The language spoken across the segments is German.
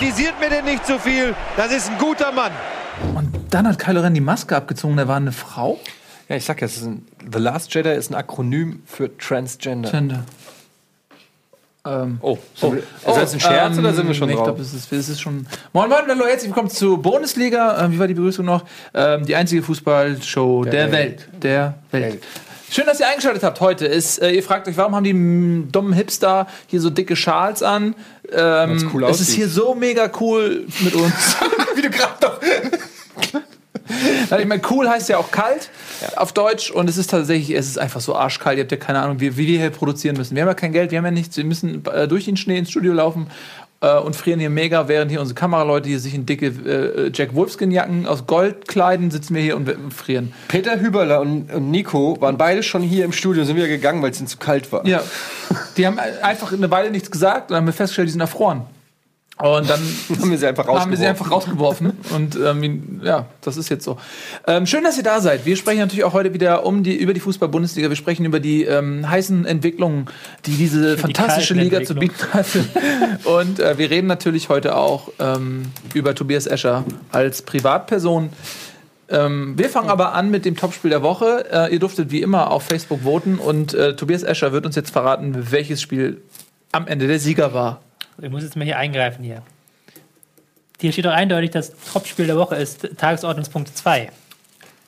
Kritisiert mir denn nicht zu viel. Das ist ein guter Mann. Und dann hat Kylo Ren die Maske abgezogen, da war eine Frau. Ja, ich sag ja, es ist ein, The Last Jedi ist ein Akronym für Transgender. Gender. Ähm, Oh, oh. ist das ein Scherz oder sind wir schon nee, Ich drauf? glaube, es ist, es ist schon. Moin Moin, hallo, herzlich willkommen zur Bundesliga. Ähm, wie war die Begrüßung noch? Ähm, die einzige Fußballshow der, Welt. Der Welt. Welt. Schön, dass ihr eingeschaltet habt heute. Ist, äh, ihr fragt euch, warum haben die mm, dummen Hipster hier so dicke Schals an? Ähm, cool es ist aussieht. hier so mega cool mit uns. Wie du gerade doch. Nein, ich meine, cool heißt ja auch kalt auf Deutsch und es ist tatsächlich, es ist einfach so arschkalt. Ihr habt ja keine Ahnung, wie, wie wir hier produzieren müssen. Wir haben ja kein Geld, wir haben ja nichts. Wir müssen äh, durch den Schnee ins Studio laufen äh, und frieren hier mega, während hier unsere Kameraleute hier sich in dicke äh, Jack Wolfskin-Jacken aus Gold kleiden, sitzen wir hier und frieren. Peter Hüberler und, und Nico waren beide schon hier im Studio, sind wieder gegangen, weil es ihnen zu kalt war. Ja, die haben einfach eine Weile nichts gesagt und haben festgestellt, die sind erfroren. Und dann Haben wir sie einfach haben wir sie rausgeworfen. einfach rausgeworfen. Und ähm, ja, das ist jetzt so. Ähm, schön, dass ihr da seid. Wir sprechen natürlich auch heute wieder um die, über die Fußball-Bundesliga. Wir sprechen über die ähm, heißen Entwicklungen, die diese fantastische kalten Liga zu bieten hat. Und äh, wir reden natürlich heute auch ähm, über Tobias Escher als Privatperson. Ähm, wir fangen aber an mit dem Topspiel der Woche. Äh, ihr durftet wie immer auf Facebook voten und äh, Tobias Escher wird uns jetzt verraten, welches Spiel am Ende der Sieger war. Ich muss jetzt mal hier eingreifen hier. Hier steht doch eindeutig, das Topspiel der Woche ist Tagesordnungspunkt 2.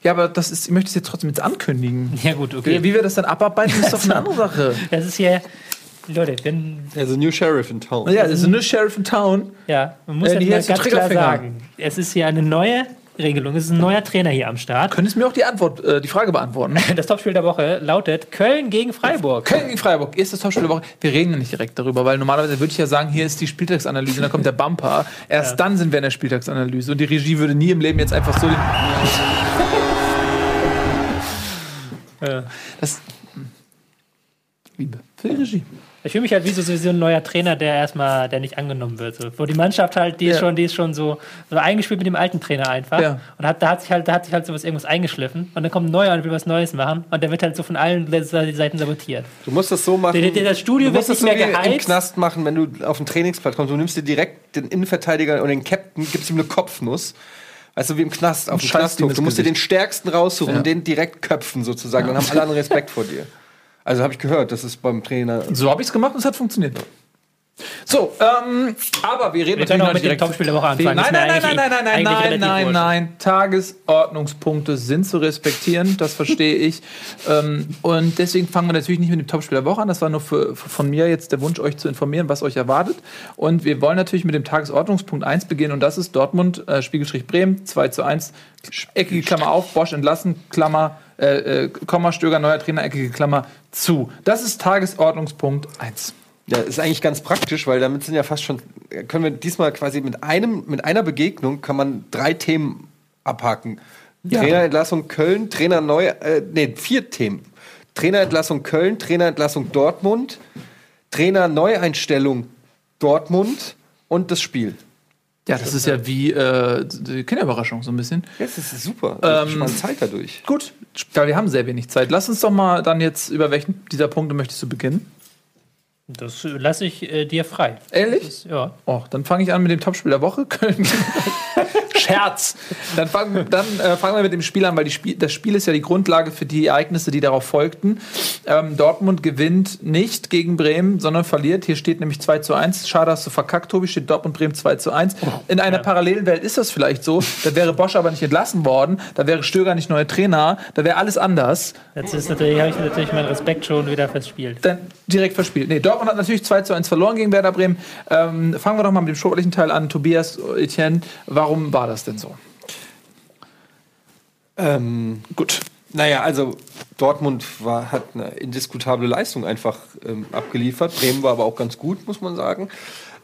Ja, aber das ist, ich möchte es jetzt trotzdem jetzt ankündigen. Ja gut, okay. Wie, wie wir das dann abarbeiten, ist doch eine andere Sache. Das ist hier, Leute, wenn, Also New Sheriff in Town. Ja, das ist eine Sheriff in Town. ja, man muss Äh, die mal ganz klar sagen, es ist hier eine neue Regelung, es ist ein neuer Trainer hier am Start. Könntest du mir auch die Antwort, äh, die Frage beantworten? Das Topspiel der Woche lautet Köln gegen Freiburg. Köln gegen Freiburg, erstes Topspiel der Woche. Wir reden ja nicht direkt darüber, weil normalerweise würde ich ja sagen, hier ist die Spieltagsanalyse und dann kommt der Bumper. Erst dann sind wir in der Spieltagsanalyse und die Regie würde nie im Leben jetzt einfach so den. Ja. Das. Liebe. Für die Regie. Ich fühle mich halt wie so, so ein neuer Trainer, der erstmal, der nicht angenommen wird. So. Wo die Mannschaft halt, die ist Ja. schon, die ist schon so, so eingespielt mit dem alten Trainer einfach. Ja. Und hat, da hat sich halt, da hat sich halt sowas irgendwas eingeschliffen. Und dann kommt ein neuer und will was Neues machen. Und der wird halt so von allen Seiten sabotiert. Du musst das so machen. Der- der- das Studio du musst wird das nicht so mehr wie im geheizt. Knast machen, wenn du auf den Trainingsplatz kommst. Du nimmst dir direkt den Innenverteidiger und den Captain, gibst ihm eine Kopfnuss. Weißt du, wie im Knast, auf dem Knasthof. Du musst dir den stärksten raussuchen Ja. und den direkt köpfen sozusagen. Dann haben alle anderen Respekt vor dir. Also habe ich gehört, das ist beim Trainer. So habe ich es gemacht und es hat funktioniert. So, ähm, aber wir reden Wir können auch mit dem Topspiel der Woche anfangen. Nein, nein, nein, nein, nein, nein, nein, nein, nein, nein. Tagesordnungspunkte sind zu respektieren, das verstehe ich. Ähm, und deswegen fangen wir natürlich nicht mit dem Topspiel der Woche an. Das war nur für, von mir jetzt der Wunsch, euch zu informieren, was euch erwartet. Und wir wollen natürlich mit dem Tagesordnungspunkt 1 beginnen. Und das ist Dortmund, äh, Spiegelstrich Bremen, 2 zu 1. Eckige Klammer auf, Bosch entlassen, Klammer, äh, äh, Komma, Stöger, neuer Trainer, eckige Klammer zu. Das ist Tagesordnungspunkt 1. Ja, ist eigentlich ganz praktisch, weil damit sind ja fast schon, können wir diesmal quasi mit einem, mit einer Begegnung kann man drei Themen abhaken. Ja. Trainerentlassung Köln, Trainer neu, äh, nee, vier Themen. Trainerentlassung Köln, Trainerentlassung Dortmund, Trainer Neueinstellung Dortmund und das Spiel. Ja, das ist ja wie äh, die Kinderüberraschung, so ein bisschen. Jetzt ist es super. Das Ähm, mal Zeit dadurch. Gut, weil wir haben sehr wenig Zeit. Lass uns doch mal dann jetzt, über welchen dieser Punkte möchtest du beginnen? Das lasse ich äh, dir frei. Ehrlich? Ja. Oh, dann fange ich an mit dem Topspiel der Woche. Köln. Scherz. Dann fangen, dann, äh, fangen wir mit dem Spiel an, weil Spiel, das Spiel ist ja die Grundlage für die Ereignisse, die darauf folgten. Ähm, Dortmund gewinnt nicht gegen Bremen, sondern verliert. Hier steht nämlich 2 zu 1. Schade, hast du verkackt, Tobi. Steht Dortmund Bremen 2 zu 1. In einer parallelen Welt ist das vielleicht so. Da wäre Bosch aber nicht entlassen worden. Da wäre Stöger nicht neuer Trainer. Da wäre alles anders. Jetzt ist natürlich, habe ich natürlich meinen Respekt schon wieder verspielt. dann direkt verspielt. Nee, Dortmund hat natürlich 2 zu 1 verloren gegen Werder Bremen. Ähm, fangen wir doch mal mit dem sportlichen Teil an. Tobias, Etienne, warum war das denn so? Ähm, gut. Naja, also Dortmund war, hat eine indiskutable Leistung einfach ähm, abgeliefert. Bremen war aber auch ganz gut, muss man sagen.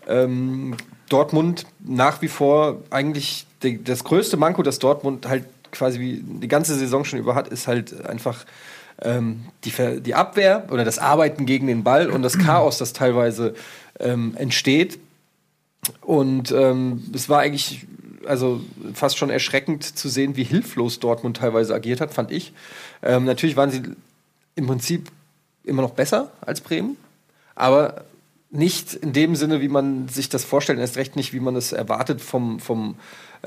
Ähm, Dortmund nach wie vor eigentlich die, das größte Manko, das Dortmund halt quasi die ganze Saison schon über hat, ist halt einfach ähm, die, die Abwehr oder das Arbeiten gegen den Ball und das Chaos, das teilweise ähm, entsteht. Und ähm, es war eigentlich also fast schon erschreckend zu sehen, wie hilflos Dortmund teilweise agiert hat, fand ich. Ähm, natürlich waren sie im Prinzip immer noch besser als Bremen, aber nicht in dem Sinne, wie man sich das vorstellt, erst recht nicht, wie man es erwartet vom, vom,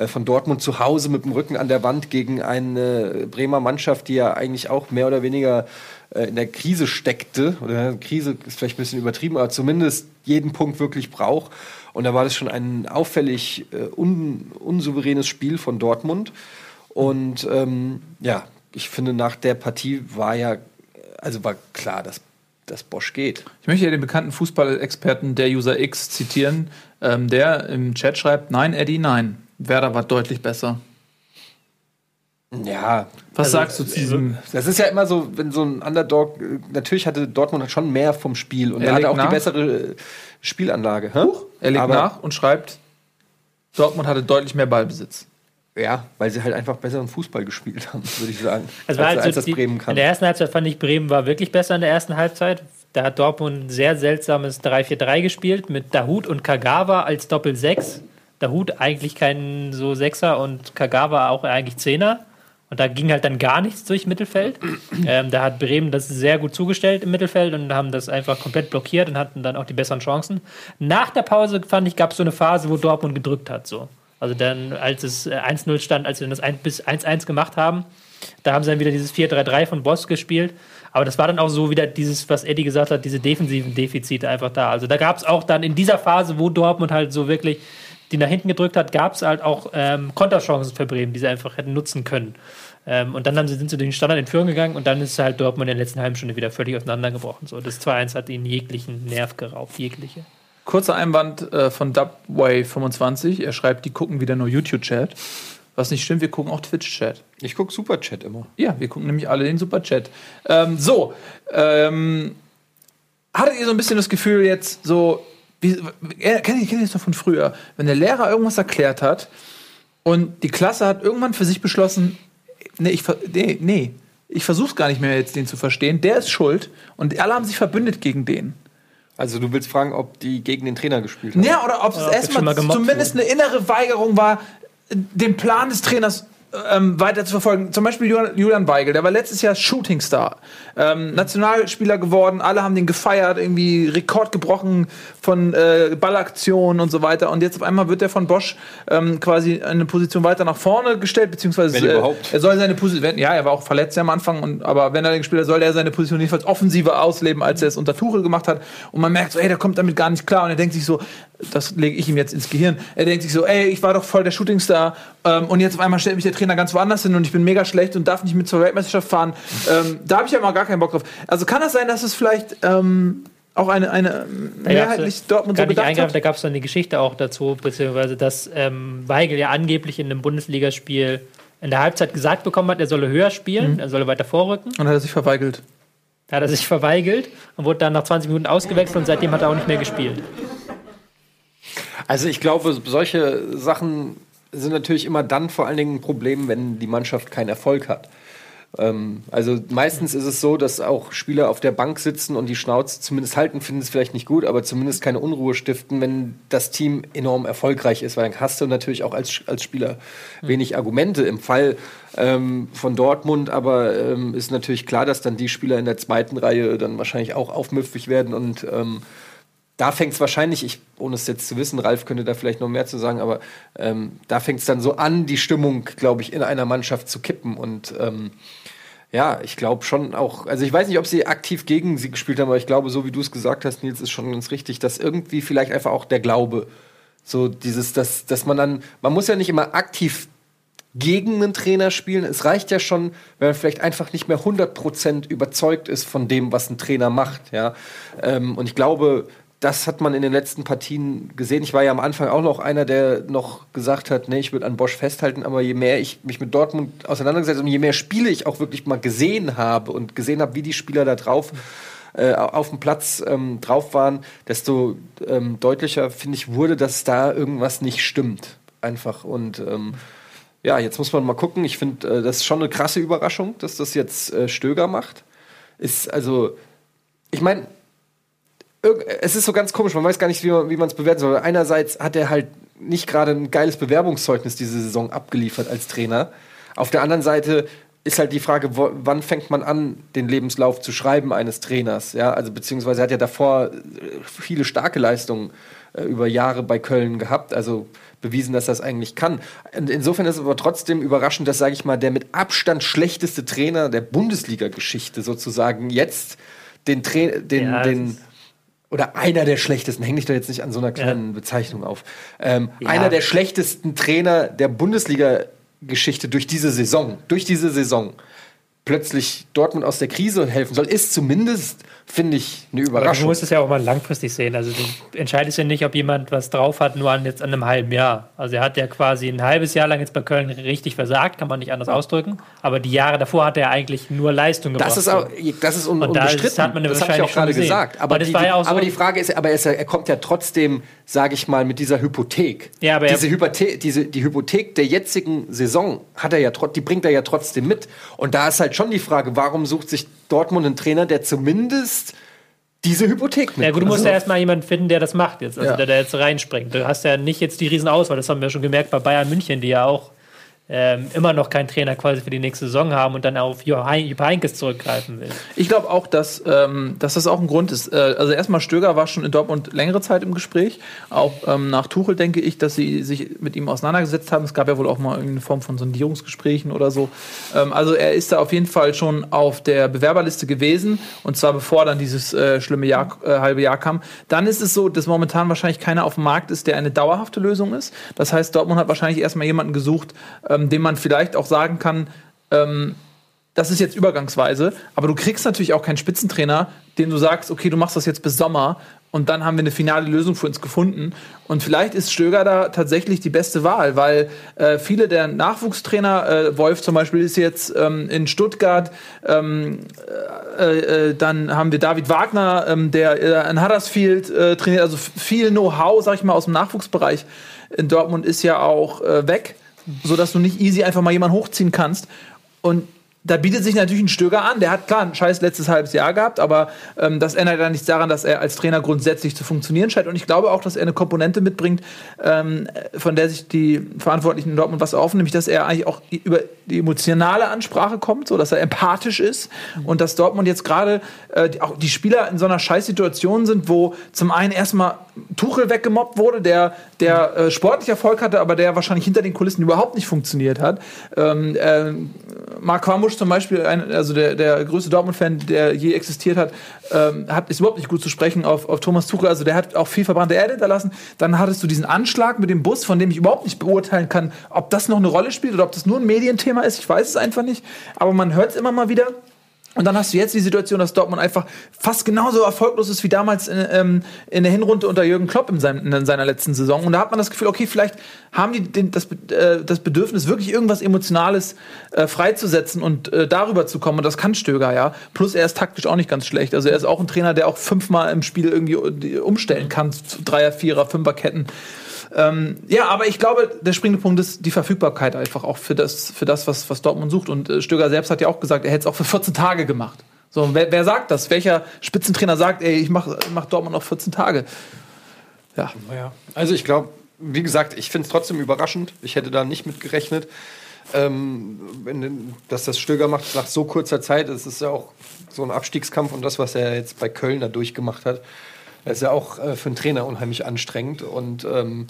von Dortmund zu Hause mit dem Rücken an der Wand gegen eine Bremer Mannschaft, die ja eigentlich auch mehr oder weniger äh, in der Krise steckte. Oder Krise ist vielleicht ein bisschen übertrieben, aber zumindest jeden Punkt wirklich braucht. Und da war das schon ein auffällig äh, un, unsouveränes Spiel von Dortmund. Und ähm, ja, ich finde, nach der Partie war ja, also war klar, dass, dass Bosch geht. Ich möchte ja den bekannten Fußballexperten der User X zitieren, ähm, der im Chat schreibt: Nein, Eddie, nein. Werder war deutlich besser. Ja. Was also, sagst du zu diesem? Das ist ja immer so, wenn so ein Underdog, natürlich hatte Dortmund schon mehr vom Spiel und er, er hatte auch nach. die bessere Spielanlage. Huch, er legt Aber nach und schreibt, Dortmund hatte deutlich mehr Ballbesitz. Ja, weil sie halt einfach besseren Fußball gespielt haben, würde ich sagen. Also als, als, als das die, Bremen kann. In der ersten Halbzeit fand ich, Bremen war wirklich besser in der ersten Halbzeit. Da hat Dortmund ein sehr seltsames 3-4-3 gespielt mit Dahut und Kagawa als Doppel-6. Dahut eigentlich kein so Sechser und Kagawa auch eigentlich Zehner. Und da ging halt dann gar nichts durch Mittelfeld. Ähm, da hat Bremen das sehr gut zugestellt im Mittelfeld und haben das einfach komplett blockiert und hatten dann auch die besseren Chancen. Nach der Pause, fand ich, gab es so eine Phase, wo Dortmund gedrückt hat. So. Also dann, als es 1-0 äh, stand, als sie dann das 1 bis 1-1 gemacht haben, da haben sie dann wieder dieses 4-3-3 von Boss gespielt. Aber das war dann auch so wieder dieses, was Eddie gesagt hat, diese defensiven Defizite einfach da. Also da gab es auch dann in dieser Phase, wo Dortmund halt so wirklich die nach hinten gedrückt hat, gab es halt auch ähm, Konterchancen für Bremen, die sie einfach hätten nutzen können. Ähm, und dann haben sie, sind sie durch den Standard in Führung gegangen und dann ist halt Dortmund in der letzten halben Stunde wieder völlig auseinandergebrochen. So, das 2-1 hat ihnen jeglichen Nerv geraubt, jegliche. Kurzer Einwand äh, von Dubway25. Er schreibt, die gucken wieder nur YouTube-Chat. Was nicht stimmt, wir gucken auch Twitch-Chat. Ich gucke Super-Chat immer. Ja, wir gucken nämlich alle den Super-Chat. Ähm, so, ähm, hattet ihr so ein bisschen das Gefühl jetzt so, wie, kenne ich, kenn ich das noch von früher, wenn der Lehrer irgendwas erklärt hat und die Klasse hat irgendwann für sich beschlossen, nee, ich, nee, nee ich versuche gar nicht mehr jetzt den zu verstehen, der ist schuld und alle haben sich verbündet gegen den. Also du willst fragen, ob die gegen den Trainer gespielt haben? Ja, oder ob es erstmal zumindest eine innere Weigerung war, den Plan des Trainers ähm, weiter zu verfolgen. Zum Beispiel Julian Weigel, der war letztes Jahr Shootingstar. Ähm, Nationalspieler geworden, alle haben den gefeiert, irgendwie Rekord gebrochen von äh, Ballaktionen und so weiter. Und jetzt auf einmal wird er von Bosch ähm, quasi eine Position weiter nach vorne gestellt, beziehungsweise wenn überhaupt. er soll seine Position, ja, er war auch verletzt ja am Anfang, und, aber wenn er den Spieler soll er seine Position jedenfalls offensiver ausleben, als er es unter Tuchel gemacht hat. Und man merkt so, ey, der kommt damit gar nicht klar. Und er denkt sich so, das lege ich ihm jetzt ins Gehirn. Er denkt sich so, ey, ich war doch voll der Shootingstar ähm, und jetzt auf einmal stellt mich der Trainer ganz woanders hin und ich bin mega schlecht und darf nicht mit zur Weltmeisterschaft fahren. Ähm, da habe ich ja mal gar keinen Bock drauf. Also kann das sein, dass es vielleicht ähm, auch eine, eine mehrheitlich Dortmund so gedacht hat? Da gab es dann eine Geschichte auch dazu, beziehungsweise dass ähm, Weigel ja angeblich in einem Bundesligaspiel in der Halbzeit gesagt bekommen hat, er solle höher spielen, mhm. er solle weiter vorrücken. Und hat er sich verweigelt. Da hat er sich verweigelt und wurde dann nach 20 Minuten ausgewechselt und seitdem hat er auch nicht mehr gespielt. Also ich glaube, solche Sachen sind natürlich immer dann vor allen Dingen ein Problem, wenn die Mannschaft keinen Erfolg hat. Ähm, also meistens ist es so, dass auch Spieler auf der Bank sitzen und die Schnauze zumindest halten, finden es vielleicht nicht gut, aber zumindest keine Unruhe stiften, wenn das Team enorm erfolgreich ist, weil dann hast du natürlich auch als, als Spieler wenig Argumente. Im Fall ähm, von Dortmund aber ähm, ist natürlich klar, dass dann die Spieler in der zweiten Reihe dann wahrscheinlich auch aufmüpfig werden und ähm, da fängt es wahrscheinlich, ich, ohne es jetzt zu wissen, Ralf könnte da vielleicht noch mehr zu sagen, aber ähm, da fängt es dann so an, die Stimmung, glaube ich, in einer Mannschaft zu kippen. Und ähm, ja, ich glaube schon auch, also ich weiß nicht, ob sie aktiv gegen sie gespielt haben, aber ich glaube, so wie du es gesagt hast, Nils, ist schon ganz richtig, dass irgendwie vielleicht einfach auch der Glaube, so dieses, dass, dass man dann, man muss ja nicht immer aktiv gegen einen Trainer spielen. Es reicht ja schon, wenn man vielleicht einfach nicht mehr 100% überzeugt ist von dem, was ein Trainer macht. Ja? Ähm, und ich glaube, das hat man in den letzten Partien gesehen. Ich war ja am Anfang auch noch einer, der noch gesagt hat, nee, ich würde an Bosch festhalten, aber je mehr ich mich mit Dortmund auseinandergesetzt habe und je mehr Spiele ich auch wirklich mal gesehen habe und gesehen habe, wie die Spieler da drauf äh, auf dem Platz ähm, drauf waren, desto ähm, deutlicher, finde ich, wurde, dass da irgendwas nicht stimmt. Einfach. Und ähm, ja, jetzt muss man mal gucken. Ich finde, äh, das ist schon eine krasse Überraschung, dass das jetzt äh, Stöger macht. Ist also, ich meine, es ist so ganz komisch, man weiß gar nicht, wie man es bewerten soll. Einerseits hat er halt nicht gerade ein geiles Bewerbungszeugnis diese Saison abgeliefert als Trainer. Auf der anderen Seite ist halt die Frage, wo, wann fängt man an, den Lebenslauf zu schreiben eines Trainers? Ja, also beziehungsweise er hat ja davor äh, viele starke Leistungen äh, über Jahre bei Köln gehabt, also bewiesen, dass das eigentlich kann. Und insofern ist es aber trotzdem überraschend, dass, sage ich mal, der mit Abstand schlechteste Trainer der Bundesliga-Geschichte sozusagen jetzt den, Tra den, ja, den oder einer der schlechtesten, häng dich doch jetzt nicht an so einer kleinen ja. Bezeichnung auf. Ähm, ja. Einer der schlechtesten Trainer der Bundesliga-Geschichte durch diese Saison, durch diese Saison plötzlich Dortmund aus der Krise helfen soll, ist zumindest finde ich eine Überraschung. du musst es ja auch mal langfristig sehen. Also du entscheidest ja nicht, ob jemand was drauf hat, nur an, jetzt an einem halben Jahr. Also er hat ja quasi ein halbes Jahr lang jetzt bei Köln richtig versagt, kann man nicht anders ausdrücken. Aber die Jahre davor hat er eigentlich nur Leistung gebracht. Das ist, auch, das ist un, Und unbestritten. Das, hat man das habe ich auch gerade gesagt. Aber, die, ja so aber die Frage ist, aber er, ist, er kommt ja trotzdem, sage ich mal, mit dieser Hypothek. Ja, aber diese Hypothek, diese, die Hypothek der jetzigen Saison hat er ja, die bringt er ja trotzdem mit. Und da ist halt schon die Frage, warum sucht sich Dortmund einen Trainer, der zumindest diese Hypothek mit. Ja gut, du musst ja erstmal jemanden finden, der das macht jetzt, also ja. der da jetzt reinspringt. Du hast ja nicht jetzt die Riesenauswahl, das haben wir schon gemerkt bei Bayern München, die ja auch ähm, immer noch keinen Trainer quasi für die nächste Saison haben und dann auf Jupp Heynckes zurückgreifen will. Ich glaube auch, dass, ähm, dass das auch ein Grund ist. Äh, also erstmal Stöger war schon in Dortmund längere Zeit im Gespräch. Auch ähm, nach Tuchel denke ich, dass sie sich mit ihm auseinandergesetzt haben. Es gab ja wohl auch mal irgendeine Form von Sondierungsgesprächen oder so. Ähm, also er ist da auf jeden Fall schon auf der Bewerberliste gewesen und zwar bevor dann dieses äh, schlimme Jahr, äh, halbe Jahr kam. Dann ist es so, dass momentan wahrscheinlich keiner auf dem Markt ist, der eine dauerhafte Lösung ist. Das heißt, Dortmund hat wahrscheinlich erstmal jemanden gesucht, ähm, ähm, dem man vielleicht auch sagen kann, ähm, das ist jetzt übergangsweise, aber du kriegst natürlich auch keinen Spitzentrainer, dem du sagst, okay, du machst das jetzt bis Sommer und dann haben wir eine finale Lösung für uns gefunden. Und vielleicht ist Stöger da tatsächlich die beste Wahl, weil äh, viele der Nachwuchstrainer, äh, Wolf zum Beispiel ist jetzt ähm, in Stuttgart, ähm, äh, äh dann haben wir David Wagner, ähm, der äh, in Huddersfield äh, trainiert, also viel Know-how, sag ich mal, aus dem Nachwuchsbereich in Dortmund ist ja auch weg so dass du nicht easy einfach mal jemanden hochziehen kannst. Und da bietet sich natürlich ein Stöger an. Der hat klar ein scheiß letztes halbes Jahr gehabt, aber ähm, das ändert ja nichts daran, dass er als Trainer grundsätzlich zu funktionieren scheint. Und ich glaube auch, dass er eine Komponente mitbringt, ähm, von der sich die Verantwortlichen in Dortmund was erhoffen, nämlich dass er eigentlich auch über die emotionale Ansprache kommt, so dass er empathisch ist und dass Dortmund jetzt gerade äh, auch die Spieler in so einer Scheißsituation sind, wo zum einen erstmal Tuchel weggemobbt wurde, der, der äh, sportlich Erfolg hatte, aber der wahrscheinlich hinter den Kulissen überhaupt nicht funktioniert hat. Ähm, äh, Mark Hormusch zum Beispiel, ein, also der, der größte Dortmund-Fan, der je existiert hat, ähm, hat, ist überhaupt nicht gut zu sprechen auf, auf Thomas Tuchel. Also der hat auch viel verbrannte Erde hinterlassen. Dann hattest du diesen Anschlag mit dem Bus, von dem ich überhaupt nicht beurteilen kann, ob das noch eine Rolle spielt oder ob das nur ein Medienthema ist. Ich weiß es einfach nicht. Aber man hört es immer mal wieder. Und dann hast du jetzt die Situation, dass Dortmund einfach fast genauso erfolglos ist wie damals in, ähm, in der Hinrunde unter Jürgen Klopp in, seinem, in, seiner letzten Saison. Und da hat man das Gefühl, okay, vielleicht haben die den, das, äh, das Bedürfnis, wirklich irgendwas Emotionales äh, freizusetzen und äh, darüber zu kommen. Und das kann Stöger, ja. Plus er ist taktisch auch nicht ganz schlecht. Also er ist auch ein Trainer, der auch fünfmal im Spiel irgendwie umstellen kann. Dreier, Vierer, Fünferketten. Ähm, ja, aber ich glaube, der springende Punkt ist die Verfügbarkeit einfach auch für das, für das was, was Dortmund sucht. Und äh, Stöger selbst hat ja auch gesagt, er hätte es auch für 14 Tage gemacht. So, wer, wer sagt das? Welcher Spitzentrainer sagt, ey, ich mache mach Dortmund auf 14 Tage? Ja. Naja. Also ich glaube, wie gesagt, ich finde es trotzdem überraschend. Ich hätte da nicht mit gerechnet. Ähm, dass das Stöger macht nach so kurzer Zeit, es ist ja auch so ein Abstiegskampf und das, was er jetzt bei Köln da durchgemacht hat, das ist ja auch äh, für einen Trainer unheimlich anstrengend. Und ähm,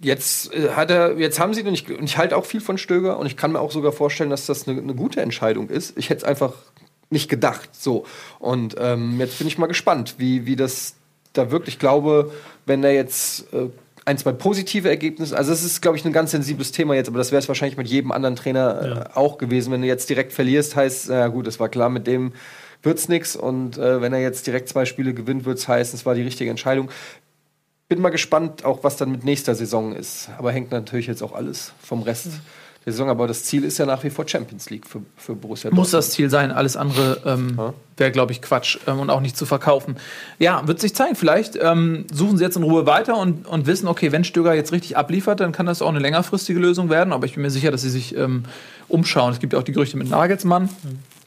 jetzt äh, hat er, jetzt haben sie und ich, und ich halte auch viel von Stöger und ich kann mir auch sogar vorstellen, dass das eine, eine gute Entscheidung ist. Ich hätte es einfach nicht gedacht. So. Und ähm, jetzt bin ich mal gespannt, wie, wie das da wirklich glaube, wenn er jetzt äh, ein, zwei positive Ergebnisse, also es ist, glaube ich, ein ganz sensibles Thema jetzt, aber das wäre es wahrscheinlich mit jedem anderen Trainer äh, ja. auch gewesen. Wenn du jetzt direkt verlierst, heißt, ja gut, es war klar, mit dem wird's nix. Und äh, wenn er jetzt direkt zwei Spiele gewinnt, wird's heißen, es war die richtige Entscheidung. Bin mal gespannt, auch was dann mit nächster Saison ist. Aber hängt natürlich jetzt auch alles vom Rest mhm. der Saison. Aber das Ziel ist ja nach wie vor Champions League für, für Borussia. Muss das Ziel sein. Alles andere ähm, wäre, glaube ich, Quatsch ähm, und auch nicht zu verkaufen. Ja, wird sich zeigen. Vielleicht ähm, suchen sie jetzt in Ruhe weiter und, und wissen, okay, wenn Stöger jetzt richtig abliefert, dann kann das auch eine längerfristige Lösung werden. Aber ich bin mir sicher, dass sie sich ähm, umschauen. Es gibt ja auch die Gerüchte mit Nagelsmann. Mhm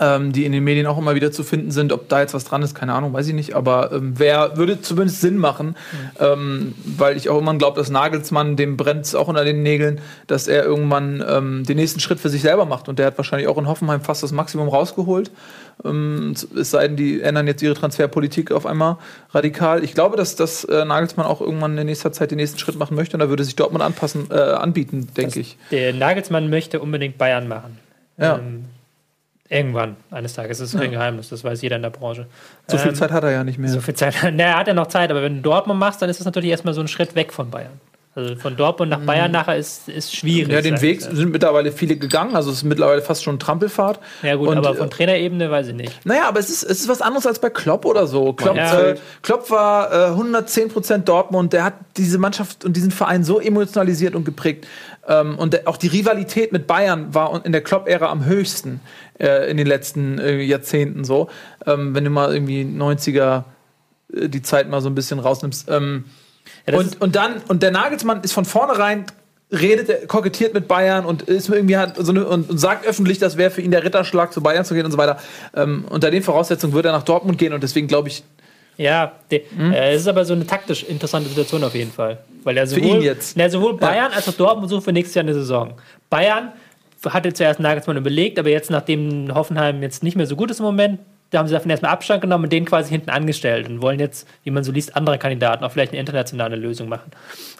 ähm, die in den Medien auch immer wieder zu finden sind. Ob da jetzt was dran ist, keine Ahnung, weiß ich nicht. Aber ähm, wer würde zumindest Sinn machen, mhm. ähm, weil ich auch immer glaube, dass Nagelsmann, dem brennt es auch unter den Nägeln, dass er irgendwann ähm, den nächsten Schritt für sich selber macht. Und der hat wahrscheinlich auch in Hoffenheim fast das Maximum rausgeholt. Ähm, es sei denn, die ändern jetzt ihre Transferpolitik auf einmal radikal. Ich glaube, dass, dass äh, Nagelsmann auch irgendwann in nächster Zeit den nächsten Schritt machen möchte und da würde sich Dortmund anpassen, äh, anbieten, denke ich. Der Nagelsmann möchte unbedingt Bayern machen. Ja. Ähm, Irgendwann, eines Tages. Das ist kein ja. Geheimnis, das weiß jeder in der Branche. So viel ähm, Zeit hat er ja nicht mehr. So viel Zeit, na, er hat ja noch Zeit, aber wenn du Dortmund machst, dann ist das natürlich erstmal so ein Schritt weg von Bayern. Also von Dortmund nach Bayern mhm. nachher ist, ist schwierig. Ja, den Weg sind mittlerweile viele gegangen, also es ist mittlerweile fast schon Trampelfahrt. Ja gut, und, aber von äh, Trainerebene weiß ich nicht. Naja, aber es ist, es ist was anderes als bei Klopp oder so. Klopp, ja. äh, Klopp war äh, 110% Dortmund, der hat diese Mannschaft und diesen Verein so emotionalisiert und geprägt. Ähm, und der, auch die Rivalität mit Bayern war in der Klopp-Ära am höchsten äh, in den letzten äh, Jahrzehnten so. Ähm, wenn du mal irgendwie 90er äh, die Zeit mal so ein bisschen rausnimmst. Ähm, ja, und, und dann, und der Nagelsmann ist von vornherein redet, kokettiert mit Bayern und ist irgendwie hat so eine, und, und, sagt öffentlich, das wäre für ihn der Ritterschlag, zu Bayern zu gehen und so weiter. Ähm, unter den Voraussetzungen würde er nach Dortmund gehen und deswegen glaube ich. Ja, hm? äh, es ist aber so eine taktisch interessante Situation auf jeden Fall. Weil er sowohl, für ihn jetzt. Na, sowohl Bayern ja. als auch Dortmund suchen für nächstes Jahr eine Saison. Bayern hatte zuerst Nagelsmann überlegt, aber jetzt, nachdem Hoffenheim jetzt nicht mehr so gut ist im Moment, da haben sie davon erstmal Abstand genommen und den quasi hinten angestellt und wollen jetzt, wie man so liest, andere Kandidaten auch vielleicht eine internationale Lösung machen.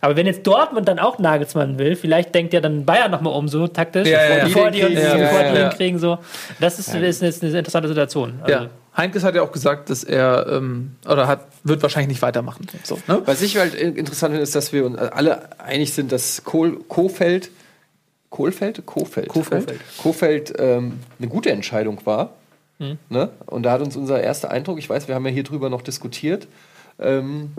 Aber wenn jetzt Dortmund dann auch Nagelsmann will, vielleicht denkt ja dann Bayern nochmal um so taktisch, ja, ja, bevor die, uns, ja, bevor die ihn kriegen. So. Das ist, ist, ist eine interessante Situation. Also, ja. Heinkes hat ja auch gesagt, dass er ähm, oder hat, wird wahrscheinlich nicht weitermachen. So, ne? Was ich halt interessant finde, ist, dass wir uns alle einig sind, dass Kohl, Kohfeld Kohlfeld? Kofeld. Kofeld, Kofeld ähm, eine gute Entscheidung war. Mhm. Ne? Und da hat uns unser erster Eindruck, ich weiß, wir haben ja hier drüber noch diskutiert, ähm,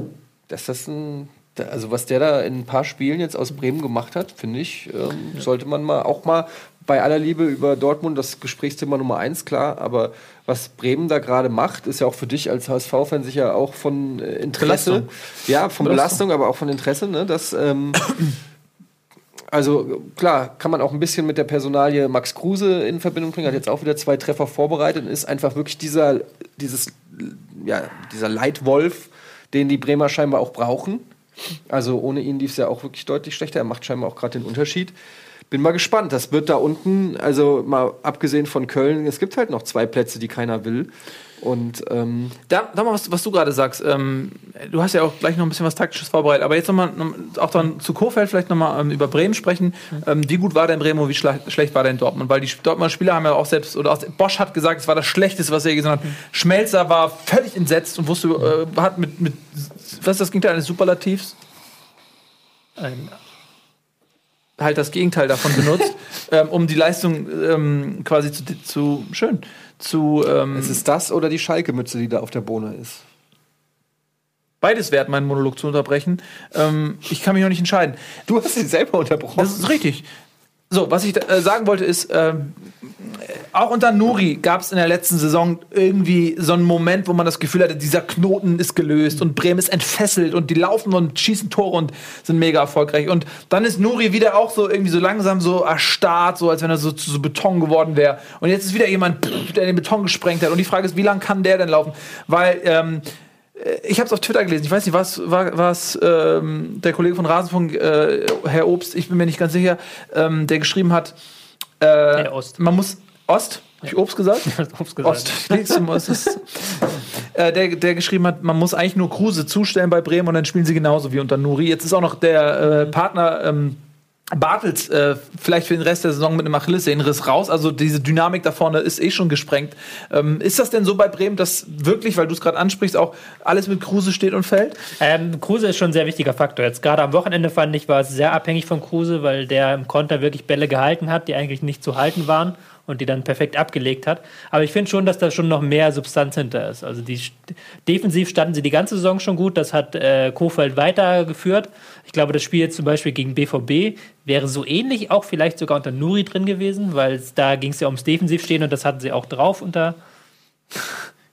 dass das ein, also was der da in ein paar Spielen jetzt aus Bremen gemacht hat, finde ich, ähm, ja. sollte man mal auch mal bei aller Liebe über Dortmund das Gesprächsthema Nummer eins, klar, aber was Bremen da gerade macht, ist ja auch für dich als HSV-Fan sicher auch von äh, Interesse. Belastung. Ja, von Belastung. Belastung, aber auch von Interesse, ne? dass ähm, also klar, kann man auch ein bisschen mit der Personalie Max Kruse in Verbindung bringen. Hat jetzt auch wieder zwei Treffer vorbereitet und ist einfach wirklich dieser, dieses, ja, dieser Leitwolf, den die Bremer scheinbar auch brauchen. Also ohne ihn lief es ja auch wirklich deutlich schlechter. Er macht scheinbar auch gerade den Unterschied. Bin mal gespannt. Das wird da unten, also mal abgesehen von Köln, es gibt halt noch zwei Plätze, die keiner will. Und ähm, da, da mal, was, was du gerade sagst. Ähm, du hast ja auch gleich noch ein bisschen was Taktisches vorbereitet, aber jetzt nochmal auch dann zu Kofeld vielleicht nochmal ähm, über Bremen sprechen. Ähm, wie gut war denn Bremen und wie schle schlecht war denn Dortmund? Weil die Dortmunder Spieler haben ja auch selbst, oder auch, Bosch hat gesagt, es war das Schlechteste, was er gesehen hat. Mhm. Schmelzer war völlig entsetzt und wusste, äh, hat mit, mit was ist das Gegenteil eines Superlativs? Ein halt das Gegenteil davon benutzt, ähm, um die Leistung ähm, quasi zu, zu schön zu. Ähm, ist es das oder die Schalke-Mütze, die da auf der Bohne ist? Beides wert, meinen Monolog zu unterbrechen. Ähm, ich kann mich noch nicht entscheiden. Du hast sie selber unterbrochen. Das ist richtig. So, was ich äh, sagen wollte ist, ähm, auch unter Nuri gab es in der letzten Saison irgendwie so einen Moment, wo man das Gefühl hatte, dieser Knoten ist gelöst und Bremen ist entfesselt und die laufen und schießen Tore und sind mega erfolgreich. Und dann ist Nuri wieder auch so irgendwie so langsam so erstarrt, so als wenn er so zu so Beton geworden wäre. Und jetzt ist wieder jemand, der den Beton gesprengt hat. Und die Frage ist, wie lange kann der denn laufen? Weil ähm, äh, ich habe es auf Twitter gelesen. Ich weiß nicht, was was ähm, der Kollege von Rasenfunk, äh, Herr Obst, ich bin mir nicht ganz sicher, ähm, der geschrieben hat. Äh, Ost. Man muss Ost. Habe ich Obst gesagt? Obst gesagt. Ost. Ost. äh, der, der geschrieben hat, man muss eigentlich nur Kruse zustellen bei Bremen und dann spielen sie genauso wie unter Nuri. Jetzt ist auch noch der äh, Partner ähm, Bartels äh, vielleicht für den Rest der Saison mit einem Achillessehnenriss raus. Also diese Dynamik da vorne ist eh schon gesprengt. Ähm, ist das denn so bei Bremen, dass wirklich, weil du es gerade ansprichst, auch alles mit Kruse steht und fällt? Ähm, Kruse ist schon ein sehr wichtiger Faktor. Jetzt gerade am Wochenende fand ich, war es sehr abhängig von Kruse, weil der im Konter wirklich Bälle gehalten hat, die eigentlich nicht zu halten waren und die dann perfekt abgelegt hat. Aber ich finde schon, dass da schon noch mehr Substanz hinter ist. Also die, defensiv standen sie die ganze Saison schon gut. Das hat äh, Kofeld weitergeführt. Ich glaube, das Spiel jetzt zum Beispiel gegen BVB wäre so ähnlich auch vielleicht sogar unter Nuri drin gewesen, weil da ging es ja ums Defensivstehen und das hatten sie auch drauf unter.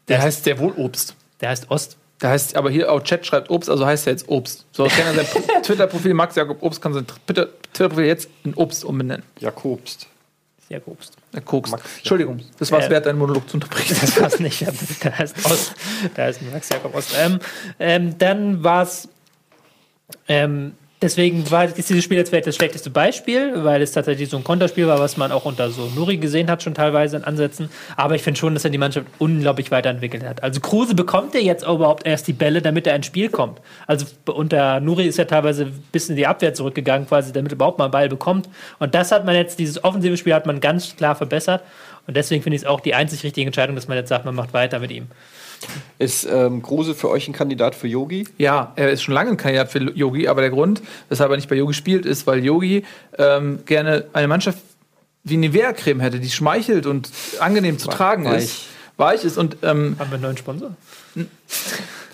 Der heißt der wohl Obst. Der heißt Ost. Der heißt, aber hier auch Chat schreibt Obst, also heißt er jetzt Obst. So, kann er sein Twitter-Profil Max Jakob Obst kann sein Twitter-Profil jetzt in Obst umbenennen. Jakobst. Jakobst. Der Koks. Max, Entschuldigung, das war es äh, wert, deinen Monolog zu unterbrechen. Das war es nicht. Da ist, Ost, da ist Max Jakob Ost. Ähm, ähm, dann war es ähm, Deswegen war dieses Spiel jetzt vielleicht das schlechteste Beispiel, weil es tatsächlich so ein Konterspiel war, was man auch unter so Nuri gesehen hat, schon teilweise in Ansätzen. Aber ich finde schon, dass er die Mannschaft unglaublich weiterentwickelt hat. Also Kruse bekommt er jetzt überhaupt erst die Bälle, damit er ins Spiel kommt. Also unter Nuri ist er teilweise bis in die Abwehr zurückgegangen, quasi, damit er überhaupt mal einen Ball bekommt. Und das hat man jetzt, dieses offensive Spiel hat man ganz klar verbessert. Und deswegen finde ich es auch die einzig richtige Entscheidung, dass man jetzt sagt, man macht weiter mit ihm. Ist ähm, Kruse für euch ein Kandidat für Yogi? Ja, er ist schon lange ein Kandidat für Yogi, aber der Grund, weshalb er nicht bei Yogi spielt, ist, weil Yogi ähm, gerne eine Mannschaft wie Nivea-Creme hätte, die schmeichelt und angenehm zu tragen weich. ist. Weich ist und. Ähm, Haben wir einen neuen Sponsor?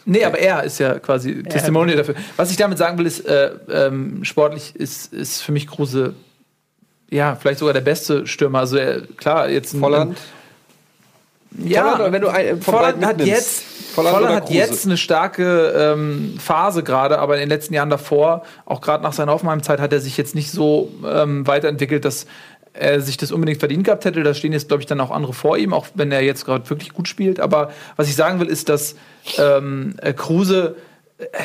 Nee, aber er ist ja quasi Testimonial dafür. Was ich damit sagen will, ist, äh, ähm, sportlich ist, ist für mich Kruse, ja, vielleicht sogar der beste Stürmer. Also, er, klar, jetzt. Volland? Ja, Volland, wenn du ein, Volland hat jetzt Volland, Volland hat jetzt eine starke ähm, Phase gerade, aber in den letzten Jahren davor, auch gerade nach seiner Aufnahmezeit, hat er sich jetzt nicht so ähm, weiterentwickelt, dass er sich das unbedingt verdient gehabt hätte. Da stehen jetzt, glaube ich, dann auch andere vor ihm, auch wenn er jetzt gerade wirklich gut spielt. Aber was ich sagen will, ist, dass ähm, Kruse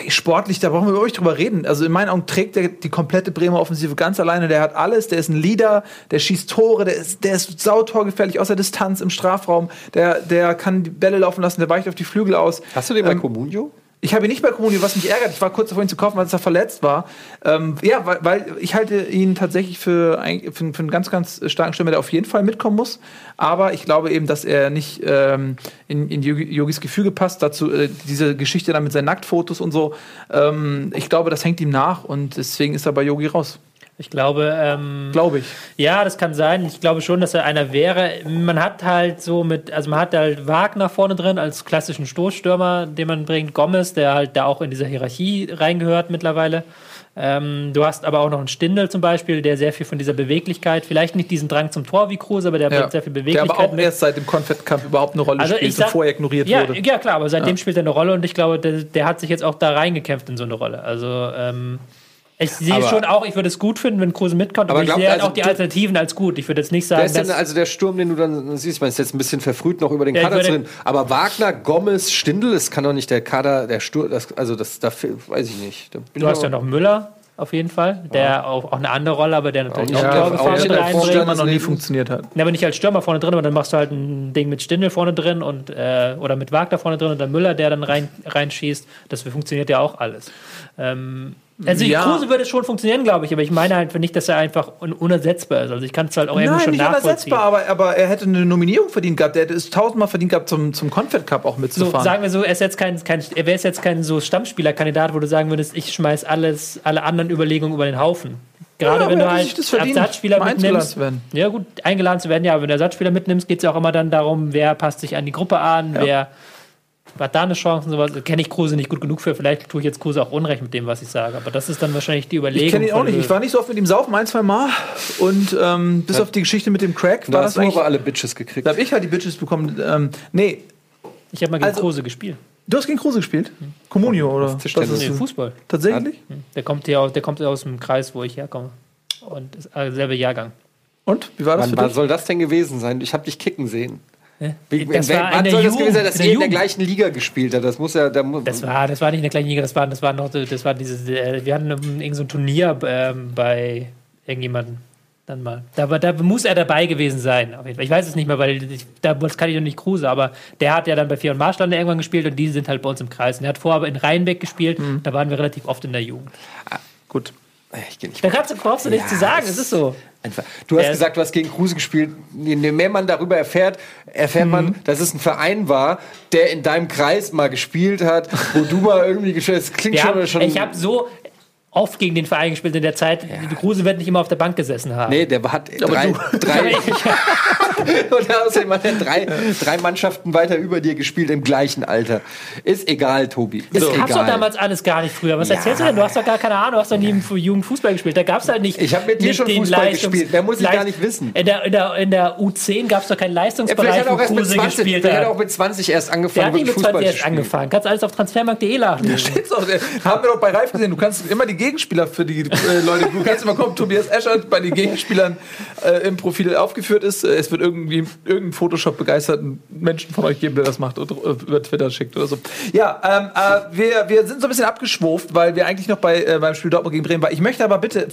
sportlich, da brauchen wir über euch drüber reden. Also in meinen Augen trägt er die komplette Bremer Offensive ganz alleine. Der hat alles, der ist ein Leader, der schießt Tore, der ist, der ist sautorgefährlich aus der Distanz im Strafraum, der, der kann die Bälle laufen lassen, der weicht auf die Flügel aus. Hast du den ähm, bei Comunio? Ich habe ihn nicht bei Comunio, was mich ärgert. Ich war kurz davor, ihn zu kaufen, weil er verletzt war. Ähm, ja, weil, weil, ich halte ihn tatsächlich für, ein, für, für, einen ganz, ganz starken Stürmer, der auf jeden Fall mitkommen muss. Aber ich glaube eben, dass er nicht ähm, in, in Yogis Gefüge passt. Dazu äh, diese Geschichte dann mit seinen Nacktfotos und so. Ähm, ich glaube, das hängt ihm nach und deswegen ist er bei Yogi raus. Ich glaube, ähm, glaube ich. Ja, das kann sein. Ich glaube schon, dass er einer wäre. Man hat halt so mit, also man hat halt Wagner vorne drin als klassischen Stoßstürmer, den man bringt, Gomez, der halt da auch in dieser Hierarchie reingehört mittlerweile. Ähm, du hast aber auch noch einen Stindel zum Beispiel, der sehr viel von dieser Beweglichkeit, vielleicht nicht diesen Drang zum Tor wie Kruse, aber der ja. bringt sehr viel Beweglichkeit. Der aber auch mit. erst seit dem Confed-Kampf überhaupt eine Rolle also spielt sag, und vorher ignoriert ja, wurde. Ja, klar, aber seitdem ja. spielt er eine Rolle und ich glaube, der, der, hat sich jetzt auch da reingekämpft in so eine Rolle. Also, ähm, ich sehe schon auch, ich würde es gut finden, wenn Kruse mitkommt, aber, aber ich sehe halt also auch die Alternativen als gut. Ich würde jetzt nicht sagen, Wer ist denn also der Sturm, den du dann siehst, man ist jetzt ein bisschen verfrüht noch über den ja, Kader drin, aber Wagner, Gomez, Stindl, das kann doch nicht der Kader, der Sturm, das, also das, da weiß ich nicht. du hast ja noch Müller, auf jeden Fall. Der ja. auch, auch eine andere Rolle, aber der natürlich auch, ja, auch, auch vorne als Stürmer noch nie funktioniert hat. Ja, aber nicht als Stürmer vorne drin, aber dann machst du halt ein Ding mit Stindl vorne drin und äh, oder mit Wagner vorne drin und dann Müller, der dann rein, reinschießt. Das funktioniert ja auch alles. Ähm, also ja. Kruse würde schon funktionieren, glaube ich, aber ich meine halt nicht, dass er einfach un unersetzbar ist. Also ich kann es halt auch Nein, schon nicht nachvollziehen. unersetzbar, aber, aber er hätte eine Nominierung verdient gehabt. Er hätte es tausendmal verdient gehabt, zum, zum Confed Cup auch mitzufahren. So, sagen wir so, er ist jetzt kein, kein er wäre jetzt kein so Stammspielerkandidat, wo du sagen würdest, ich schmeiß alles, alle anderen Überlegungen über den Haufen. Gerade ja, wenn du halt Ersatzspieler mitnimmst. Ja, gut, eingeladen zu werden, ja, aber wenn du Ersatzspieler mitnimmst, geht es ja auch immer dann darum, wer passt sich an die Gruppe an, ja. wer hat da eine Chance und sowas. Kenne ich Kruse nicht gut genug für. Vielleicht tue ich jetzt Kruse auch Unrecht mit dem, was ich sage. Aber das ist dann wahrscheinlich die Überlegung. Ich kenne ihn auch nicht. Ich war nicht so oft mit ihm saufen, ein, zwei Mal. Und ähm, bis ja. auf die Geschichte mit dem Crack war da das eigentlich. aber alle Bitches gekriegt. Da habe ich halt die Bitches bekommen. Ähm, nee. Ich habe mal gegen also, Kruse gespielt. Du hast gegen Kruse gespielt? Hm. Communio oder? Das ist nee, Fußball. Tatsächlich? Hm. Der kommt hier der kommt aus dem Kreis, wo ich herkomme. Und ist selbe Jahrgang. Und? Wie war das Wann, für dich? Wann soll das denn gewesen sein? Ich habe dich kicken sehen. Wie, das war wann soll das gewesen sein, dass er in der gleichen Liga gespielt hat? Das muss ja. Da das, war, das war nicht in der gleichen Liga, das war, das war noch, das war dieses, äh, wir hatten irgend so ein Turnier ähm, bei irgendjemandem. Dann mal. Da, da muss er dabei gewesen sein. Ich weiß es nicht mehr, weil ich, da, das kann ich noch nicht Kruse, aber der hat ja dann bei Vier und Marschland irgendwann gespielt und die sind halt bei uns im Kreis. Und er hat vorher aber in Rheinbeck gespielt, mhm. da waren wir relativ oft in der Jugend. Ah, gut. Ich nicht da kannst, brauchst du nichts ja, zu sagen, es ist so. Einfach. Du hast gesagt, du hast gegen Kruse gespielt. Je mehr man darüber erfährt, erfährt mhm. man, dass es ein Verein war, der in deinem Kreis mal gespielt hat, wo du mal irgendwie gespielt hast. Klingt schon, schon. Ich habe so, oft gegen den Verein gespielt in der Zeit. Ja. Kruse wird nicht immer auf der Bank gesessen haben. Nee, der hat drei, drei und außerdem hat er drei, drei Mannschaften weiter über dir gespielt im gleichen Alter. Ist egal, Tobi. Ist das gab es doch damals alles gar nicht früher. Was ja. erzählst du denn? Du hast doch gar keine Ahnung, du hast doch nie im Jugend Fußball gespielt. Da gab es halt nicht. Ich habe mit dir schon Fußball Leistungs gespielt. Mehr muss ich gar nicht wissen. In der, in der, in der U10 gab es doch keinen Leistungsbereich, ja, wo Kruse gespielt hat. Der hat auch mit 20 erst angefangen. Der hat nicht mit 20 erst angefangen. Kannst alles auf transfermarkt.de laden. Da steht's auch. Haben wir doch bei Reif gesehen. Du kannst immer die Gegenspieler für die äh, Leute. Du kannst mal kommen, Tobias Escher bei den Gegenspielern äh, im Profil aufgeführt ist. Äh, es wird irgendwie irgendeinen Photoshop begeisterten Menschen von euch geben, der das macht und äh, über Twitter schickt oder so. Ja, ähm, äh, wir, wir sind so ein bisschen abgeschwuft, weil wir eigentlich noch bei, äh, beim Spiel Dortmund gegen Bremen waren. Ich möchte aber bitte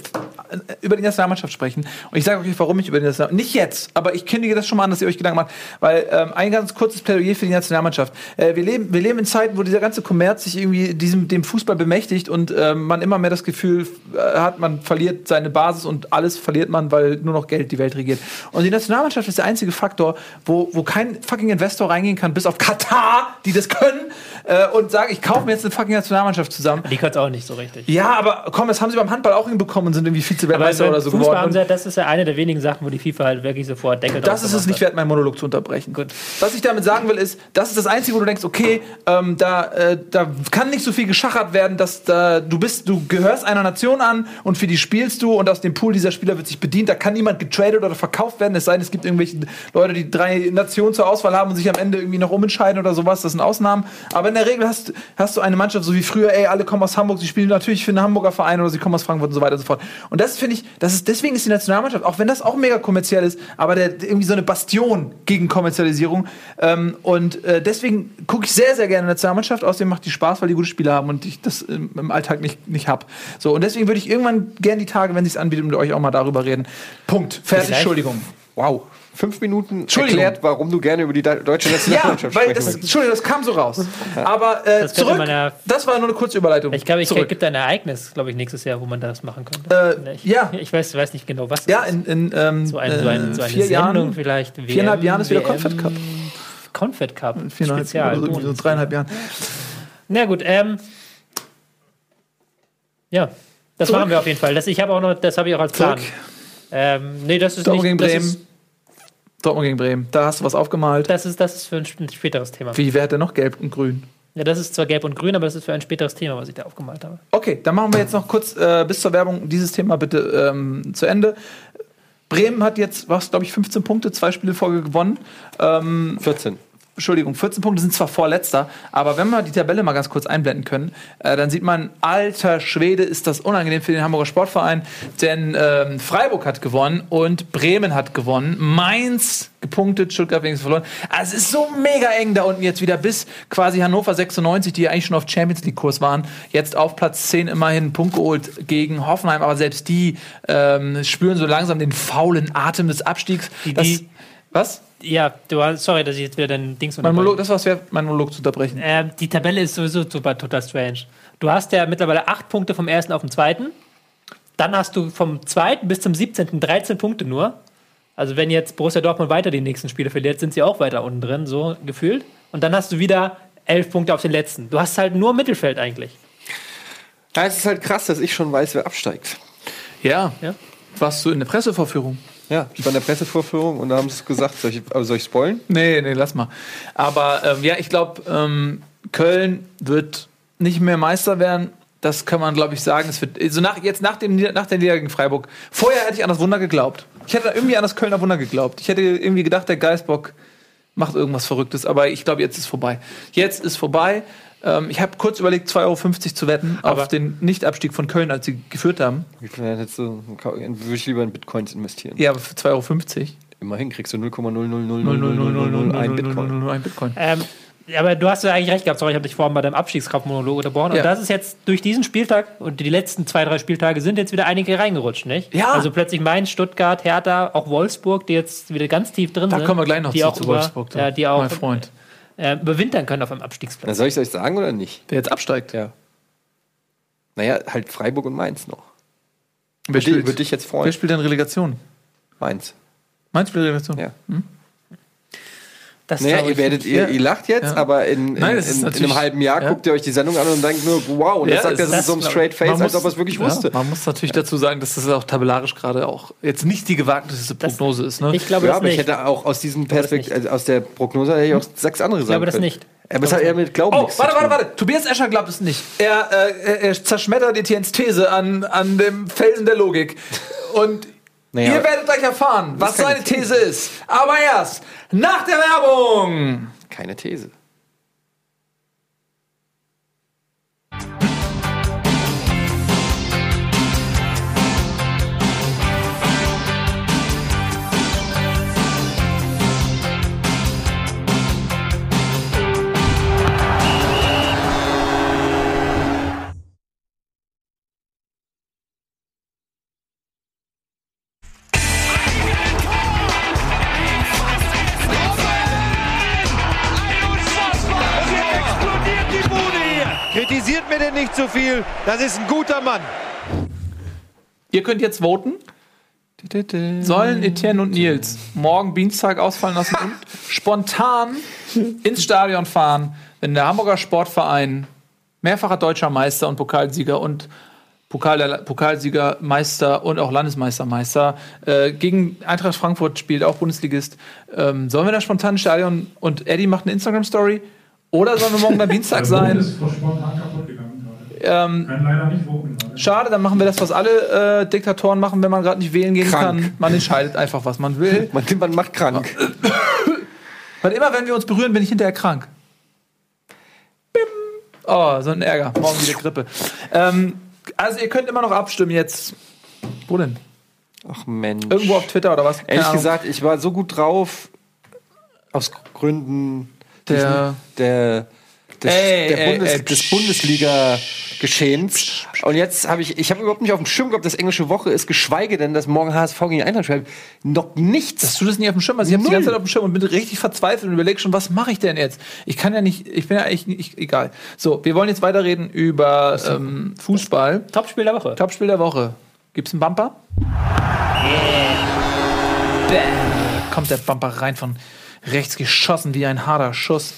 über die Nationalmannschaft sprechen. Und ich sage euch, warum ich über die Nationalmannschaft. Nicht jetzt, aber ich kündige das schon mal an, dass ihr euch Gedanken macht. Weil ähm, ein ganz kurzes Plädoyer für die Nationalmannschaft. Wir, leben, wir leben in Zeiten, wo dieser ganze Kommerz sich irgendwie diesem, dem Fußball bemächtigt und äh, man immer mehr das Gefühl äh, hat, man verliert seine Basis und alles verliert man, weil nur noch Geld die Welt regiert. Und die Nationalmannschaft ist der einzige Faktor, wo, wo kein fucking Investor reingehen kann, bis auf Katar, die das können, äh, und sagen, ich kaufe mir jetzt eine fucking Nationalmannschaft zusammen. Die können es auch nicht so richtig. Ja, aber komm, das haben sie beim Handball auch hinbekommen und sind irgendwie Vize-Weltmeister oder so Fußball geworden. haben sie, das ist ja eine der wenigen Sachen, wo die FIFA halt wirklich sofort Deckel Das ist es nicht wert, meinen Monolog zu unterbrechen. Gut. Was ich damit sagen will, ist, das ist das Einzige, wo du denkst, okay, ähm, da, äh, da kann nicht so viel geschachert werden, dass da, du bist, du gehörst einer Nation an und für die spielst du und aus dem Pool dieser Spieler wird sich bedient. Da kann niemand getradet oder verkauft werden, es sei denn, es gibt irgendwelche Leute, die drei Nationen zur Auswahl haben und sich am Ende irgendwie noch umentscheiden oder sowas. Das sind Ausnahmen. Aber in der Regel hast, hast du eine Mannschaft, so wie früher, ey, alle kommen aus Hamburg, sie spielen natürlich für einen Hamburger Verein oder sie kommen aus Frankfurt und so weiter und so fort. Und das finde ich, das ist, deswegen ist die Nationalmannschaft, auch wenn das auch mega kommerziell ist, aber der, irgendwie so eine Bastion gegen Kommerzialisierung. Ähm, und äh, deswegen gucke ich sehr, sehr gerne Nationalmannschaft. Außerdem macht die Spaß, weil die gute Spieler haben und ich das im, im Alltag nicht, nicht hab. So, und deswegen würde ich irgendwann gerne die Tage, wenn es anbietet, mit euch auch mal darüber reden. Punkt. Fertig. Vielleicht- Entschuldigung. Wow. Fünf Minuten erklärt, warum du gerne über die de- deutsche Ja, Nationalmannschaft weil sprechen das. Entschuldigung, das kam so raus. Aber äh, Das zurück, ja- das war nur eine kurze Überleitung. Ich glaube, ich Zurück. gibt ein Ereignis, glaube ich, nächstes Jahr, wo man das machen könnte. Äh, ich, ja. Ich weiß, weiß nicht genau, was. Ja, in, in ähm, so, ein, so, ein, so äh, eine vier Sendung Jahren, vielleicht. WM, viereinhalb Jahren ist wieder Confed Cup. Confed Cup. viereinhalb Spezial. so, so dreieinhalb Jahren. Na gut, ähm. Ja, das Zurück. machen wir auf jeden Fall. Das, ich habe auch noch, das habe ich auch als Plan. Zurück. Ähm, nee, das ist Dortmund nicht. gegen Das Bremen. ist, Dortmund gegen Bremen. Da hast du was aufgemalt. das, ist, das ist für ein sp- späteres Thema. Wie, wer hat denn noch gelb und grün? Ja, das ist zwar gelb und grün, aber das ist für ein späteres Thema, was ich da aufgemalt habe. Okay, dann machen wir jetzt noch kurz äh, bis zur Werbung dieses Thema bitte ähm, zu Ende. Bremen hat jetzt, was glaube ich, 15 Punkte, zwei Spiele Folge gewonnen. Ähm, 14. Entschuldigung, 14 Punkte sind zwar vorletzter, aber wenn wir die Tabelle mal ganz kurz einblenden können, äh, dann sieht man, alter Schwede, ist das unangenehm für den Hamburger Sportverein, denn ähm, Freiburg hat gewonnen und Bremen hat gewonnen, Mainz gepunktet, Stuttgart wenigstens verloren. Also es ist so mega eng da unten jetzt wieder bis quasi Hannover 96, die ja eigentlich schon auf Champions League Kurs waren, jetzt auf Platz 10 immerhin einen Punkt geholt gegen Hoffenheim, aber selbst die ähm, spüren so langsam den faulen Atem des Abstiegs. Die- die- was? Ja, du hast, sorry, dass ich jetzt wieder dein Dings Mein Monolog, unterbreche. das war's wert, mein Monolog zu unterbrechen. Ähm, die Tabelle ist sowieso super total strange. Du hast ja mittlerweile acht Punkte vom ersten auf den zweiten. Dann hast du vom zweiten bis zum 17. 13 Punkte nur. Also wenn jetzt Borussia Dortmund weiter die nächsten Spiele verliert, sind sie auch weiter unten drin, so gefühlt. Und dann hast du wieder elf Punkte auf den letzten. Du hast halt nur Mittelfeld eigentlich. Es ist halt krass, dass ich schon weiß, wer absteigt. Ja. Ja. Warst du in der Pressevorführung? Ja, ich war in der Pressevorführung und da haben sie es gesagt, soll ich, soll ich spoilen? Nee, nee, lass mal. Aber ähm, ja, ich glaube, ähm, Köln wird nicht mehr Meister werden. Das kann man, glaube ich, sagen. Es wird, also nach, jetzt nach, dem, nach der Niederlage gegen Freiburg. Vorher hätte ich an das Wunder geglaubt. Ich hätte irgendwie an das Kölner Wunder geglaubt. Ich hätte irgendwie gedacht, der Geistbock macht irgendwas Verrücktes. Aber ich glaube, jetzt ist vorbei. Jetzt ist vorbei. Ähm, ich habe kurz überlegt, 2,50 Euro zu wetten Aber- auf den Nichtabstieg von Köln, als sie geführt haben. Wie viel hättest du, würde ich lieber in Bitcoins investieren. Ja, aber für 2,50 Euro. Immerhin kriegst du 0,0000001 Bitcoin. Ein Bitcoin. Ähm, aber du hast ja eigentlich recht gehabt. Sorry, ich habe dich vorhin bei deinem Abstiegskampfmonolog unterbrochen. Und Ja. das ist jetzt durch diesen Spieltag und die letzten zwei, drei Spieltage sind jetzt wieder einige reingerutscht, nicht? Ja. Also plötzlich Mainz, Stuttgart, Hertha, auch Wolfsburg, die jetzt wieder ganz tief drin Da sind. kommen wir gleich noch die zu, auch zu über, Wolfsburg. da. Ja, die auch Mein Freund, Äh, überwintern können auf einem Abstiegsplatz. Na, soll ich es euch sagen oder nicht? der jetzt absteigt. Ja. Naja, halt Freiburg und Mainz noch. Wer Würde spielt, würd dich jetzt wer freuen? spielt denn Relegation? Mainz. Meinst du Relegation? Ja. Das Naja, ihr ich werdet, ihr, ihr lacht jetzt, Ja. aber in, in, Nein, das in, in einem halben Jahr ja. guckt ihr euch die Sendung an und denkt nur, wow, und Ja, das sagt er das- das mit so einem das- straight face, Man als muss- ob er es wirklich ja, wusste. Man muss natürlich dazu sagen, dass das auch tabellarisch gerade auch jetzt nicht die gewagteste Prognose ist. Ne? Ich glaube Ja, das aber ich hätte auch aus diesem das Perspekt also aus der Prognose hätte ich auch sechs andere sagen glaube das können. nicht. Aber es hat eher mit Glauben Oh, warte, warte, warte. Tobias Escher glaubt es nicht. Er, äh, er, er zerschmettert Etiennes These an, an dem Felsen der Logik. Und Naja, ihr werdet gleich erfahren, was seine These ist. Aber erst nach der Werbung. keine These. Nicht zu viel. Das ist ein guter Mann. Ihr könnt jetzt voten. Sollen Etienne und Nils morgen Dienstag ausfallen lassen und spontan ins Stadion fahren, wenn der Hamburger Sportverein mehrfacher deutscher Meister und Pokalsieger und Pokal Pokalsieger, Meister und auch Landesmeistermeister äh, gegen Eintracht Frankfurt spielt, auch Bundesligist. Ähm, sollen wir da spontan ins Stadion und Eddie macht eine Instagram-Story? Oder sollen wir morgen am Dienstag sein? Ist spontan kaputt gegangen ähm, Kann leider nicht voten. Schade, dann machen wir das, was alle äh, Diktatoren machen, wenn man gerade nicht wählen gehen krank. kann. Man entscheidet einfach, was man will. Man, man macht krank. Weil immer, wenn wir uns berühren, bin ich hinterher krank. Bim. Oh, so ein Ärger. Morgen wieder Grippe. Ähm, also ihr könnt immer noch abstimmen jetzt. Wo denn? Ach Mensch. Irgendwo auf Twitter oder was? Ehrlich gesagt, ich war so gut drauf aus Gründen der, der des, ey, der Bundes, ey, des Bundesliga-Geschehens. Und jetzt habe ich, ich habe überhaupt nicht auf dem Schirm gehabt, dass englische Woche ist, geschweige denn, dass morgen HSV gegen Eintracht schreibt. Noch nichts. Dass du das nicht auf dem Schirm hast. Ich habe die ganze Zeit auf dem Schirm und bin richtig verzweifelt und überlege schon, was mache ich denn jetzt? Ich kann ja nicht, ich bin ja eigentlich nicht, egal. So, wir wollen jetzt weiterreden über ähm, Fußball. Topspiel der Woche. Topspiel der Woche. Gibt's einen Bumper? Yeah. Bam. Kommt der Bumper rein von rechts geschossen wie ein harter Schuss.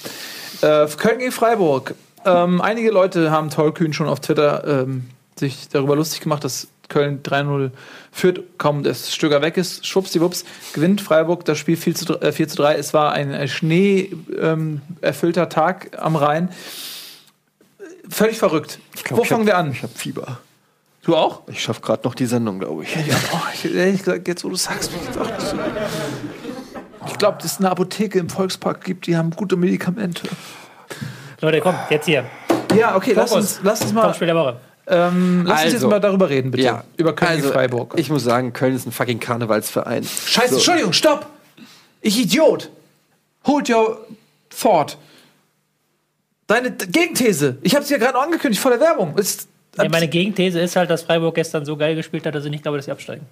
Äh, Köln gegen Freiburg. Ähm, einige Leute haben tollkühn schon auf Twitter ähm, sich darüber lustig gemacht, dass Köln 3-0 führt, kaum das Stöger weg ist. Schwuppsiwupps gewinnt Freiburg das Spiel 4 zu, äh, 4 zu 3. Es war ein schneeerfüllter ähm, Tag am Rhein. Völlig verrückt. Glaub, Wo fangen hab, wir an? Ich habe Fieber. Du auch? Ich schaffe gerade noch die Sendung, glaube ich. Ja, oh, ich, ich, jetzt, wo du sagst, ich, ich glaube, dass es eine Apotheke im Volkspark gibt, die haben gute Medikamente. Leute, komm, jetzt hier. Ja, okay, lass uns, lass uns mal. Topspiel der Woche. Ähm, lass also, uns jetzt also, mal darüber reden, bitte. Ja. Über Köln also, Freiburg. Ich muss sagen, Köln ist ein fucking Karnevalsverein. Scheiße, so. Entschuldigung, stopp! Ich Idiot! Hold your thought. Deine Gegenthese. Ich habe es ja gerade angekündigt vor der Werbung. Ist, ja, meine Gegenthese ist halt, dass Freiburg gestern so geil gespielt hat, dass ich nicht glaube, dass sie absteigen.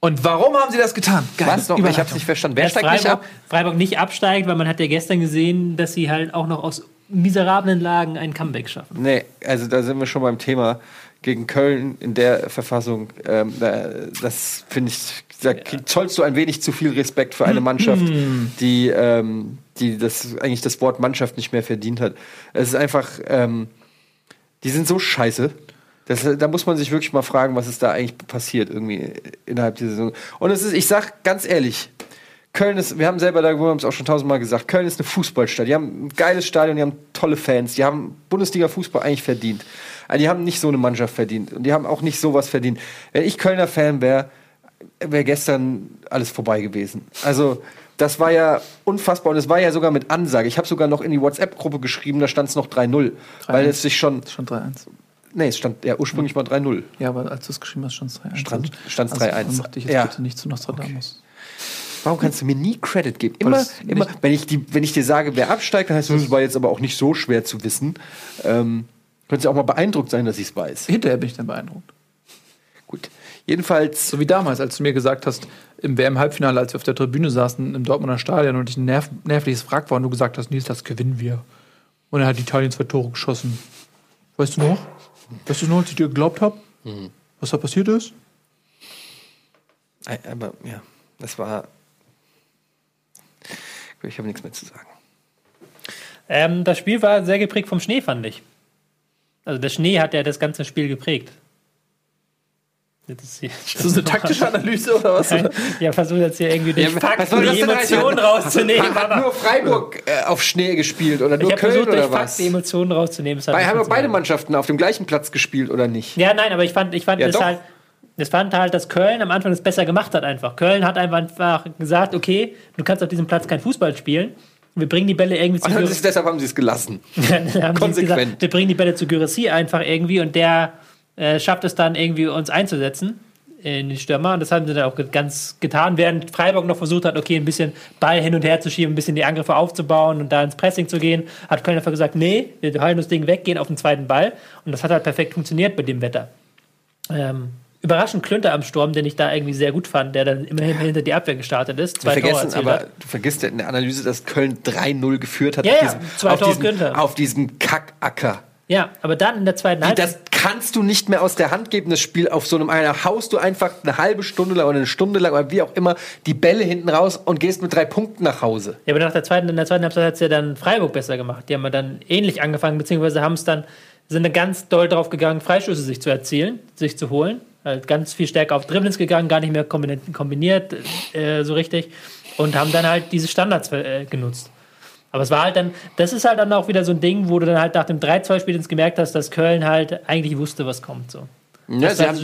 Und warum haben sie das getan? Geil. Was noch? Ich habe nicht verstanden. Wer steigt Freiburg, nicht ab? Freiburg nicht absteigt, weil man hat ja gestern gesehen, dass sie halt auch noch aus miserablen Lagen ein Comeback schaffen. Nee, also da sind wir schon beim Thema. Gegen Köln in der Verfassung, ähm, das finde ich, da zollst du ein wenig zu viel Respekt für eine Mannschaft, die, ähm, die das eigentlich das Wort Mannschaft nicht mehr verdient hat. Es ist einfach, ähm, die sind so scheiße. Das, da muss man sich wirklich mal fragen, was ist da eigentlich passiert irgendwie innerhalb dieser Saison. Und es ist, ich sag ganz ehrlich, Köln ist, wir haben selber da gewohnt, haben es auch schon tausendmal gesagt, Köln ist eine Fußballstadt. Die haben ein geiles Stadion, die haben tolle Fans, die haben Bundesliga-Fußball eigentlich verdient. Also die haben nicht so eine Mannschaft verdient und die haben auch nicht sowas verdient. Wenn ich Kölner Fan wäre, wäre gestern alles vorbei gewesen. Also das war ja unfassbar und es war ja sogar mit Ansage. Ich habe sogar noch in die WhatsApp-Gruppe geschrieben, da stand es noch 3-0, weil es sich schon... Schon 3-1. Nee, es stand ja ursprünglich mal 3-0. Ja, aber als du es geschrieben hast, stand es 3-1. Stand es also, 3-1. Also, mach dich jetzt ja. bitte nicht zu Nostradamus. Okay. Warum kannst du mir nie Credit geben? Immer, immer wenn, ich die, wenn ich dir sage, wer absteigt, dann heißt das, das war jetzt aber auch nicht so schwer zu wissen. Ähm, Könnte ja auch mal beeindruckt sein, dass ich es weiß. Hinterher bin ich dann beeindruckt. Gut. Jedenfalls. So wie damals, als du mir gesagt hast, im WM-Halbfinale, als wir auf der Tribüne saßen im Dortmunder Stadion und ich ein nerv nervliches Wrack war und du gesagt hast, Nils, das gewinnen wir. Und er hat Italien zwei Tore geschossen. Weißt du noch? Weißt du noch, als ich dir geglaubt habe? Mhm. Was da passiert ist? Aber ja, das war. Ich habe nichts mehr zu sagen. Ähm, das Spiel war sehr geprägt vom Schnee, fand ich. Also der Schnee hat ja das ganze Spiel geprägt. Das ist, hier, das ist eine taktische Analyse oder was? ja, versuche jetzt hier irgendwie durch ja, Fakten die Emotionen rauszunehmen. Hat nur Freiburg äh, auf Schnee gespielt oder nur ich Köln versucht, oder durch was? Fakten Emotionen rauszunehmen. Bei, haben beide Mannschaften auf dem gleichen Platz gespielt oder nicht? Ja, nein, aber ich fand, ich fand ja, es halt, ich fand halt, dass Köln am Anfang es besser gemacht hat einfach. Köln hat einfach gesagt, okay, du kannst auf diesem Platz kein Fußball spielen. Wir bringen die Bälle irgendwie zu Gürassi. Deshalb haben sie es gelassen. Konsequent. Gesagt, wir bringen die Bälle zu Gürassi einfach irgendwie und der äh, schafft es dann irgendwie uns einzusetzen in die Stürmer. Und das haben sie dann auch ganz getan, während Freiburg noch versucht hat, okay, ein bisschen Ball hin und her zu schieben, ein bisschen die Angriffe aufzubauen und da ins Pressing zu gehen, hat Köln einfach gesagt, nee, wir halten das Ding weg, gehen auf den zweiten Ball. Und das hat halt perfekt funktioniert bei dem Wetter. Ähm, überraschend Klünter am Sturm, den ich da irgendwie sehr gut fand, der dann immerhin hinter die Abwehr gestartet ist. Zwei vergessen, aber du vergisst in der Analyse, dass Köln 3-0 geführt hat ja, auf, ja, diesem, auf, diesem, auf diesem Kackacker. Ja, aber dann in der zweiten Halbzeit. Das kannst du nicht mehr aus der Hand geben, das Spiel auf so einem einer. Haust du einfach eine halbe Stunde lang oder eine Stunde lang oder wie auch immer die Bälle hinten raus und gehst mit drei Punkten nach Hause. Ja, aber nach der zweiten, in der zweiten Halbzeit hat es ja dann Freiburg besser gemacht. Die haben dann ähnlich angefangen, beziehungsweise haben es dann, sind ganz doll drauf gegangen, Freischüsse sich zu erzielen, sich zu holen. Halt ganz viel stärker auf Dribblings gegangen, gar nicht mehr kombiniert, äh, so richtig. Und haben dann halt diese Standards äh, genutzt. Aber es war halt dann, das ist halt dann auch wieder so ein Ding, wo du dann halt nach dem 3-2-Spiel gemerkt hast, dass Köln halt eigentlich wusste, was kommt. So. Ja, sie haben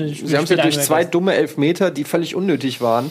es ja durch zwei dumme Elfmeter, die völlig unnötig waren,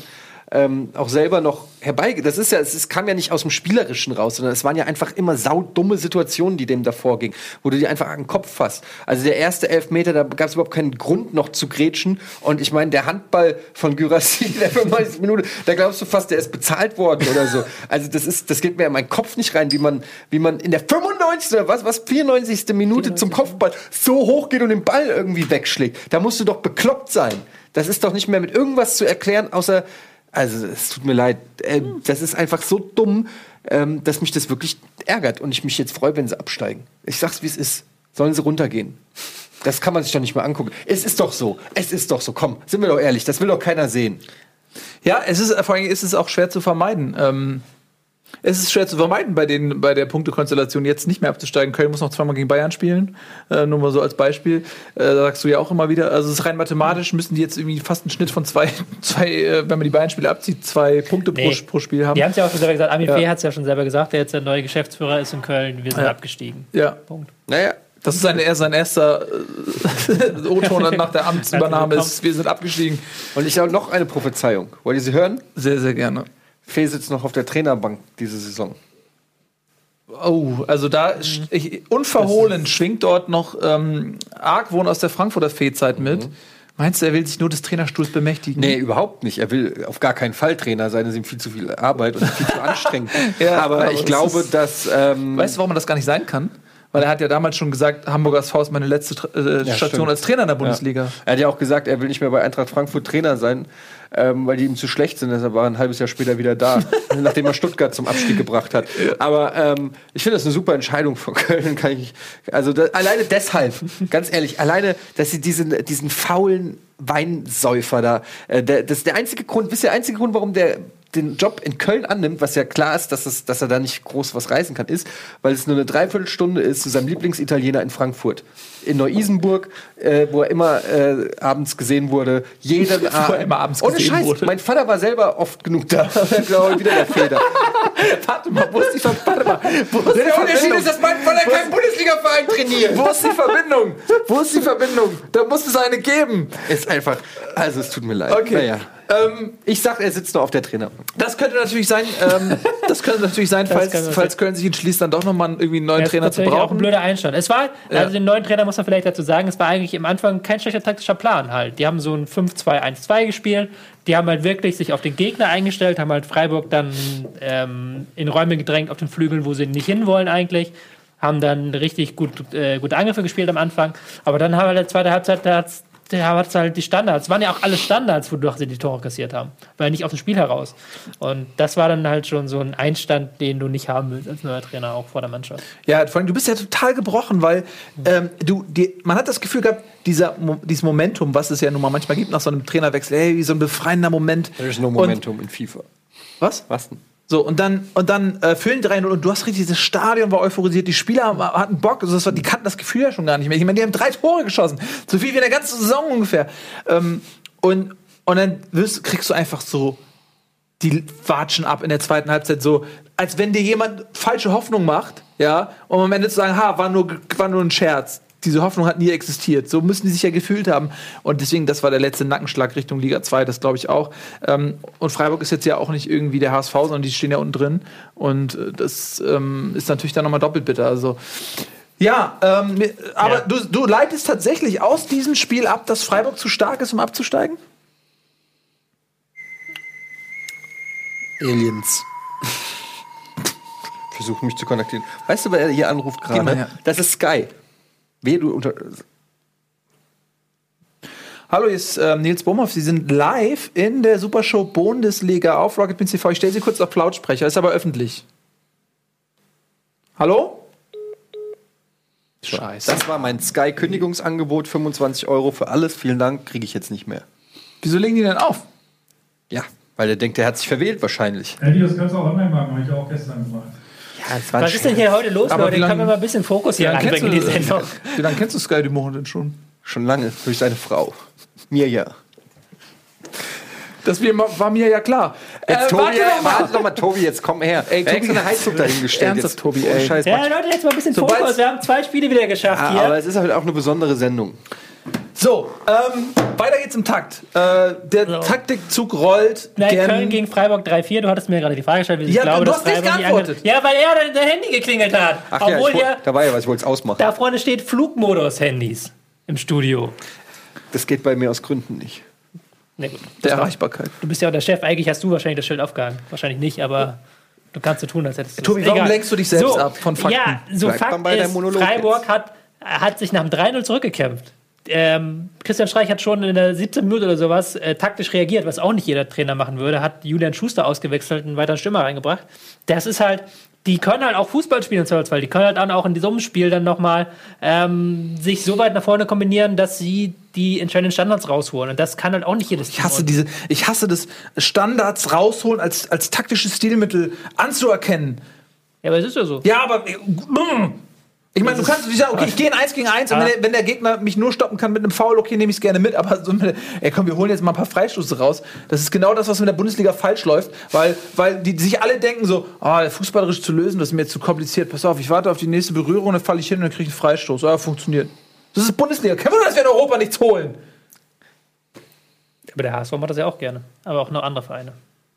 ähm, auch selber noch herbei. Das ist ja, es kam ja nicht aus dem Spielerischen raus, sondern es waren ja einfach immer saudumme Situationen, die dem davor gingen, wo du dir einfach an den Kopf fasst. Also der erste Elfmeter, da gab es überhaupt keinen Grund noch zu grätschen. Und ich meine, der Handball von Gyrassi, der 95 Minute, da glaubst du fast, der ist bezahlt worden oder so. Also das ist, das geht mir in meinen Kopf nicht rein, wie man, wie man in der 95. oder was, was 94. Minute 94. zum Kopfball so hoch geht und den Ball irgendwie wegschlägt. Da musst du doch bekloppt sein. Das ist doch nicht mehr mit irgendwas zu erklären, außer also es tut mir leid. Äh, das ist einfach so dumm, ähm, dass mich das wirklich ärgert und ich mich jetzt freue, wenn sie absteigen. Ich sag's, wie es ist. Sollen sie runtergehen. Das kann man sich doch nicht mehr angucken. Es ist doch so. Es ist doch so. Komm, sind wir doch ehrlich. Das will doch keiner sehen. Ja, es ist vor allem ist es auch schwer zu vermeiden. Ähm, es ist schwer zu vermeiden, bei, den, bei der Punktekonstellation jetzt nicht mehr abzusteigen. Köln muss noch zweimal gegen Bayern spielen, äh, nur mal so als Beispiel. Äh, da sagst du ja auch immer wieder, also es ist rein mathematisch, müssen die jetzt irgendwie fast einen Schnitt von zwei, zwei äh, wenn man die Bayern-Spiele abzieht, zwei Punkte nee. pro, pro, Spiel haben. Die haben es ja auch schon selber gesagt, Armin ja. Fee hat es ja schon selber gesagt, der jetzt der neue Geschäftsführer ist in Köln, wir sind ja. abgestiegen. Ja. Punkt. Naja, das ist sein, sein erster äh, O-Ton nach der Amtsübernahme. Ist, wir sind abgestiegen. Und ich habe noch eine Prophezeiung. Wollt ihr sie hören? Sehr, sehr gerne. Fee sitzt noch auf der Trainerbank diese Saison. Oh, also da mhm. ich, unverhohlen schwingt dort noch ähm, Argwohn aus der Frankfurter Fee-Zeit mit. Mhm. Meinst du, er will sich nur des Trainerstuhls bemächtigen? Nee, überhaupt nicht. Er will auf gar keinen Fall Trainer sein. Das ist ihm viel zu viel Arbeit und viel zu anstrengend. ja, aber, aber, ich glaube, dass. Ähm weißt du, warum man das gar nicht sein kann? Weil er hat ja damals schon gesagt, Hamburgers Faust meine letzte äh, ja, Station stimmt. als Trainer in der Bundesliga. Ja. Er hat ja auch gesagt, er will nicht mehr bei Eintracht Frankfurt Trainer sein, ähm, weil die ihm zu schlecht sind. Deshalb war er ein halbes Jahr später wieder da, nachdem er Stuttgart zum Abstieg gebracht hat. Aber ähm, ich finde das eine super Entscheidung von Köln. Kann ich, also da, alleine deshalb, ganz ehrlich, alleine, dass sie diesen, diesen faulen Weinsäufer da, äh, der, das ist der einzige Grund, wisst ihr, der einzige Grund, warum der den Job in Köln annimmt, was ja klar ist, dass, es, dass er da nicht groß was reisen kann, ist, weil es nur eine Dreiviertelstunde ist zu seinem Lieblingsitaliener in Frankfurt. In Neu-Isenburg, äh, wo er immer äh, abends gesehen wurde. Jeden Abend. immer abends Ohne gesehen Scheiß, wurde. mein Vater war selber oft genug da. glaube wieder der Fehler. Warte mal, wo ist die Verbindung? Wo ist der Unterschied ist, dass mein Vater keinen Bundesliga-Verein trainiert. Wo ist die Verbindung? Wo ist die Verbindung? Da muss es eine geben. Ist einfach. Also, es tut mir leid. Okay. Naja. Ähm, ich sag, er sitzt nur auf der Trainerbank. Das könnte natürlich sein, ähm, das könnte natürlich sein, falls, falls Köln sich entschließt, dann doch nochmal irgendwie einen neuen Trainer zu brauchen. Auch ein blöder Einstand. Es war, ja. also den neuen Trainer muss man vielleicht dazu sagen, es war eigentlich im Anfang kein schlechter taktischer Plan halt. Die haben so ein 5-2-1-2 gespielt. Die haben halt wirklich sich auf den Gegner eingestellt, haben halt Freiburg dann ähm, in Räume gedrängt auf den Flügeln, wo sie nicht hinwollen eigentlich haben dann richtig gut, äh, gute Angriffe gespielt am Anfang. Aber dann haben wir in der zweiten Halbzeit, da hat's der hat halt die Standards. Es waren ja auch alle Standards, wodurch sie die Tore kassiert haben. Weil nicht aus dem Spiel heraus. Und das war dann halt schon so ein Einstand, den du nicht haben willst als neuer Trainer, auch vor der Mannschaft. Ja, vor allem, du bist ja total gebrochen, weil ähm, du, die, man hat das Gefühl gehabt, dieser, dieses Momentum, was es ja nun mal manchmal gibt nach so einem Trainerwechsel, hey, wie so ein befreiender Moment. There is no Momentum Und, in FIFA. Was? Was denn? So, und dann, und dann äh, füllen 3-0 und du hast richtig, dieses Stadion war euphorisiert, die Spieler hatten Bock, also das war, die kannten das Gefühl ja schon gar nicht mehr. Ich meine, die haben drei Tore geschossen, so viel wie in der ganzen Saison ungefähr. Ähm, und, und dann wirst, kriegst du einfach so die Watschen ab in der zweiten Halbzeit, so als wenn dir jemand falsche Hoffnung macht, ja, um am Ende zu sagen, ha, war nur, war nur ein Scherz diese Hoffnung hat nie existiert. So müssen die sich ja gefühlt haben. Und deswegen, das war der letzte Nackenschlag Richtung Liga 2, das glaube ich auch. Ähm, und Freiburg ist jetzt ja auch nicht irgendwie der HSV, sondern die stehen ja unten drin. Und äh, das ähm, ist natürlich dann nochmal doppelt bitter. Also. Ja, ähm, aber ja. Du, du leitest tatsächlich aus diesem Spiel ab, dass Freiburg zu stark ist, um abzusteigen? Aliens. Versuche mich zu kontaktieren. Weißt du, wer hier anruft gerade? Das ist Sky. Wer du unter. Hallo, hier ist ähm, Nils Bomhoff. Sie sind live in der Supershow Bundesliga auf Rocket TV. Ich stelle Sie kurz auf Lautsprecher, ist aber öffentlich. Hallo? Scheiße. Das war mein Sky-Kündigungsangebot, 25 Euro für alles. Vielen Dank, kriege ich jetzt nicht mehr. Wieso legen die denn auf? Ja, weil er denkt, er hat sich verwählt wahrscheinlich. Ja, das kannst du auch online machen, habe ich auch gestern gemacht. Ja, Was ist denn hier heute los, Aber Leute? lang- Können wir mal ein bisschen Fokus hier reinbringen in die kennst du- Sendung? Wie lange kennst du Sky Dumont denn schon? Schon lange, durch seine Frau. Mir ja. Das war mir ja klar. Jetzt, Äh, Tobi, warte doch mal. warte doch mal, Tobi, jetzt komm her. Ey, Tobi, extra eine Heizung dahingestellt. Ernsthaft, jetzt. Tobi, ey. Scheiß, Ja. Leute, jetzt mal ein bisschen Sobald- Fokus. Wir haben zwei Spiele wieder geschafft Ja, hier. aber es ist halt auch eine besondere Sendung. So, ähm, weiter geht's im Takt. Äh, der So. Taktikzug rollt. Nein, gern- Köln gegen Freiburg 3-4. Du hattest mir gerade die Frage gestellt, wie ich Ja, glaube, du dass hast nicht Freiburg nicht geantwortet. Ja, weil er dein, Handy geklingelt hat. Ach Obwohl ja, ich, da war ja was, ich wollte es ausmachen. da vorne steht Flugmodus-Handys im Studio. Das geht bei mir aus Gründen nicht. Nee, gut. Der Erreichbarkeit. Du bist ja auch der Chef. Eigentlich hast du wahrscheinlich das Schild aufgehangen. Wahrscheinlich nicht, aber du kannst so tun, als hättest du Tobi, es. warum Egal. lenkst du dich selbst ab von Fakten? Ja, so Bleib Fakt ist, Freiburg jetzt. hat, hat sich nach dem 3-0 zurückgekämpft. Ähm, Christian Streich hat schon in der 17. Minute oder sowas äh, taktisch reagiert, was auch nicht jeder Trainer machen würde. Hat Julian Schuster ausgewechselt und einen weiteren Stürmer reingebracht. Das ist halt, die können halt auch Fußball spielen im Zweifelsfall. Die können halt dann auch in einem Spiel dann nochmal ähm, sich so weit nach vorne kombinieren, dass sie die entscheidenden Standards rausholen. Und das kann halt auch nicht jedes Ich hasse diese, ich hasse das Standards rausholen als, als taktisches Stilmittel anzuerkennen. Ja, aber es ist ja so. Ja, aber. äh, mm. Ich meine, du kannst nicht sagen, okay, ich gehe in 1 gegen 1 und Ah. wenn der, wenn der Gegner mich nur stoppen kann mit einem Foul, okay, nehme ich es gerne mit, aber so mit, ey, komm, wir holen jetzt mal ein paar Freistoße raus. Das ist genau das, was mit der Bundesliga falsch läuft, weil, weil die sich alle denken so, ah, fußballerisch zu lösen, das ist mir jetzt zu kompliziert. Pass auf, ich warte auf die nächste Berührung, dann falle ich hin und dann kriege ich einen Freistoß. Ja, funktioniert. Das ist Bundesliga. Kein Wunder, dass wir in Europa nichts holen. Aber der HSV macht das ja auch gerne. Aber auch noch andere Vereine.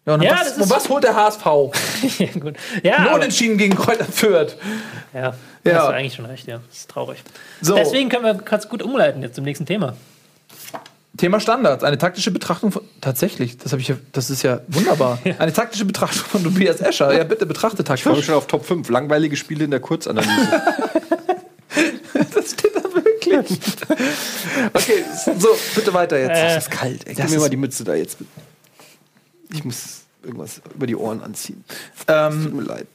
Ja, und Ja, was, das ist und was holt der HSV? ja, gut. Ja, Unentschieden gegen Kräuter Fürth. ja, Ja. hast du eigentlich schon recht, ja. Das ist traurig. So. Deswegen können wir ganz gut umleiten jetzt zum nächsten Thema. Thema Standards, eine taktische Betrachtung von. Tatsächlich, das, ich ja, das ist ja wunderbar. Eine taktische Betrachtung von Tobias Escher. Ja, bitte betrachte Ich freue mich taktisch. schon auf Top 5. Langweilige Spiele in der Kurzanalyse. Das steht da wirklich. Okay, so, bitte weiter jetzt. Äh, ist kalt. Ey, Das gib mir mal die Mütze da jetzt. Ich muss irgendwas über die Ohren anziehen. ähm, Tut mir leid.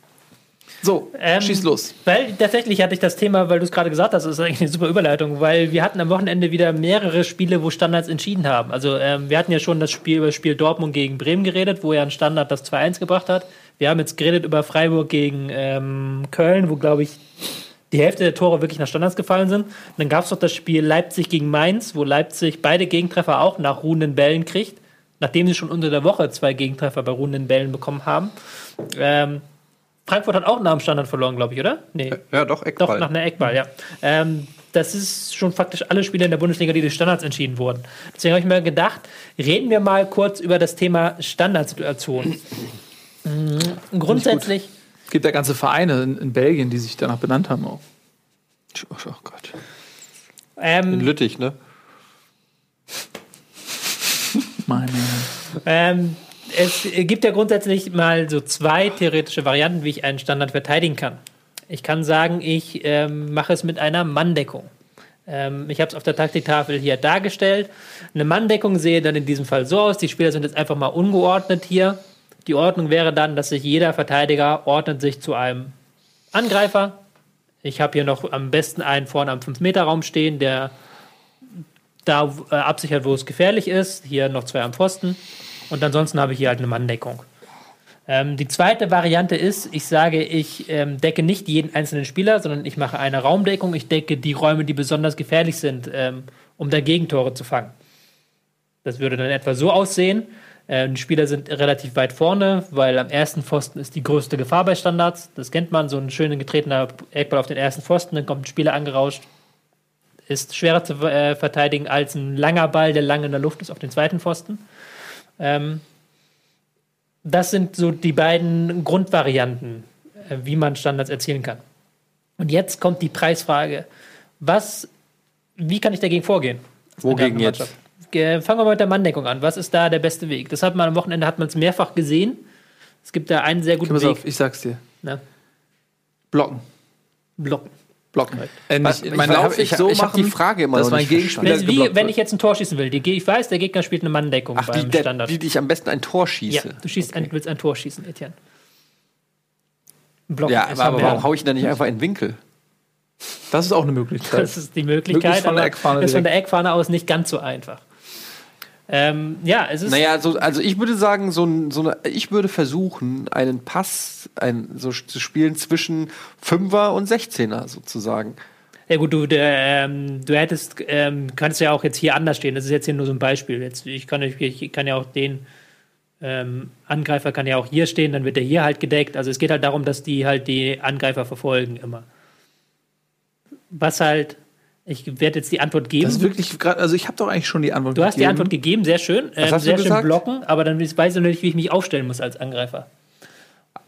so, Ähm, schieß los. Weil tatsächlich hatte ich das Thema, weil du es gerade gesagt hast, das ist eigentlich eine super Überleitung, weil wir hatten am Wochenende wieder mehrere Spiele, wo Standards entschieden haben. Also ähm, wir hatten ja schon das Spiel über das Spiel Dortmund gegen Bremen geredet, wo ja ein Standard das 2-1 gebracht hat. Wir haben jetzt geredet über Freiburg gegen ähm, Köln, wo glaube ich die Hälfte der Tore wirklich nach Standards gefallen sind. Und dann gab es noch das Spiel Leipzig gegen Mainz, wo Leipzig beide Gegentreffer auch nach ruhenden Bällen kriegt, nachdem sie schon unter der Woche zwei Gegentreffer bei ruhenden Bällen bekommen haben. Ähm, Frankfurt hat auch nach dem Standard verloren, glaube ich, oder? Nee. Ja, doch, Eckball. Doch, nach einer Eckball, ja. Ähm, das ist schon faktisch alle Spiele in der Bundesliga, die durch Standards entschieden wurden. Deswegen habe ich mir gedacht, reden wir mal kurz über das Thema Standardsituation. Mhm. Grundsätzlich, Es gibt ja ganze Vereine in, in Belgien, die sich danach benannt haben auch. Oh, Gott. In ähm, Lüttich, ne? Meine. ähm, es gibt ja grundsätzlich mal so zwei theoretische Varianten, wie ich einen Standard verteidigen kann. Ich kann sagen, ich ähm, mache es mit einer Manndeckung. Ähm, ich habe es auf der Taktiktafel hier dargestellt. Eine Manndeckung sehe dann in diesem Fall so aus. Die Spieler sind jetzt einfach mal ungeordnet hier. Die Ordnung wäre dann, dass sich jeder Verteidiger ordnet sich zu einem Angreifer. Ich habe hier noch am besten einen vorne am 5-Meter-Raum stehen, der da äh, absichert, wo es gefährlich ist. Hier noch zwei am Pfosten. Und ansonsten habe ich hier halt eine Manndeckung. Ähm, die zweite Variante ist, ich sage, ich ähm, decke nicht jeden einzelnen Spieler, sondern ich mache eine Raumdeckung. Ich decke die Räume, die besonders gefährlich sind, ähm, um da Gegentore zu fangen. Das würde dann etwa so aussehen. Äh, die Spieler sind relativ weit vorne, weil am ersten Pfosten ist die größte Gefahr bei Standards. Das kennt man, so ein schön getretener Eckball auf den ersten Pfosten, dann kommt ein Spieler angerauscht. Ist schwerer zu äh, verteidigen als ein langer Ball, der lange in der Luft ist auf den zweiten Pfosten. Ähm, das sind so die beiden Grundvarianten, äh, wie man Standards erzielen kann. Und jetzt kommt die Preisfrage. Was, wie kann ich dagegen vorgehen? Wogegen jetzt? Fangen wir mal mit der Manndeckung an. Was ist da der beste Weg? Das hat man am Wochenende hat man es mehrfach gesehen. Es gibt da einen sehr guten Weg. auf, ich sag's dir. Ne? Blocken. Blocken. Blocken. Äh, nicht, ich, mein ich, Laufweg ich, so ich die Frage immer dass noch mein nicht Gegenspieler Das ist wie, wenn ich jetzt ein Tor schießen will. Die, ich weiß, der Gegner spielt eine Manndeckung Ach, die, beim der, Standard. wie ich am besten ein Tor ja, schieße. du schießt ein, willst ein Tor schießen, Etienne. Blocken Ja, aber, aber warum hau ich ihn dann nicht einfach in den Winkel? Das ist auch eine Möglichkeit. Das ist die Möglichkeit, Möglichst von der aber ist von der Eckfahne aus nicht ganz so einfach. Ähm, ja, es ist. Naja, so, also ich würde sagen, so, so eine, ich würde versuchen, einen Pass ein, so zu spielen zwischen Fünfer und Sechzehner sozusagen. Ja gut, du, der, ähm, du hättest, ähm, könntest ja auch jetzt hier anders stehen. Das ist jetzt hier nur so ein Beispiel. Jetzt, ich, kann, ich kann ja auch den ähm, Angreifer kann ja auch hier stehen, dann wird er hier halt gedeckt. Also es geht halt darum, dass die halt die Angreifer verfolgen immer. Was halt, ich werde jetzt die Antwort geben. Das ist wirklich gerade, also ich habe doch eigentlich schon die Antwort du hast die gegeben. Antwort gegeben, sehr schön. Ähm, hast du sehr schön gesagt? blocken, aber dann weiß ich noch nicht, wie ich mich aufstellen muss als Angreifer.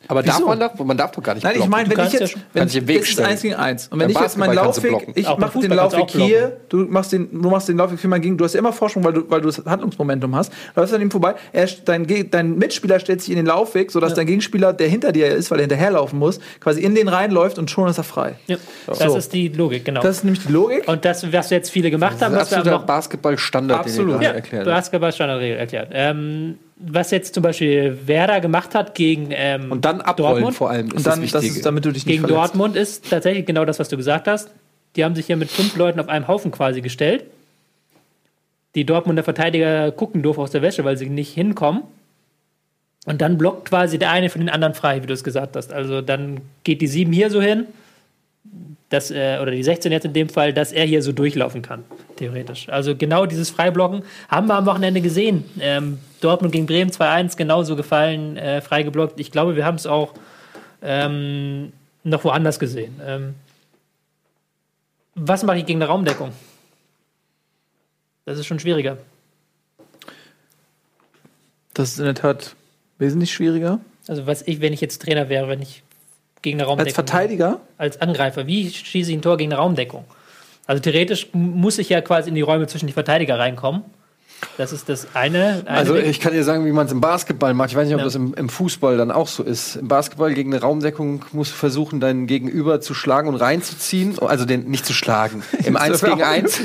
Aber darf man, doch, man darf doch gar nicht Nein, ich meine, wenn ich ja jetzt, schon- wenn dich im Weg ist eins gegen eins. Und wenn ich jetzt meinen Laufweg, ich Auch mache den Laufweg hier, du machst den, du machst den Laufweg für meinen Gegner, du hast ja immer Vorsprung, weil du, weil du das Handlungsmomentum hast. Läufst an ihm vorbei, er, dein, dein Mitspieler stellt sich in den Laufweg, sodass dein Gegenspieler, der hinter dir ist, weil er hinterherlaufen muss, quasi in den reinläuft und schon ist er frei. Ja, das So. ist die Logik, genau. Das ist nämlich die Logik. und das, was jetzt viele gemacht haben, Das ist absoluter Basketball-Standard, den Absolut. Ja, erklärt Basketball-Standardregel erklärt. Ähm, was jetzt zum Beispiel Werder gemacht hat gegen ähm, Und dann abrollen Dortmund, vor allem ist Und dann, das das ist, damit du dich nicht gegen verletzt. Dortmund ist tatsächlich genau das, was du gesagt hast. Die haben sich hier mit fünf Leuten auf einem Haufen quasi gestellt. Die Dortmunder Verteidiger gucken doof aus der Wäsche, weil sie nicht hinkommen. Und dann blockt quasi der eine von den anderen frei, wie du es gesagt hast. Also dann geht die sieben hier so hin, dass, äh, oder die 16 jetzt in dem Fall, dass er hier so durchlaufen kann, theoretisch. Also genau dieses Freiblocken haben wir am Wochenende gesehen. Ähm, Dortmund gegen Bremen 2-1 genauso gefallen, äh, freigeblockt. Ich glaube, wir haben es auch ähm, noch woanders gesehen. Ähm, was mache ich gegen eine Raumdeckung? Das ist schon schwieriger. Das ist in der Tat wesentlich schwieriger. Also was ich, wenn ich jetzt Trainer wäre, wenn ich gegen eine Raumdeckung Als Verteidiger als Angreifer, wie schieße ich ein Tor gegen eine Raumdeckung? Also theoretisch muss ich ja quasi in die Räume zwischen die Verteidiger reinkommen. Das ist das eine. eine Also ich kann dir sagen, wie man es im Basketball macht. Ich weiß nicht, ob Ja. das im, im Fußball dann auch so ist. Im Basketball gegen eine Raumdeckung musst du versuchen, deinen Gegenüber zu schlagen und reinzuziehen. Also den nicht zu schlagen. Im 1 gegen 1.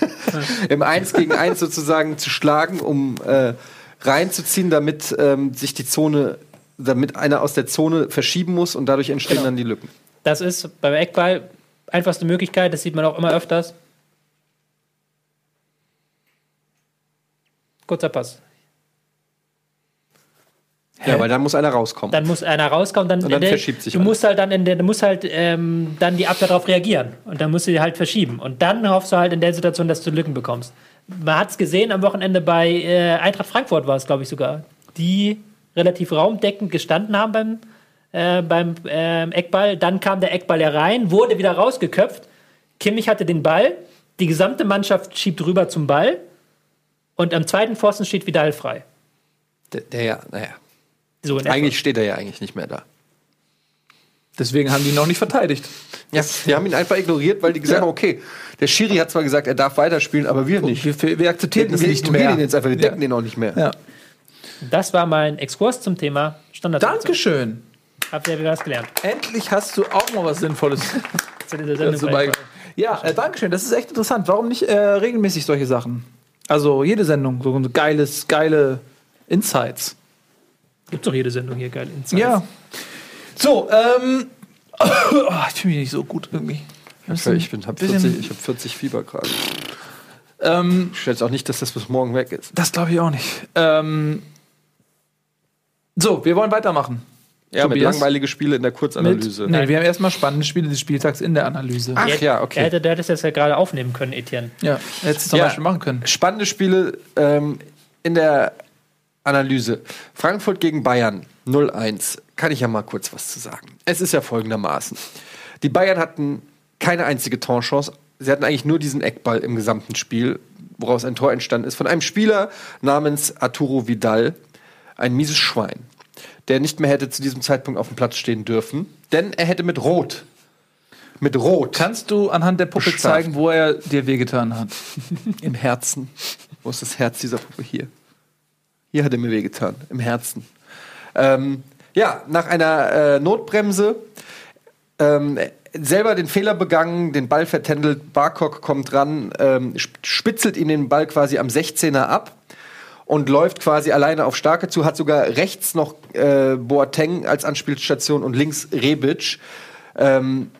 Im 1 gegen 1 sozusagen zu schlagen, um äh, reinzuziehen, damit ähm, sich die Zone, damit einer aus der Zone verschieben muss und dadurch entstehen Genau. dann die Lücken. das ist beim Eckball einfachste Möglichkeit, das sieht man auch immer öfters. Kurzer Pass. Ja, weil dann muss einer rauskommen. Dann muss einer rauskommen, dann, Und dann der, verschiebt sich du alles. musst halt dann in der, du musst halt ähm, dann die Abwehr darauf reagieren und dann musst du die halt verschieben und dann hoffst du halt in der Situation, dass du Lücken bekommst. Man hat es gesehen am Wochenende bei äh, Eintracht Frankfurt war es, glaube ich sogar, die relativ raumdeckend gestanden haben beim äh, beim ähm, Eckball. Dann kam der Eckball herein, wurde wieder rausgeköpft. Kimmich hatte den Ball, die gesamte Mannschaft schiebt rüber zum Ball und am zweiten Pfosten steht Vidal frei. Der, der ja, naja. So. Eigentlich steht er ja eigentlich nicht mehr da. Deswegen haben die ihn noch nicht verteidigt. Ja, die haben ihn einfach ignoriert, weil die gesagt Ja. haben, okay, der Schiri hat zwar gesagt, er darf weiterspielen, aber wir nicht. Wir, wir akzeptieren Wir, wir nicht mehr. ihn jetzt einfach, wir Ja. decken den auch nicht mehr. Ja. Das war mein Exkurs zum Thema Standard. Dankeschön. Habt ihr wieder was gelernt? Endlich hast du auch mal was Sinnvolles Zu dieser Sendung beigetragen. Ja, äh, Dankeschön. Das ist echt interessant. Warum nicht äh, regelmäßig solche Sachen? Also jede Sendung, so geiles, geile Insights. Gibt's doch jede Sendung hier, geil. Insights. Ja. So, ähm. oh, ich fühle mich nicht so gut irgendwie. Ich bin, hab Bisschen- 40, ich hab 40 Fieber gerade. Ähm, Ich schätze auch nicht, dass das bis morgen weg ist. das glaube ich auch nicht. Ähm, so, wir wollen weitermachen. Ja, mit Tobias? langweilige Spiele in der Kurzanalyse. Mit, nee, wir haben erstmal spannende Spiele des Spieltags in der Analyse. Ach ja, okay. Er hätte, der hätte es jetzt ja gerade aufnehmen können, Etienne. Ja, hättest du zum Ja. Beispiel machen können. Spannende Spiele ähm, in der Analyse. Frankfurt gegen Bayern 0-1. Kann ich ja mal kurz was zu sagen. Es ist ja folgendermaßen. Die Bayern hatten keine einzige Torchance. Sie hatten eigentlich nur diesen Eckball im gesamten Spiel, woraus ein Tor entstanden ist. Von einem Spieler namens Arturo Vidal. Ein mieses Schwein. Der nicht mehr hätte zu diesem Zeitpunkt auf dem Platz stehen dürfen. Denn er hätte mit Rot. Mit Rot. Kannst du anhand der Puppe Bestraft. zeigen, wo er dir wehgetan hat? Im Herzen. Wo ist das Herz dieser Puppe? Hier. Hier hat er mir wehgetan. Im Herzen. Ähm, ja, nach einer äh, Notbremse ähm, selber den Fehler begangen, den Ball vertändelt, Barkok kommt ran, ähm, spitzelt ihm den Ball quasi am 16er ab und läuft quasi alleine auf Starke zu, hat sogar rechts noch äh, Boateng als Anspielstation und links Rebic. Ähm,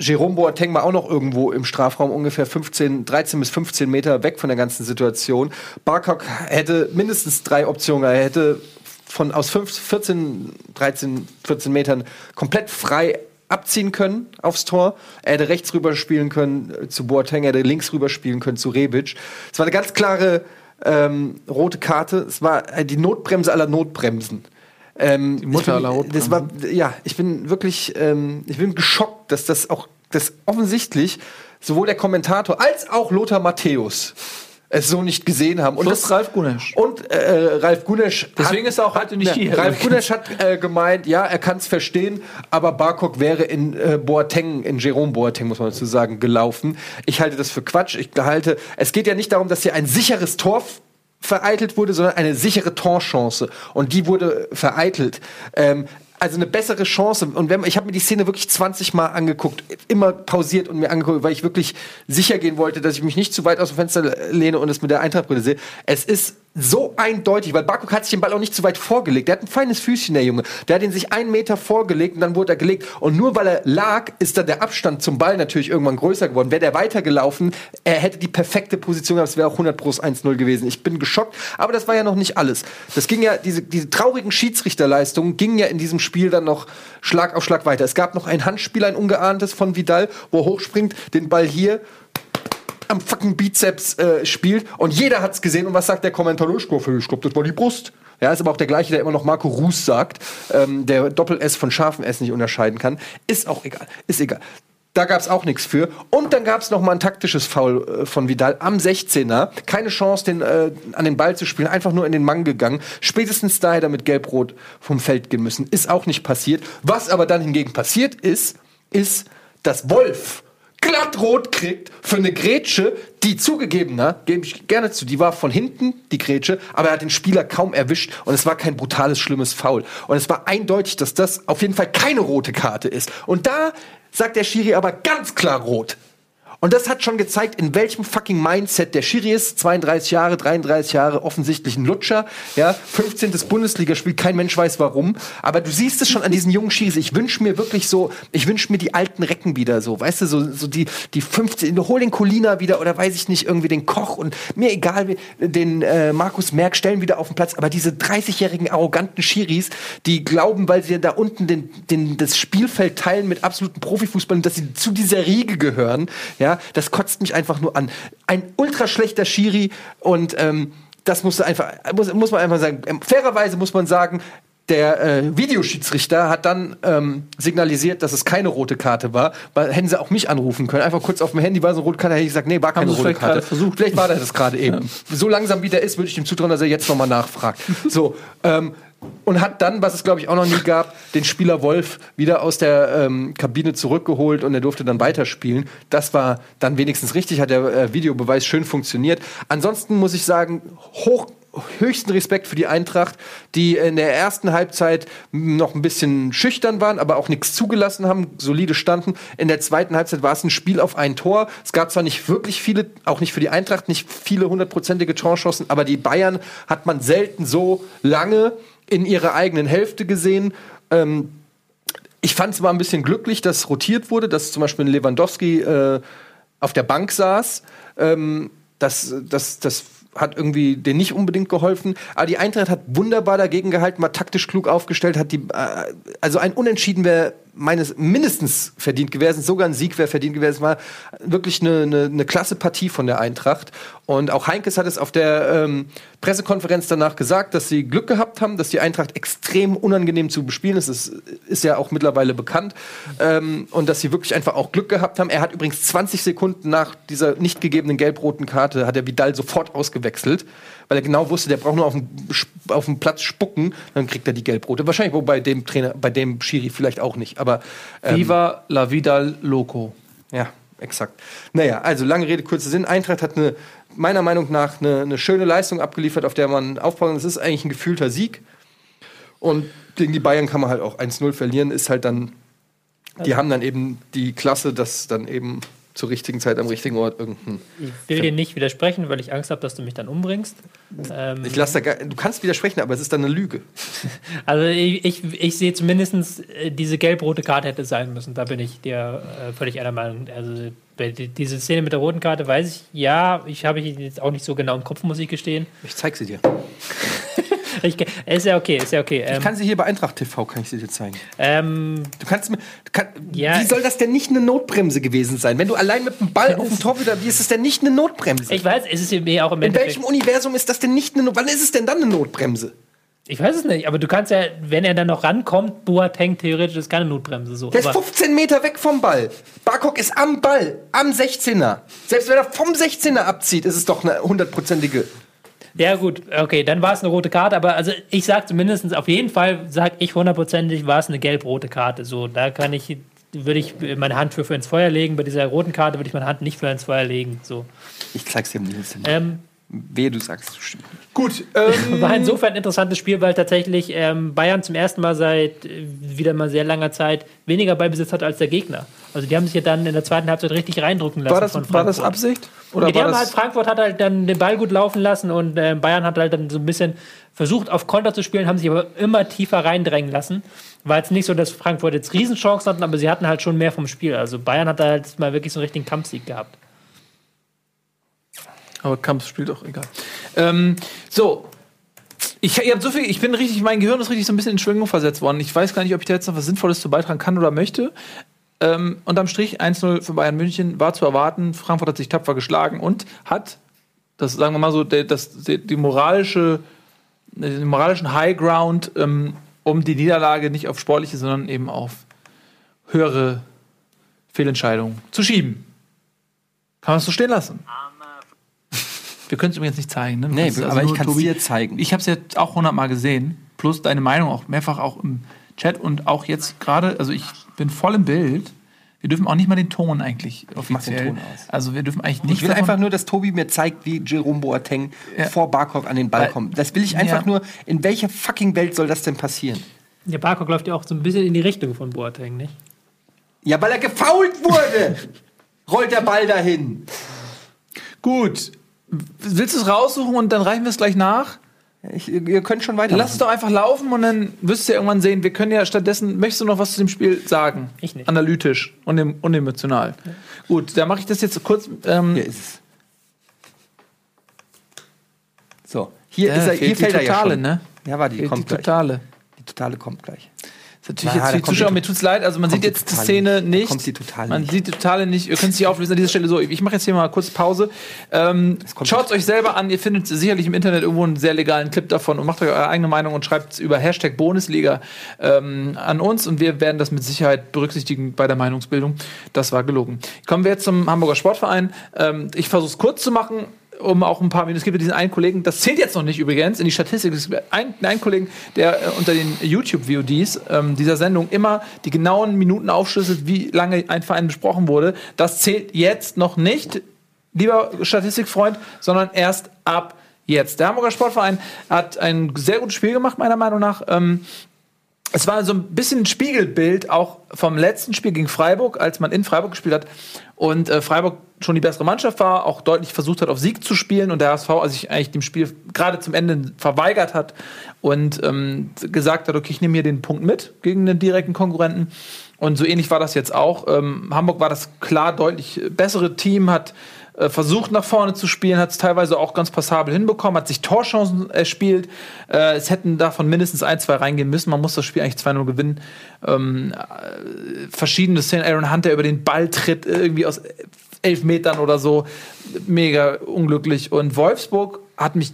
Jerome Boateng war auch noch irgendwo im Strafraum, ungefähr 15, 13 bis 15 Meter weg von der ganzen Situation. Barkok hätte mindestens drei Optionen. Er hätte von aus 5, 14, 13, 14 Metern komplett frei abziehen können aufs Tor. Er hätte rechts rüber spielen können äh, zu Boateng, er hätte links rüber spielen können zu Rebic. Es war eine ganz klare ähm, rote Karte. Es war äh, die Notbremse aller Notbremsen. Ähm, die Mutter aller Notbremsen. Das war, ja, ich bin wirklich, ähm, ich bin geschockt, dass das auch, das offensichtlich sowohl der Kommentator als auch Lothar Matthäus es so nicht gesehen haben. Und Plus das, Ralf Gunesch. Und äh, Ralf Gunesch. Deswegen hat, ist er auch heute nicht ne, hier. Ralf Gunesch hat äh, gemeint, ja, er kann es verstehen, aber Barkok wäre in äh, Boateng, in Jerome Boateng, muss man dazu sagen, gelaufen. Ich halte das für Quatsch. Ich halte, es geht ja nicht darum, dass hier ein sicheres Tor vereitelt wurde, sondern eine sichere Torchance. Und die wurde vereitelt. Ähm, also eine bessere Chance. Und wenn, ich habe mir die Szene wirklich 20 Mal angeguckt, immer pausiert und mir angeguckt, weil ich wirklich sicher gehen wollte, dass ich mich nicht zu weit aus dem Fenster lehne und es mit der Eintrachtbrille sehe. Es ist so eindeutig, weil Bakuk hat sich den Ball auch nicht zu weit vorgelegt. Der hat ein feines Füßchen, der Junge. Der hat ihn sich einen Meter vorgelegt und dann wurde er gelegt. Und nur weil er lag, ist dann der Abstand zum Ball natürlich irgendwann größer geworden. Wäre der weitergelaufen, er hätte die perfekte Position gehabt. Es wäre auch 100 Pro 1-0 gewesen. Ich bin geschockt. Aber das war ja noch nicht alles. Das ging ja, diese, diese traurigen Schiedsrichterleistungen gingen ja in diesem Spiel dann noch Schlag auf Schlag weiter. Es gab noch ein Handspiel, ein ungeahntes von Vidal, wo er hochspringt, den Ball hier am fucking Bizeps äh, spielt und jeder hat's gesehen und was sagt der Kommentar? Ich glaube, das war die Brust. Ja, ist aber auch der gleiche, der immer noch Marco Ruß sagt, ähm, der Doppel-S von scharfen S nicht unterscheiden kann. Ist auch egal. Ist egal. Da gab's auch nichts für. Und dann gab's noch mal ein taktisches Foul äh, von Vidal am 16er. Keine Chance, den, äh, an den Ball zu spielen. Einfach nur in den Mann gegangen. Spätestens da hätte er mit Gelb-Rot vom Feld gehen müssen. Ist auch nicht passiert. Was aber dann hingegen passiert ist, ist, dass Wolf glattrot kriegt für eine Grätsche, die zugegebener, gebe ich gerne zu, die war von hinten, die Grätsche, aber er hat den Spieler kaum erwischt und es war kein brutales, schlimmes Foul. Und es war eindeutig, dass das auf jeden Fall keine rote Karte ist. Und da sagt der Schiri aber ganz klar rot. Und das hat schon gezeigt, in welchem fucking Mindset der Schiri ist. 32 Jahre, 33 Jahre, offensichtlich ein Lutscher. Ja, 15. Bundesligaspiel, kein Mensch weiß warum. Aber du siehst es schon an diesen jungen Schiris. Ich wünsche mir wirklich so, ich wünsche mir die alten Recken wieder so. Weißt du, so, so die, die 15, hol den Colina wieder oder weiß ich nicht, irgendwie den Koch und mir egal, den äh, Markus Merck stellen wieder auf den Platz. Aber diese 30-jährigen arroganten Schiris, die glauben, weil sie da unten den, den, das Spielfeld teilen mit absoluten Profifußballern, dass sie zu dieser Riege gehören, ja, das kotzt mich einfach nur an. Ein ultra schlechter Schiri und ähm, das muss einfach, muss, muss man einfach sagen. Ähm, fairerweise muss man sagen, der äh, Videoschiedsrichter hat dann ähm, signalisiert, dass es keine rote Karte war, weil hätten sie auch mich anrufen können. Einfach kurz auf dem Handy war so eine rote Karte, hätte ich gesagt, nee, war keine rote Karte. Versucht. Vielleicht war das gerade eben. Ja. So langsam wie der ist, würde ich ihm zutrauen, dass er jetzt nochmal nachfragt. so, ähm, und hat dann, was es glaube ich auch noch nie gab, den Spieler Wolf wieder aus der ähm, Kabine zurückgeholt und er durfte dann weiterspielen. Das war dann wenigstens richtig, hat der äh, Videobeweis schön funktioniert. Ansonsten muss ich sagen, hoch höchsten Respekt für die Eintracht, die in der ersten Halbzeit noch ein bisschen schüchtern waren, aber auch nichts zugelassen haben, solide standen. In der zweiten Halbzeit war es ein Spiel auf ein Tor. Es gab zwar nicht wirklich viele, auch nicht für die Eintracht, nicht viele hundertprozentige Torchancen, aber die Bayern hat man selten so lange in ihrer eigenen Hälfte gesehen. Ähm, ich fand es mal ein bisschen glücklich, dass rotiert wurde, dass zum Beispiel Lewandowski äh, auf der Bank saß. Ähm, das, das, das hat irgendwie den nicht unbedingt geholfen. Aber die Eintracht hat wunderbar dagegen gehalten, war taktisch klug aufgestellt, hat die, äh, also ein Unentschieden wäre meines mindestens verdient gewesen, sogar ein Sieg wäre verdient gewesen, war wirklich eine, eine, eine klasse Partie von der Eintracht. Und auch Heinkes hat es auf der ähm, Pressekonferenz danach gesagt, dass sie Glück gehabt haben, dass die Eintracht extrem unangenehm zu bespielen ist. Das ist ja auch mittlerweile bekannt. Ähm, und dass sie wirklich einfach auch Glück gehabt haben. Er hat übrigens 20 Sekunden nach dieser nicht gegebenen gelb-roten Karte, hat er Vidal sofort ausgewechselt weil er genau wusste, der braucht nur auf dem, auf dem Platz spucken, dann kriegt er die Gelbrote. Wahrscheinlich wo bei dem Trainer, bei dem Schiri vielleicht auch nicht. Aber ähm, Viva la Vidal Loco. Ja, exakt. Naja, also lange Rede, kurzer Sinn. Eintracht hat eine, meiner Meinung nach eine, eine schöne Leistung abgeliefert, auf der man aufbauen. Das ist eigentlich ein gefühlter Sieg. Und gegen die Bayern kann man halt auch 1-0 verlieren, ist halt dann Die haben dann eben die Klasse, dass dann eben zur richtigen Zeit am richtigen Ort irgendein. Ich will dir nicht widersprechen, weil ich Angst habe, dass du mich dann umbringst. Ähm, Ich lass da gar, du kannst widersprechen, aber es ist dann eine Lüge. also ich, ich, ich sehe zumindest, äh, diese gelb-rote Karte hätte sein müssen. Da bin ich dir äh, völlig einer Meinung. Also diese Szene mit der roten Karte weiß ich, ja, ich habe ich jetzt auch nicht so genau im Kopf, muss ich gestehen. Ich zeig sie dir. Ich, ist ja okay, ist ja okay. Ich Ähm, kann sie hier bei Eintracht TV, kann ich sie dir zeigen. ähm, Du kannst mir. Kann, Ja. Wie soll das denn nicht eine Notbremse gewesen sein? Wenn du allein mit dem Ball auf dem Tor wieder, wie ist es denn nicht eine Notbremse? ich weiß, es ist mir auch im In Endeffekt. welchem Universum ist das denn nicht eine Notbremse? Wann ist es denn dann eine Notbremse? Ich weiß es nicht, aber du kannst ja, wenn er dann noch rankommt, Boateng theoretisch ist keine Notbremse so. Der ist Aber, 15 Meter weg vom Ball. Barkok ist am Ball, am 16er. Selbst wenn er vom 16er abzieht, ist es doch eine hundertprozentige. Ja gut, okay, dann war es eine rote Karte, aber also ich sag zumindest, auf jeden Fall sag ich hundertprozentig, war es eine gelb-rote Karte. So, da kann ich, würde ich meine Hand für, für ins Feuer legen. Bei dieser roten Karte würde ich meine Hand nicht für ins Feuer legen. So. Ich zeig's dir Nils. Ähm, Wehe, du sagst. du stimmt. Gut, ähm, War insofern ein interessantes Spiel, weil tatsächlich ähm, Bayern zum ersten Mal seit äh, wieder mal sehr langer Zeit weniger Ballbesitz hat als der Gegner. Also die haben sich ja dann in der zweiten Halbzeit richtig reindrucken lassen war, das, von war das. Absicht? Oder Nee, die haben halt, Frankfurt hat halt dann den Ball gut laufen lassen und äh, Bayern hat halt dann so ein bisschen versucht, auf Konter zu spielen, haben sich aber immer tiefer reindrängen lassen. War jetzt nicht so, dass Frankfurt jetzt Riesenchancen hatten, aber sie hatten halt schon mehr vom Spiel. Also Bayern hat da halt mal wirklich so einen richtigen Kampfsieg gehabt. Aber Kampf spielt auch egal. Ähm, so. Ich, ihr habt so viel, ich bin richtig, mein Gehirn ist richtig so ein bisschen in Schwingung versetzt worden. Ich weiß gar nicht, ob ich da jetzt noch was Sinnvolles zu beitragen kann oder möchte. Ähm, unterm Strich 1-0 für Bayern München war zu erwarten. Frankfurt hat sich tapfer geschlagen und hat, das sagen wir mal so, der, das, die, die moralische, den moralischen High Ground, ähm, um die Niederlage nicht auf sportliche, sondern eben auf höhere Fehlentscheidungen zu schieben. Kann man es so stehen lassen? Wir können es übrigens nicht zeigen. Ne? Nee, ist aber ich kann's Tobi. dir zeigen. Ich habe es jetzt auch hundertmal gesehen. Plus deine Meinung auch mehrfach auch im Chat und auch jetzt gerade. Also ich bin voll im Bild. Wir dürfen auch nicht mal den Ton eigentlich offiziell. Ton aus. Also wir dürfen eigentlich nicht. Ich will einfach nur, dass Tobi mir zeigt, wie Jerome Boateng Ja. vor Barkok an den Ball Weil- kommt. Das will ich einfach Ja. nur. In welcher fucking Welt soll das denn passieren? Der Barcock läuft ja auch so ein bisschen in die Richtung von Boateng, nicht? Ja, weil er gefault wurde. Rollt der Ball dahin. Gut. Willst du es raussuchen und dann reichen wir es gleich nach? Ich, ihr, könnt schon weiter. Lass es doch einfach laufen und dann wirst du ja irgendwann sehen. Wir können ja stattdessen. Möchtest du noch was zu dem Spiel sagen? Ich nicht. Analytisch und em- unemotional. Gut, dann mache ich das jetzt kurz. Ähm, Hier ist es. So, hier, Ja, ist er, fehlt hier die fällt ja Totale, schon. ne? Ja, warte, die die kommt gleich. Totale. Die Totale kommt gleich. Natürlich Na, jetzt für die Zuschauer, mir tut's leid, also man sieht jetzt die Szene nicht. Nicht. man nicht. sieht die Totale nicht. Ihr könnt sie auflösen an dieser Stelle so. Ich mache jetzt hier mal kurz Pause. Ähm, Schaut es euch selber an. Ihr findet sicherlich im Internet irgendwo einen sehr legalen Clip davon und macht euch eure eigene Meinung und schreibt über Hashtag Bundesliga ähm, an uns und wir werden das mit Sicherheit berücksichtigen bei der Meinungsbildung. Das war gelogen. Kommen wir jetzt zum Hamburger Sportverein. Ähm, ich versuche es kurz zu machen um auch ein paar Minuten. Es gibt ja diesen einen Kollegen, das zählt jetzt noch nicht übrigens in die Statistik. Es gibt einen, einen Kollegen, der äh, unter den YouTube-VODs ähm, dieser Sendung immer die genauen Minuten aufschlüsselt, wie lange ein Verein besprochen wurde. Das zählt jetzt noch nicht, lieber Statistikfreund, sondern erst ab jetzt. Der Hamburger Sportverein hat ein sehr gutes Spiel gemacht, meiner Meinung nach. Ähm, es war so ein bisschen ein Spiegelbild auch vom letzten Spiel gegen Freiburg, als man in Freiburg gespielt hat und äh, Freiburg schon die bessere Mannschaft war, auch deutlich versucht hat, auf Sieg zu spielen und der HSV also sich eigentlich dem Spiel gerade zum Ende verweigert hat und ähm, gesagt hat, okay, ich nehme hier den Punkt mit gegen den direkten Konkurrenten. Und so ähnlich war das jetzt auch. Ähm, Hamburg war das klar deutlich bessere Team, hat äh, versucht nach vorne zu spielen, hat es teilweise auch ganz passabel hinbekommen, hat sich Torchancen erspielt. Äh, es hätten davon mindestens ein, zwei reingehen müssen. Man muss das Spiel eigentlich 2-0 gewinnen. Ähm, äh, verschiedene Szenen, Aaron Hunt, der über den Ball tritt, irgendwie aus elf Metern oder so. Mega unglücklich. Und Wolfsburg hat mich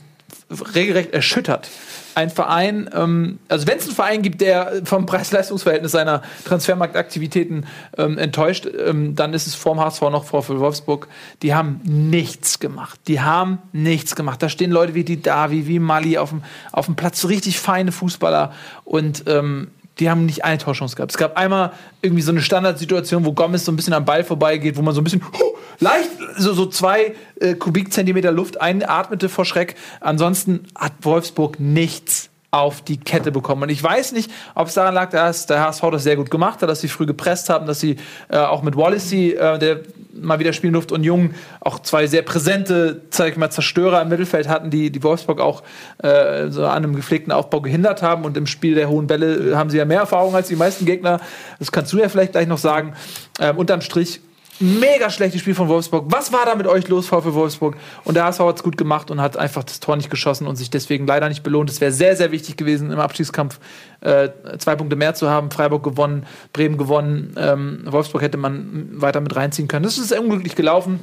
regelrecht erschüttert. Ein Verein, ähm, also wenn es einen Verein gibt, der vom Preis-Leistungs-Verhältnis seiner Transfermarktaktivitäten ähm, enttäuscht, ähm, dann ist es vorm HSV noch vor für Wolfsburg. Die haben nichts gemacht. Die haben nichts gemacht. Da stehen Leute wie die Davi, wie Mali auf dem, auf dem Platz, so richtig feine Fußballer und ähm, die haben nicht eine Torchance gehabt. Es gab einmal irgendwie so eine Standardsituation, wo Gomez so ein bisschen am Ball vorbeigeht, wo man so ein bisschen huh, leicht so, so zwei äh, Kubikzentimeter Luft einatmete vor Schreck. Ansonsten hat Wolfsburg nichts auf die Kette bekommen. Und ich weiß nicht, ob es daran lag, dass der HSV das sehr gut gemacht hat, dass sie früh gepresst haben, dass sie äh, auch mit Wallacey, äh, der mal wieder spielen durfte, und Jung auch zwei sehr präsente, sag ich mal, Zerstörer im Mittelfeld hatten, die, die Wolfsburg auch äh, so an einem gepflegten Aufbau gehindert haben. Und im Spiel der hohen Bälle haben sie ja mehr Erfahrung als die meisten Gegner. Das kannst du ja vielleicht gleich noch sagen. Ähm, unterm Strich mega schlechtes Spiel von Wolfsburg. Was war da mit euch los, VfL Wolfsburg? Und der HSV hat es gut gemacht und hat einfach das Tor nicht geschossen und sich deswegen leider nicht belohnt. Es wäre sehr, sehr wichtig gewesen, im Abstiegskampf äh, zwei Punkte mehr zu haben. Freiburg gewonnen, Bremen gewonnen. Ähm, Wolfsburg hätte man weiter mit reinziehen können. Das ist unglücklich gelaufen.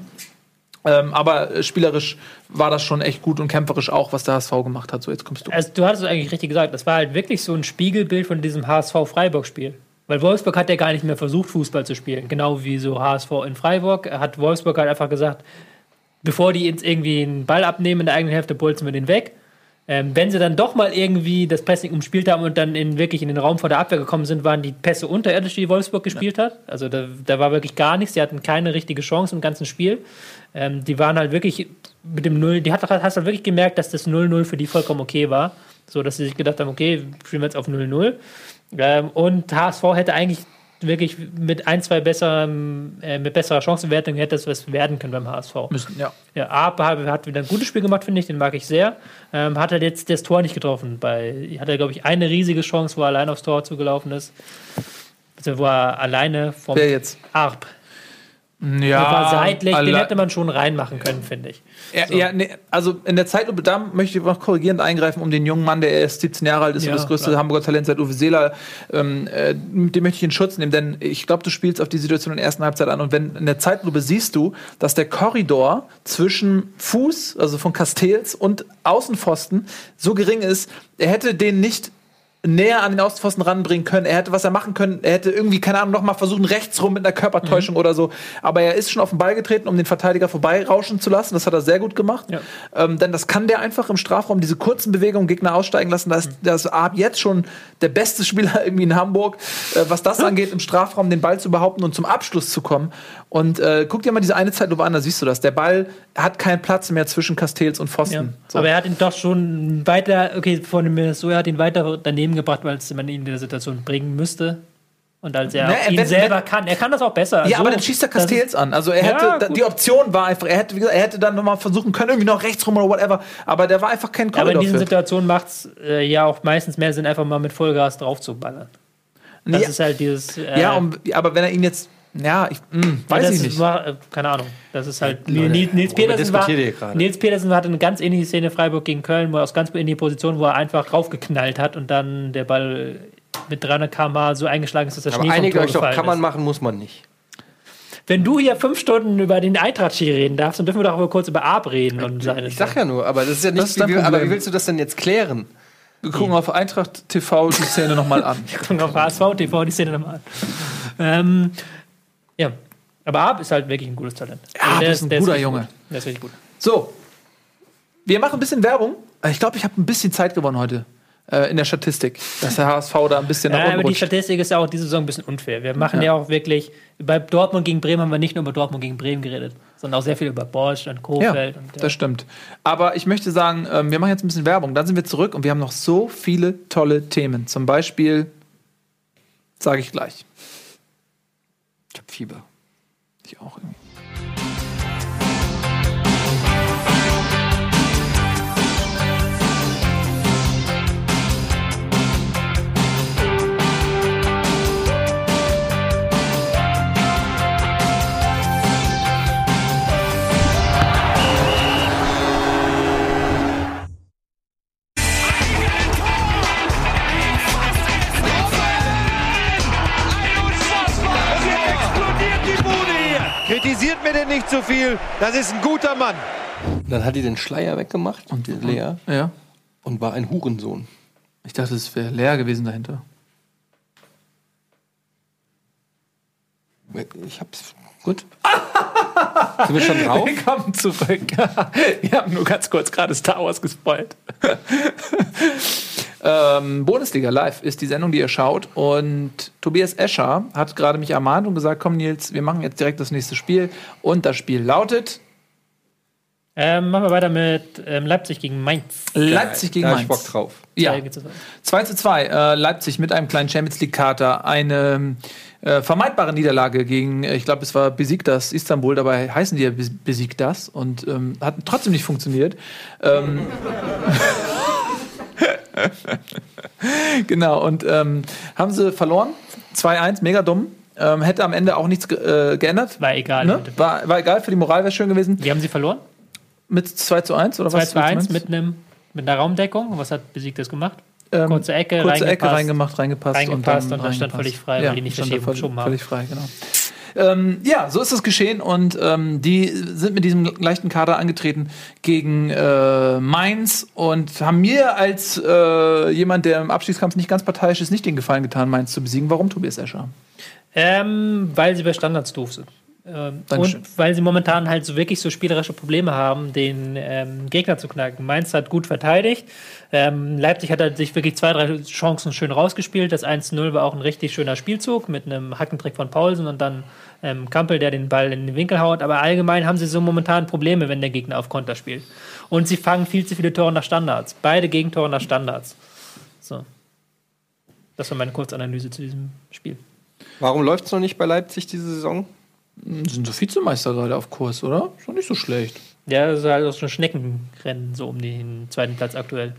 Ähm, aber spielerisch war das schon echt gut und kämpferisch auch, was der HSV gemacht hat. So, jetzt kommst du. Also, du hattest es eigentlich richtig gesagt. Das war halt wirklich so ein Spiegelbild von diesem HSV-Freiburg-Spiel. Weil Wolfsburg hat ja gar nicht mehr versucht, Fußball zu spielen. Genau wie so HSV in Freiburg. Hat Wolfsburg halt einfach gesagt, bevor die jetzt irgendwie einen Ball abnehmen in der eigenen Hälfte, bolzen wir den weg. Ähm, wenn sie dann doch mal irgendwie das Pressing umspielt haben und dann in, wirklich in den Raum vor der Abwehr gekommen sind, waren die Pässe unterirdisch, die Wolfsburg gespielt ja. hat. Also da, da, war wirklich gar nichts. Die hatten keine richtige Chance im ganzen Spiel. Ähm, die waren halt wirklich mit dem Null, die hat, hast halt wirklich gemerkt, dass das 0-0 für die vollkommen okay war. So dass sie sich gedacht haben, okay, spielen wir jetzt auf 0-0. Ähm, und HSV hätte eigentlich wirklich mit ein, zwei besser, äh, mit besserer Chancenwertung hätte es was werden können beim HSV. Müssen, ja. Ja, Arp hat wieder ein gutes Spiel gemacht, finde ich, den mag ich sehr. Ähm, hat er halt jetzt das Tor nicht getroffen. Bei, hat er, glaube ich, eine riesige Chance, wo er allein aufs Tor zugelaufen ist. Also, wo er alleine vom Wer jetzt? Arp ja, war seitlich, den hätte man schon reinmachen können, finde ich. Ja, so. ja nee, also in der Zeitlupe, da möchte ich noch korrigierend eingreifen, um den jungen Mann, der erst 17 Jahre alt ist ja, und das größte klar. Hamburger Talent seit Uwe Seeler, ähm, äh, den möchte ich in Schutz nehmen, denn ich glaube, du spielst auf die Situation in der ersten Halbzeit an und wenn in der Zeitlupe siehst du, dass der Korridor zwischen Fuß, also von Castells und Außenpfosten so gering ist, er hätte den nicht näher an den Außenpfosten ranbringen können. Er hätte was er machen können. Er hätte irgendwie, keine Ahnung, noch mal versuchen, rechts rum mit einer Körpertäuschung mhm. oder so. Aber er ist schon auf den Ball getreten, um den Verteidiger vorbeirauschen zu lassen. Das hat er sehr gut gemacht. Ja. Ähm, denn das kann der einfach im Strafraum, diese kurzen Bewegungen, Gegner aussteigen lassen. Da ist, mhm. das ab jetzt schon der beste Spieler irgendwie in Hamburg, äh, was das angeht, im Strafraum den Ball zu behaupten und zum Abschluss zu kommen. Und äh, guck dir mal diese eine Zeitlupe an, da siehst du das. Der Ball hat keinen Platz mehr zwischen Castells und Pfosten. Ja. So. Aber er hat ihn doch schon weiter, okay, von dem so, er hat ihn weiter daneben gebracht, weil man ihn in der Situation bringen müsste. Und als er ne, ihn wenn, selber wenn, kann, er kann das auch besser. Ja, so, aber dann schießt er Castells an. Also er hätte, ja, die Option war einfach, er hätte, wie gesagt, er hätte dann nochmal versuchen können, irgendwie noch rechts rum oder whatever. Aber der war einfach kein Korridor Aber in diesen Situationen macht es äh, ja auch meistens mehr Sinn, einfach mal mit Vollgas drauf zu ballern. Das ja. ist halt dieses. Äh, ja, um, aber wenn er ihn jetzt ja, ich mh, hm, weiß ich nicht. War, äh, keine Ahnung. Das ist halt. Leute, Nils, Nils Petersen war, Nils Petersen hatte eine ganz ähnliche Szene Freiburg gegen Köln, wo er aus ganz in die Position, wo er einfach raufgeknallt hat und dann der Ball mit 300 km so eingeschlagen ist, dass der Aber Schnee einige vom Tor euch doch, kann man machen, muss man nicht. Wenn du hier fünf Stunden über den eintracht reden darfst, dann dürfen wir doch aber kurz über Arp reden. Und seine ich sag ja nur, aber das ist ja nicht. Wie, aber wie willst du das denn jetzt klären? Wir gucken auf Eintracht TV die Szene nochmal an. Wir gucken auf HSV TV die Szene nochmal an. Ähm, ja, aber Ab ist halt wirklich ein gutes Talent. Ja, der ist ein guter Junge. Gut. Der ist wirklich gut. So, wir machen ein bisschen Werbung. Ich glaube, ich habe ein bisschen Zeit gewonnen heute äh, in der Statistik, dass der HSV da ein bisschen nach ja, aber die Statistik ist ja auch diese Saison ein bisschen unfair. Wir machen ja. ja. auch wirklich, bei Dortmund gegen Bremen haben wir nicht nur über Dortmund gegen Bremen geredet, sondern auch sehr viel über Bosch und Kofeld. Ja, und, ja. das stimmt. Aber ich möchte sagen, ähm, wir machen jetzt ein bisschen Werbung. Dann sind wir zurück und wir haben noch so viele tolle Themen. Zum Beispiel, sage ich gleich. Ich habe Fieber. Ich auch irgendwie. Denn nicht zu so viel. Das ist ein guter Mann. Dann hat die den Schleier weggemacht und Lea. Ja. Und war ein Hurensohn. Ich dachte, es wäre Lea gewesen dahinter. Ich hab's. Gut. Sind wir schon drauf? Wir kommen zurück. wir haben nur ganz kurz gerade Star Wars gespoilt. Ähm, Bundesliga Live ist die Sendung, die ihr schaut. Und Tobias Escher hat gerade mich ermahnt und gesagt: Komm, Nils, wir machen jetzt direkt das nächste Spiel. Und das Spiel lautet Ähm, machen wir weiter mit ähm, Leipzig gegen Mainz. Leipzig gegen da Mainz. ich Bock drauf. Ja. Zwei geht's weiter. 2 zu 2. Äh, Leipzig mit einem kleinen Champions League-Kater. Eine äh, vermeidbare Niederlage gegen, äh, ich glaube, es war Besiktas Istanbul. Dabei heißen die ja Bes- Besiktas und ähm, hat trotzdem nicht funktioniert. Ähm, genau, und ähm, haben sie verloren. 2-1, mega dumm. Ähm, hätte am Ende auch nichts ge äh, geändert. War egal. Ne? War, war egal, für die Moral wäre schön gewesen. Wie haben sie verloren? Mit 2 zu 1 oder 2 was? zu 1 willst du mit, einem, mit einer Raumdeckung. Was hat Besiegt das gemacht? Ähm, Kurze Ecke, kurze Ecke reingepasst. reingemacht, reingepasst, Reingepasst dann und dann stand reingepasst. völlig frei, weil die nicht stand verschieben- haben. Völlig frei, genau. Ähm, ja, so ist es geschehen und ähm, die sind mit diesem leichten Kader angetreten gegen äh, Mainz und haben mir als äh, jemand, der im Abstiegskampf nicht ganz parteiisch ist, nicht den Gefallen getan, Mainz zu besiegen. Warum, Tobias Escher? Ähm, weil sie bei Standards doof sind. Ähm, und weil sie momentan halt so wirklich so spielerische Probleme haben, den ähm, Gegner zu knacken. Mainz hat gut verteidigt. Ähm, Leipzig hat halt sich wirklich zwei, drei Chancen schön rausgespielt. Das 1-0 war auch ein richtig schöner Spielzug mit einem Hackentrick von Paulsen und dann ähm, Kampel, der den Ball in den Winkel haut. Aber allgemein haben sie so momentan Probleme, wenn der Gegner auf Konter spielt. Und sie fangen viel zu viele Tore nach Standards. Beide Gegentore nach Standards. So. Das war meine Kurzanalyse zu diesem Spiel. Warum läuft es noch nicht bei Leipzig diese Saison? Sind so Vizemeister gerade auf Kurs, oder? Ist doch nicht so schlecht. Ja, das ist halt auch ein Schneckenrennen, so um den zweiten Platz aktuell.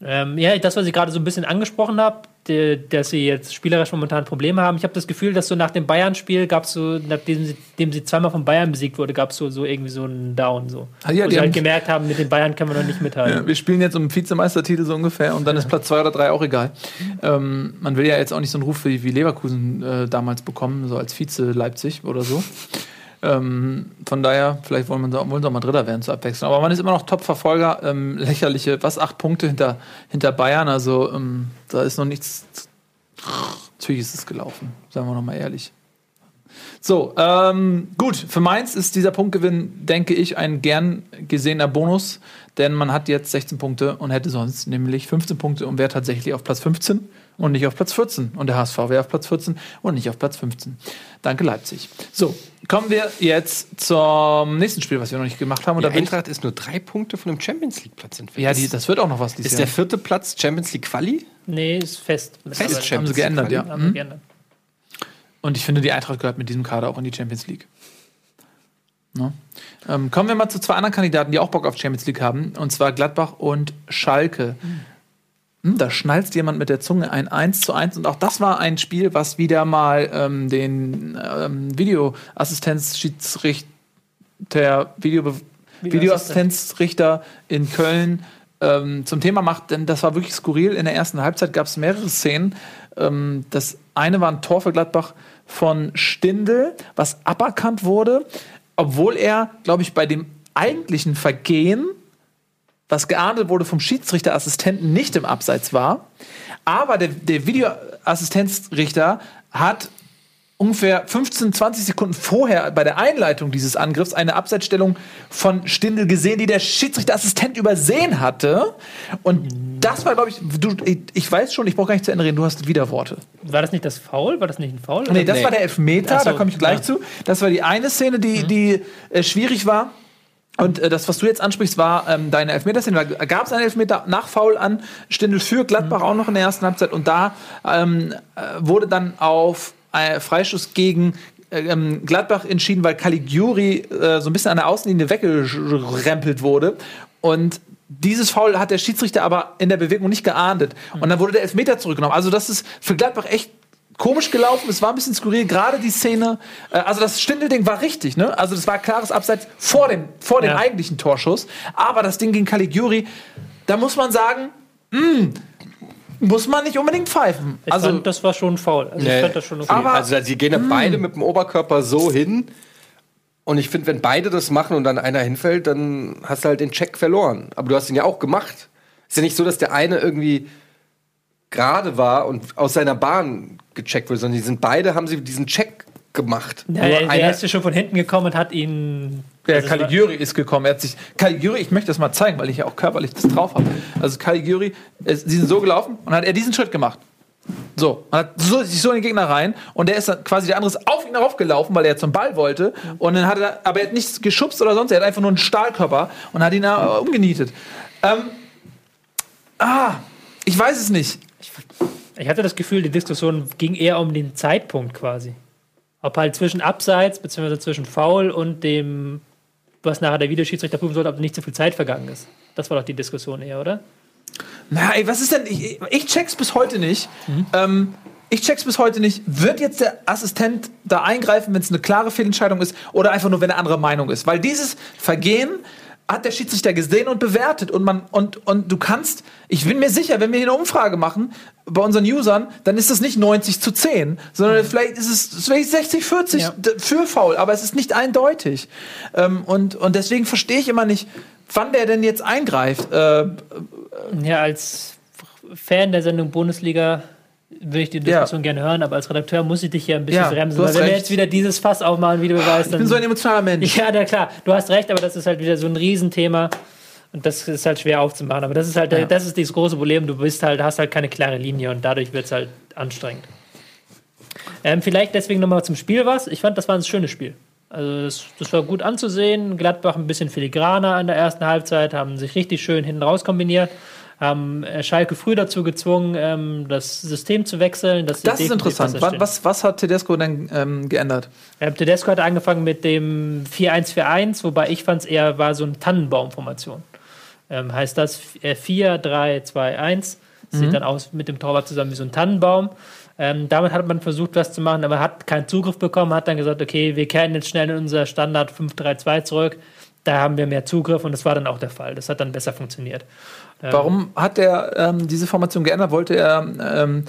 Ähm, ja, das, was ich gerade so ein bisschen angesprochen habe, die, dass sie jetzt spielerisch momentan Probleme haben. Ich habe das Gefühl, dass so nach dem Bayern-Spiel gab es so, nachdem sie, dem sie zweimal von Bayern besiegt wurde, gab es so, so irgendwie so einen Down. So. Ah, ja, Wo die sie halt gemerkt haben, mit den Bayern können wir noch nicht mithalten. Ja, wir spielen jetzt um Vizemeistertitel so ungefähr und dann ist Platz zwei oder drei auch egal. Ähm, man will ja jetzt auch nicht so einen Ruf wie, wie Leverkusen äh, damals bekommen, so als Vize Leipzig oder so. Ähm, von daher, vielleicht wollen, wir, wollen auch mal Dritter werden zur Abwechslung. Aber man ist immer noch Top-Verfolger. Ähm, lächerliche, was, acht Punkte hinter, hinter Bayern. Also ähm, da ist noch nichts. Natürlich ist es gelaufen, sagen wir noch mal ehrlich. So, ähm, gut, für Mainz ist dieser Punktgewinn, denke ich, ein gern gesehener Bonus, denn man hat jetzt 16 Punkte und hätte sonst nämlich 15 Punkte und wäre tatsächlich auf Platz 15 und nicht auf Platz 14. Und der HSV wäre auf Platz 14 und nicht auf Platz 15. Danke, Leipzig. So, kommen wir jetzt zum nächsten Spiel, was wir noch nicht gemacht haben. Und ich, Eintracht ist nur drei Punkte von dem Champions League Platz entfernt. ja, die, das wird auch noch was dieses ist Jahr. der vierte Platz Champions League Quali? Nee, ist fest. Fest Aber- haben sie geändert, ja. Haben sie Mhm. geändert. Und ich finde, die Eintracht gehört mit diesem Kader auch in die Champions League. Ne? Ähm, kommen wir mal zu zwei anderen Kandidaten, die auch Bock auf Champions League haben, und zwar Gladbach und Schalke. Hm, da schnalzt jemand mit der Zunge ein 1 zu 1 und auch das war ein Spiel, was wieder mal ähm, den ähm, Videoassistenzschiedsrichter, Video Videoassistenzrichter in Köln ähm, zum Thema macht, denn das war wirklich skurril. In der ersten Halbzeit gab es mehrere Szenen. Ähm, das eine war ein Tor für Gladbach von Stindl, was aberkannt wurde, obwohl er, glaube ich, bei dem eigentlichen Vergehen, was geahndet wurde vom Schiedsrichterassistenten, nicht im Abseits war. Aber der, der Videoassistenzrichter hat ungefähr 15, 20 Sekunden vorher bei der Einleitung dieses Angriffs eine Abseitsstellung von Stindl gesehen, die der Schiedsrichterassistent übersehen hatte. Und das war, glaube ich, du, ich, weiß schon, ich brauche gar nicht zu Ende reden, du hast Widerworte. War das nicht das Foul? War das nicht ein Foul? Nee, das Nee. war der Elfmeter, so, da komme ich gleich ja. zu. Das war die eine Szene, die, die äh, schwierig war. Und äh, das, was du jetzt ansprichst, war ähm, deine Elfmeterszene. Da gab es einen Elfmeter nach Foul an Stindl für Gladbach auch noch in der ersten Halbzeit. Und da ähm, äh, wurde dann auf äh, Freischuss gegen ähm, Gladbach entschieden, weil Caligiuri äh, so ein bisschen an der Außenlinie weggerempelt wurde. Und dieses Foul hat der Schiedsrichter aber in der Bewegung nicht geahndet. Und dann wurde der Elfmeter zurückgenommen. Also das ist für Gladbach echt komisch gelaufen. Es war ein bisschen skurril. Gerade die Szene, äh, also das Stindel-Ding war richtig, ne? Also das war klares Abseits vor dem, vor dem Ja. eigentlichen Torschuss. Aber das Ding gegen Caligiuri, da muss man sagen, mh, muss man nicht unbedingt pfeifen. Ich also fand, das war schon faul. Also Nee. ich fand das schon okay. Aber- also sie gehen ja beide mit dem Oberkörper so hin. Und ich finde, wenn beide das machen und dann einer hinfällt, dann hast du halt den Check verloren. Aber du hast ihn ja auch gemacht. Ist ja nicht so, dass der eine irgendwie gerade war und aus seiner Bahn gecheckt wurde, sondern die sind beide, haben sie diesen Check gemacht. ja, Nur der, der einer- ist ja schon von hinten gekommen und hat ihn. Der also Caligiuri ist gekommen. Er hat sich Caligiuri, ich möchte das mal zeigen, weil ich ja auch körperlich das drauf habe. Also Caligiuri, es- sie sind so gelaufen und hat er diesen Schritt gemacht. So, man hat so, sich so in den Gegner rein und der ist dann quasi der andere ist auf ihn raufgelaufen, weil er zum Ball wollte. Und dann hat er, aber er hat nichts geschubst oder sonst, er hat einfach nur einen Stahlkörper und hat ihn da umgenietet. Ähm, ah, ich weiß es nicht. Ich hatte das Gefühl, die Diskussion ging eher um den Zeitpunkt quasi. Ob halt zwischen Abseits, beziehungsweise zwischen Foul und dem, was nachher der Videoschiedsrichter prüfen sollte, ob nicht so viel Zeit vergangen ist. Das war doch die Diskussion eher, oder? Na, ey, was ist denn? Ich, ich check's bis heute nicht. Ähm, ich check's bis heute nicht. Wird jetzt der Assistent da eingreifen, wenn es eine klare Fehlentscheidung ist, oder einfach nur, wenn er anderer Meinung ist? Weil dieses Vergehen hat der Schiedsrichter gesehen und bewertet. Und, man, und, und du kannst, ich bin mir sicher, wenn wir hier eine Umfrage machen bei unseren Usern, dann ist das nicht 90 zu 10, sondern vielleicht ist es vielleicht 60, 40 Ja. für faul, aber es ist nicht eindeutig. Ähm, und, und deswegen verstehe ich immer nicht, wann der denn jetzt eingreift. Äh, Ja, als Fan der Sendung Bundesliga würde ich die Diskussion gerne hören, aber als Redakteur muss ich dich ja ein bisschen Ja, bremsen. Weil wenn wir recht. jetzt wieder dieses Fass aufmachen, wie du weißt, ich dann. bin so ein emotionaler Mensch. ja, na klar, du hast recht, aber das ist halt wieder so ein Riesenthema. Und das ist halt schwer aufzumachen. Aber das ist halt, Ja. das ist das große Problem. Du bist halt, hast halt keine klare Linie und dadurch wird es halt anstrengend. Ähm, vielleicht deswegen nochmal zum Spiel was. Ich fand, das war ein schönes Spiel. Also das, das war gut anzusehen. Gladbach ein bisschen filigraner in der ersten Halbzeit, haben sich richtig schön hinten raus kombiniert, haben äh, Schalke früh dazu gezwungen, ähm, das System zu wechseln. sie Das ist interessant. Was, was, was hat Tedesco denn ähm, geändert? Ähm, Tedesco hat angefangen mit dem 4-1-4-1, wobei ich fand es eher war so eine Tannenbaumformation. Ähm, heißt das äh, 4, 3, 2, 1. Sieht dann aus mit dem Torwart zusammen wie so ein Tannenbaum. Ähm, damit hat man versucht, was zu machen, aber hat keinen Zugriff bekommen, hat dann gesagt, okay, wir kehren jetzt schnell in unser Standard 5-3-2 zurück. Da haben wir mehr Zugriff und das war dann auch der Fall. Das hat dann besser funktioniert. Ähm, Warum hat er ähm, diese Formation geändert? Wollte er, ähm,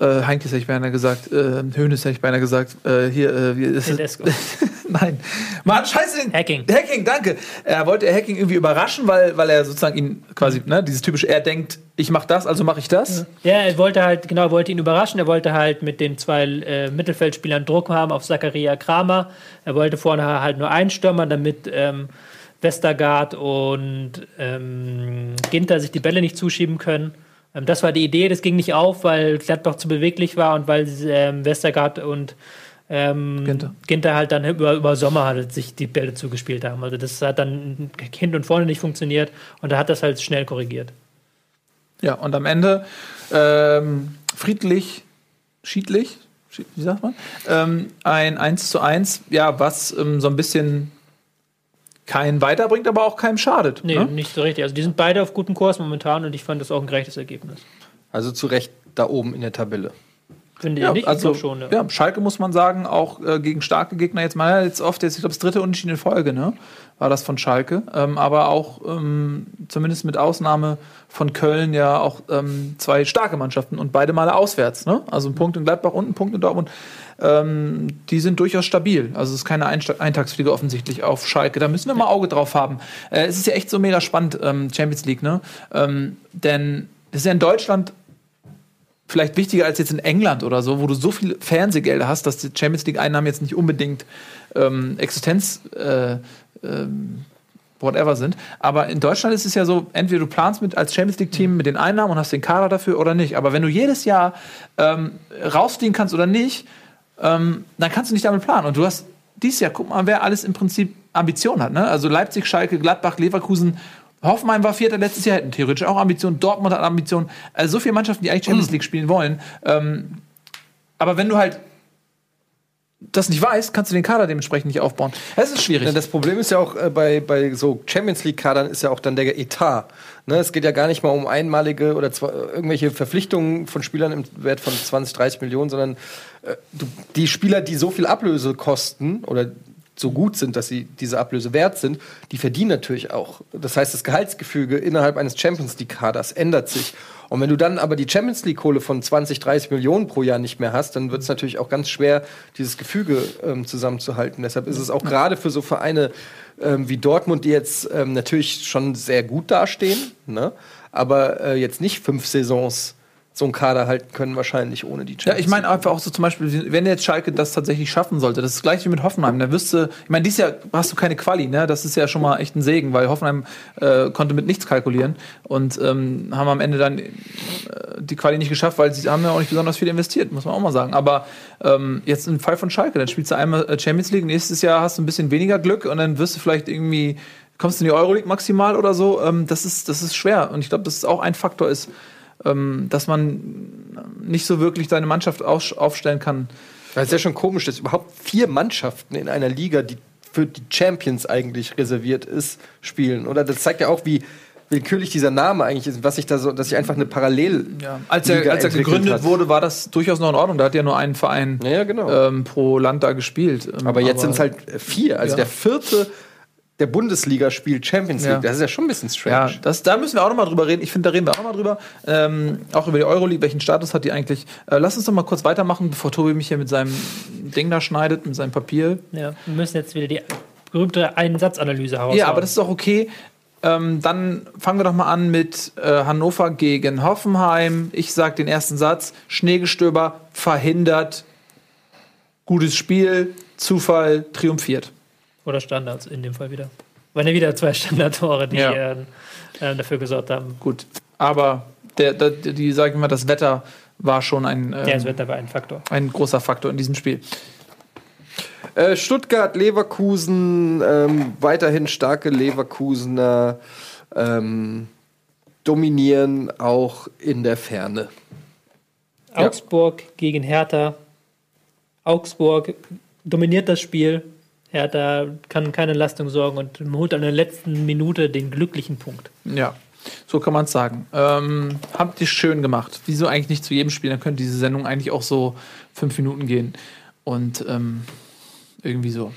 äh, Heinkes hätte ich beinahe gesagt, äh, Hönes hätte ich beinahe gesagt, äh, hier, äh, wie ist es? Nein. Mann, scheiße. Hacking. Hacking, danke. Er wollte Hacking irgendwie überraschen, weil, weil er sozusagen ihn quasi, ne, dieses typische, er denkt, ich mach das, also mache ich das. Ja, er wollte halt, genau, er wollte ihn überraschen. Er wollte halt mit den zwei äh, Mittelfeldspielern Druck haben auf Zakaria Kramer. Er wollte vorne halt nur einen Stürmer, damit ähm, Westergaard und ähm, Ginter sich die Bälle nicht zuschieben können. Ähm, das war die Idee, das ging nicht auf, weil Gladbach zu beweglich war und weil ähm, Westergaard und ähm, Ginter. Ginter halt dann über, über Sommer halt sich die Bälle zugespielt haben. Also das hat dann hinten und vorne nicht funktioniert und er hat das halt schnell korrigiert. Ja, und am Ende ähm, friedlich, schiedlich, schied- wie sagt man? Ähm, ein 1 zu 1, ja, was ähm, so ein bisschen keinen weiterbringt, aber auch keinem schadet. Nee, ne? nicht so richtig. Also die sind beide auf gutem Kurs momentan und ich fand das auch ein gerechtes Ergebnis. Also zu Recht da oben in der Tabelle. Finde ich Ja, nicht? Ich also glaub schon. Ja. ja, Schalke muss man sagen, auch äh, gegen starke Gegner jetzt mal, jetzt oft, jetzt, ich glaube, das dritte Unentschieden in Folge, ne? War das von Schalke. Ähm, aber auch ähm, zumindest mit Ausnahme von Köln ja auch ähm, zwei starke Mannschaften und beide Male auswärts, ne? Also ein Punkt in Gladbach und ein Punkt in Dortmund. Ähm, die sind durchaus stabil. Also es ist keine Eintagsfliege offensichtlich auf Schalke. Da müssen wir mal Auge drauf haben. Äh, es ist ja echt so mega spannend, ähm, Champions League, ne? Ähm, denn das ist ja in Deutschland vielleicht wichtiger als jetzt in England oder so, wo du so viele Fernsehgelder hast, dass die Champions League-Einnahmen jetzt nicht unbedingt ähm, Existenz äh, ähm, whatever sind. Aber in Deutschland ist es ja so, entweder du planst mit als Champions League-Team mit den Einnahmen und hast den Kader dafür oder nicht. Aber wenn du jedes Jahr ähm, rausfliegen kannst oder nicht, ähm, dann kannst du nicht damit planen. Und du hast dieses Jahr, guck mal, wer alles im Prinzip Ambition hat. Ne? Also Leipzig, Schalke, Gladbach, Leverkusen, Hoffenheim war Vierter letztes Jahr, hätten theoretisch auch Ambitionen. Dortmund hat Ambitionen. Also so viele Mannschaften, die eigentlich Champions League spielen wollen. Ähm, aber wenn du halt das nicht weißt, kannst du den Kader dementsprechend nicht aufbauen. Es ist schwierig. Das Problem ist ja auch äh, bei, bei so Champions League-Kadern ist ja auch dann der Etat. Ne, es geht ja gar nicht mal um einmalige oder zwar irgendwelche Verpflichtungen von Spielern im Wert von 20, 30 Millionen, sondern äh, die Spieler, die so viel Ablöse kosten oder so gut sind, dass sie diese Ablöse wert sind, die verdienen natürlich auch. Das heißt, das Gehaltsgefüge innerhalb eines Champions League-Kaders ändert sich. Und wenn du dann aber die Champions League-Kohle von 20, 30 Millionen pro Jahr nicht mehr hast, dann wird es natürlich auch ganz schwer, dieses Gefüge ähm, zusammenzuhalten. Deshalb ist es auch gerade für so Vereine ähm, wie Dortmund, die jetzt ähm, natürlich schon sehr gut dastehen, ne? aber äh, jetzt nicht fünf Saisons so einen Kader halten können, wahrscheinlich ohne die Champions Ja, ich meine einfach auch so zum Beispiel, wenn jetzt Schalke das tatsächlich schaffen sollte, das ist das gleiche wie mit Hoffenheim, wirst du, ich meine, dieses Jahr hast du keine Quali, ne? Das ist ja schon mal echt ein Segen, weil Hoffenheim äh, konnte mit nichts kalkulieren und ähm, haben am Ende dann äh, die Quali nicht geschafft, weil sie haben ja auch nicht besonders viel investiert, muss man auch mal sagen. Aber ähm, jetzt im Fall von Schalke, dann spielst du einmal äh, Champions League, nächstes Jahr hast du ein bisschen weniger Glück und dann wirst du vielleicht irgendwie kommst du in die Euroleague maximal oder so, ähm, das, ist, das ist schwer. Und ich glaube, dass es auch ein Faktor ist, dass man nicht so wirklich seine Mannschaft aufstellen kann. Das ist ja schon komisch, dass überhaupt vier Mannschaften in einer Liga, die für die Champions eigentlich reserviert ist, spielen. Oder das zeigt ja auch, wie willkürlich dieser Name eigentlich ist, was ich da so, dass ich einfach eine Parallel. Ja. Als er, als er gegründet hat. wurde, war das durchaus noch in Ordnung. Da hat ja nur ein Verein ja, genau. ähm, pro Land da gespielt. aber jetzt sind es halt vier. Also ja. der vierte der Bundesliga spielt Champions League. Ja. Das ist ja schon ein bisschen strange. Ja, das, da müssen wir auch noch mal drüber reden. Ich finde, da reden wir auch noch mal drüber. Ähm, auch über die Euroleague. Welchen Status hat die eigentlich? Äh, lass uns doch mal kurz weitermachen, bevor Tobi mich hier mit seinem Ding da schneidet, mit seinem Papier. Ja, wir müssen jetzt wieder die berühmte Einsatzanalyse herausfinden. Ja, aber das ist auch okay. Ähm, dann fangen wir doch mal an mit äh, Hannover gegen Hoffenheim. Ich sage den ersten Satz. Schneegestöber verhindert. Gutes Spiel. Zufall triumphiert. Oder Standards in dem Fall wieder. Waren ja wieder zwei Standardtore, die ja. äh, dafür gesorgt haben. Gut, aber der, der, die, sag ich mal, das Wetter war schon ein. Ähm, ja, das Wetter war ein Faktor. Ein großer Faktor in diesem Spiel. Äh, Stuttgart, Leverkusen, ähm, weiterhin starke Leverkusener ähm, dominieren auch in der Ferne. Augsburg ja. gegen Hertha. Augsburg dominiert das Spiel, er da kann keine Leistung sorgen und holt an der letzten Minute den glücklichen Punkt. Ja, so kann man es sagen. Ähm, habt ihr schön gemacht. Wieso eigentlich nicht zu jedem Spiel? Dann könnte diese Sendung eigentlich auch so fünf Minuten gehen. Und ähm, irgendwie so.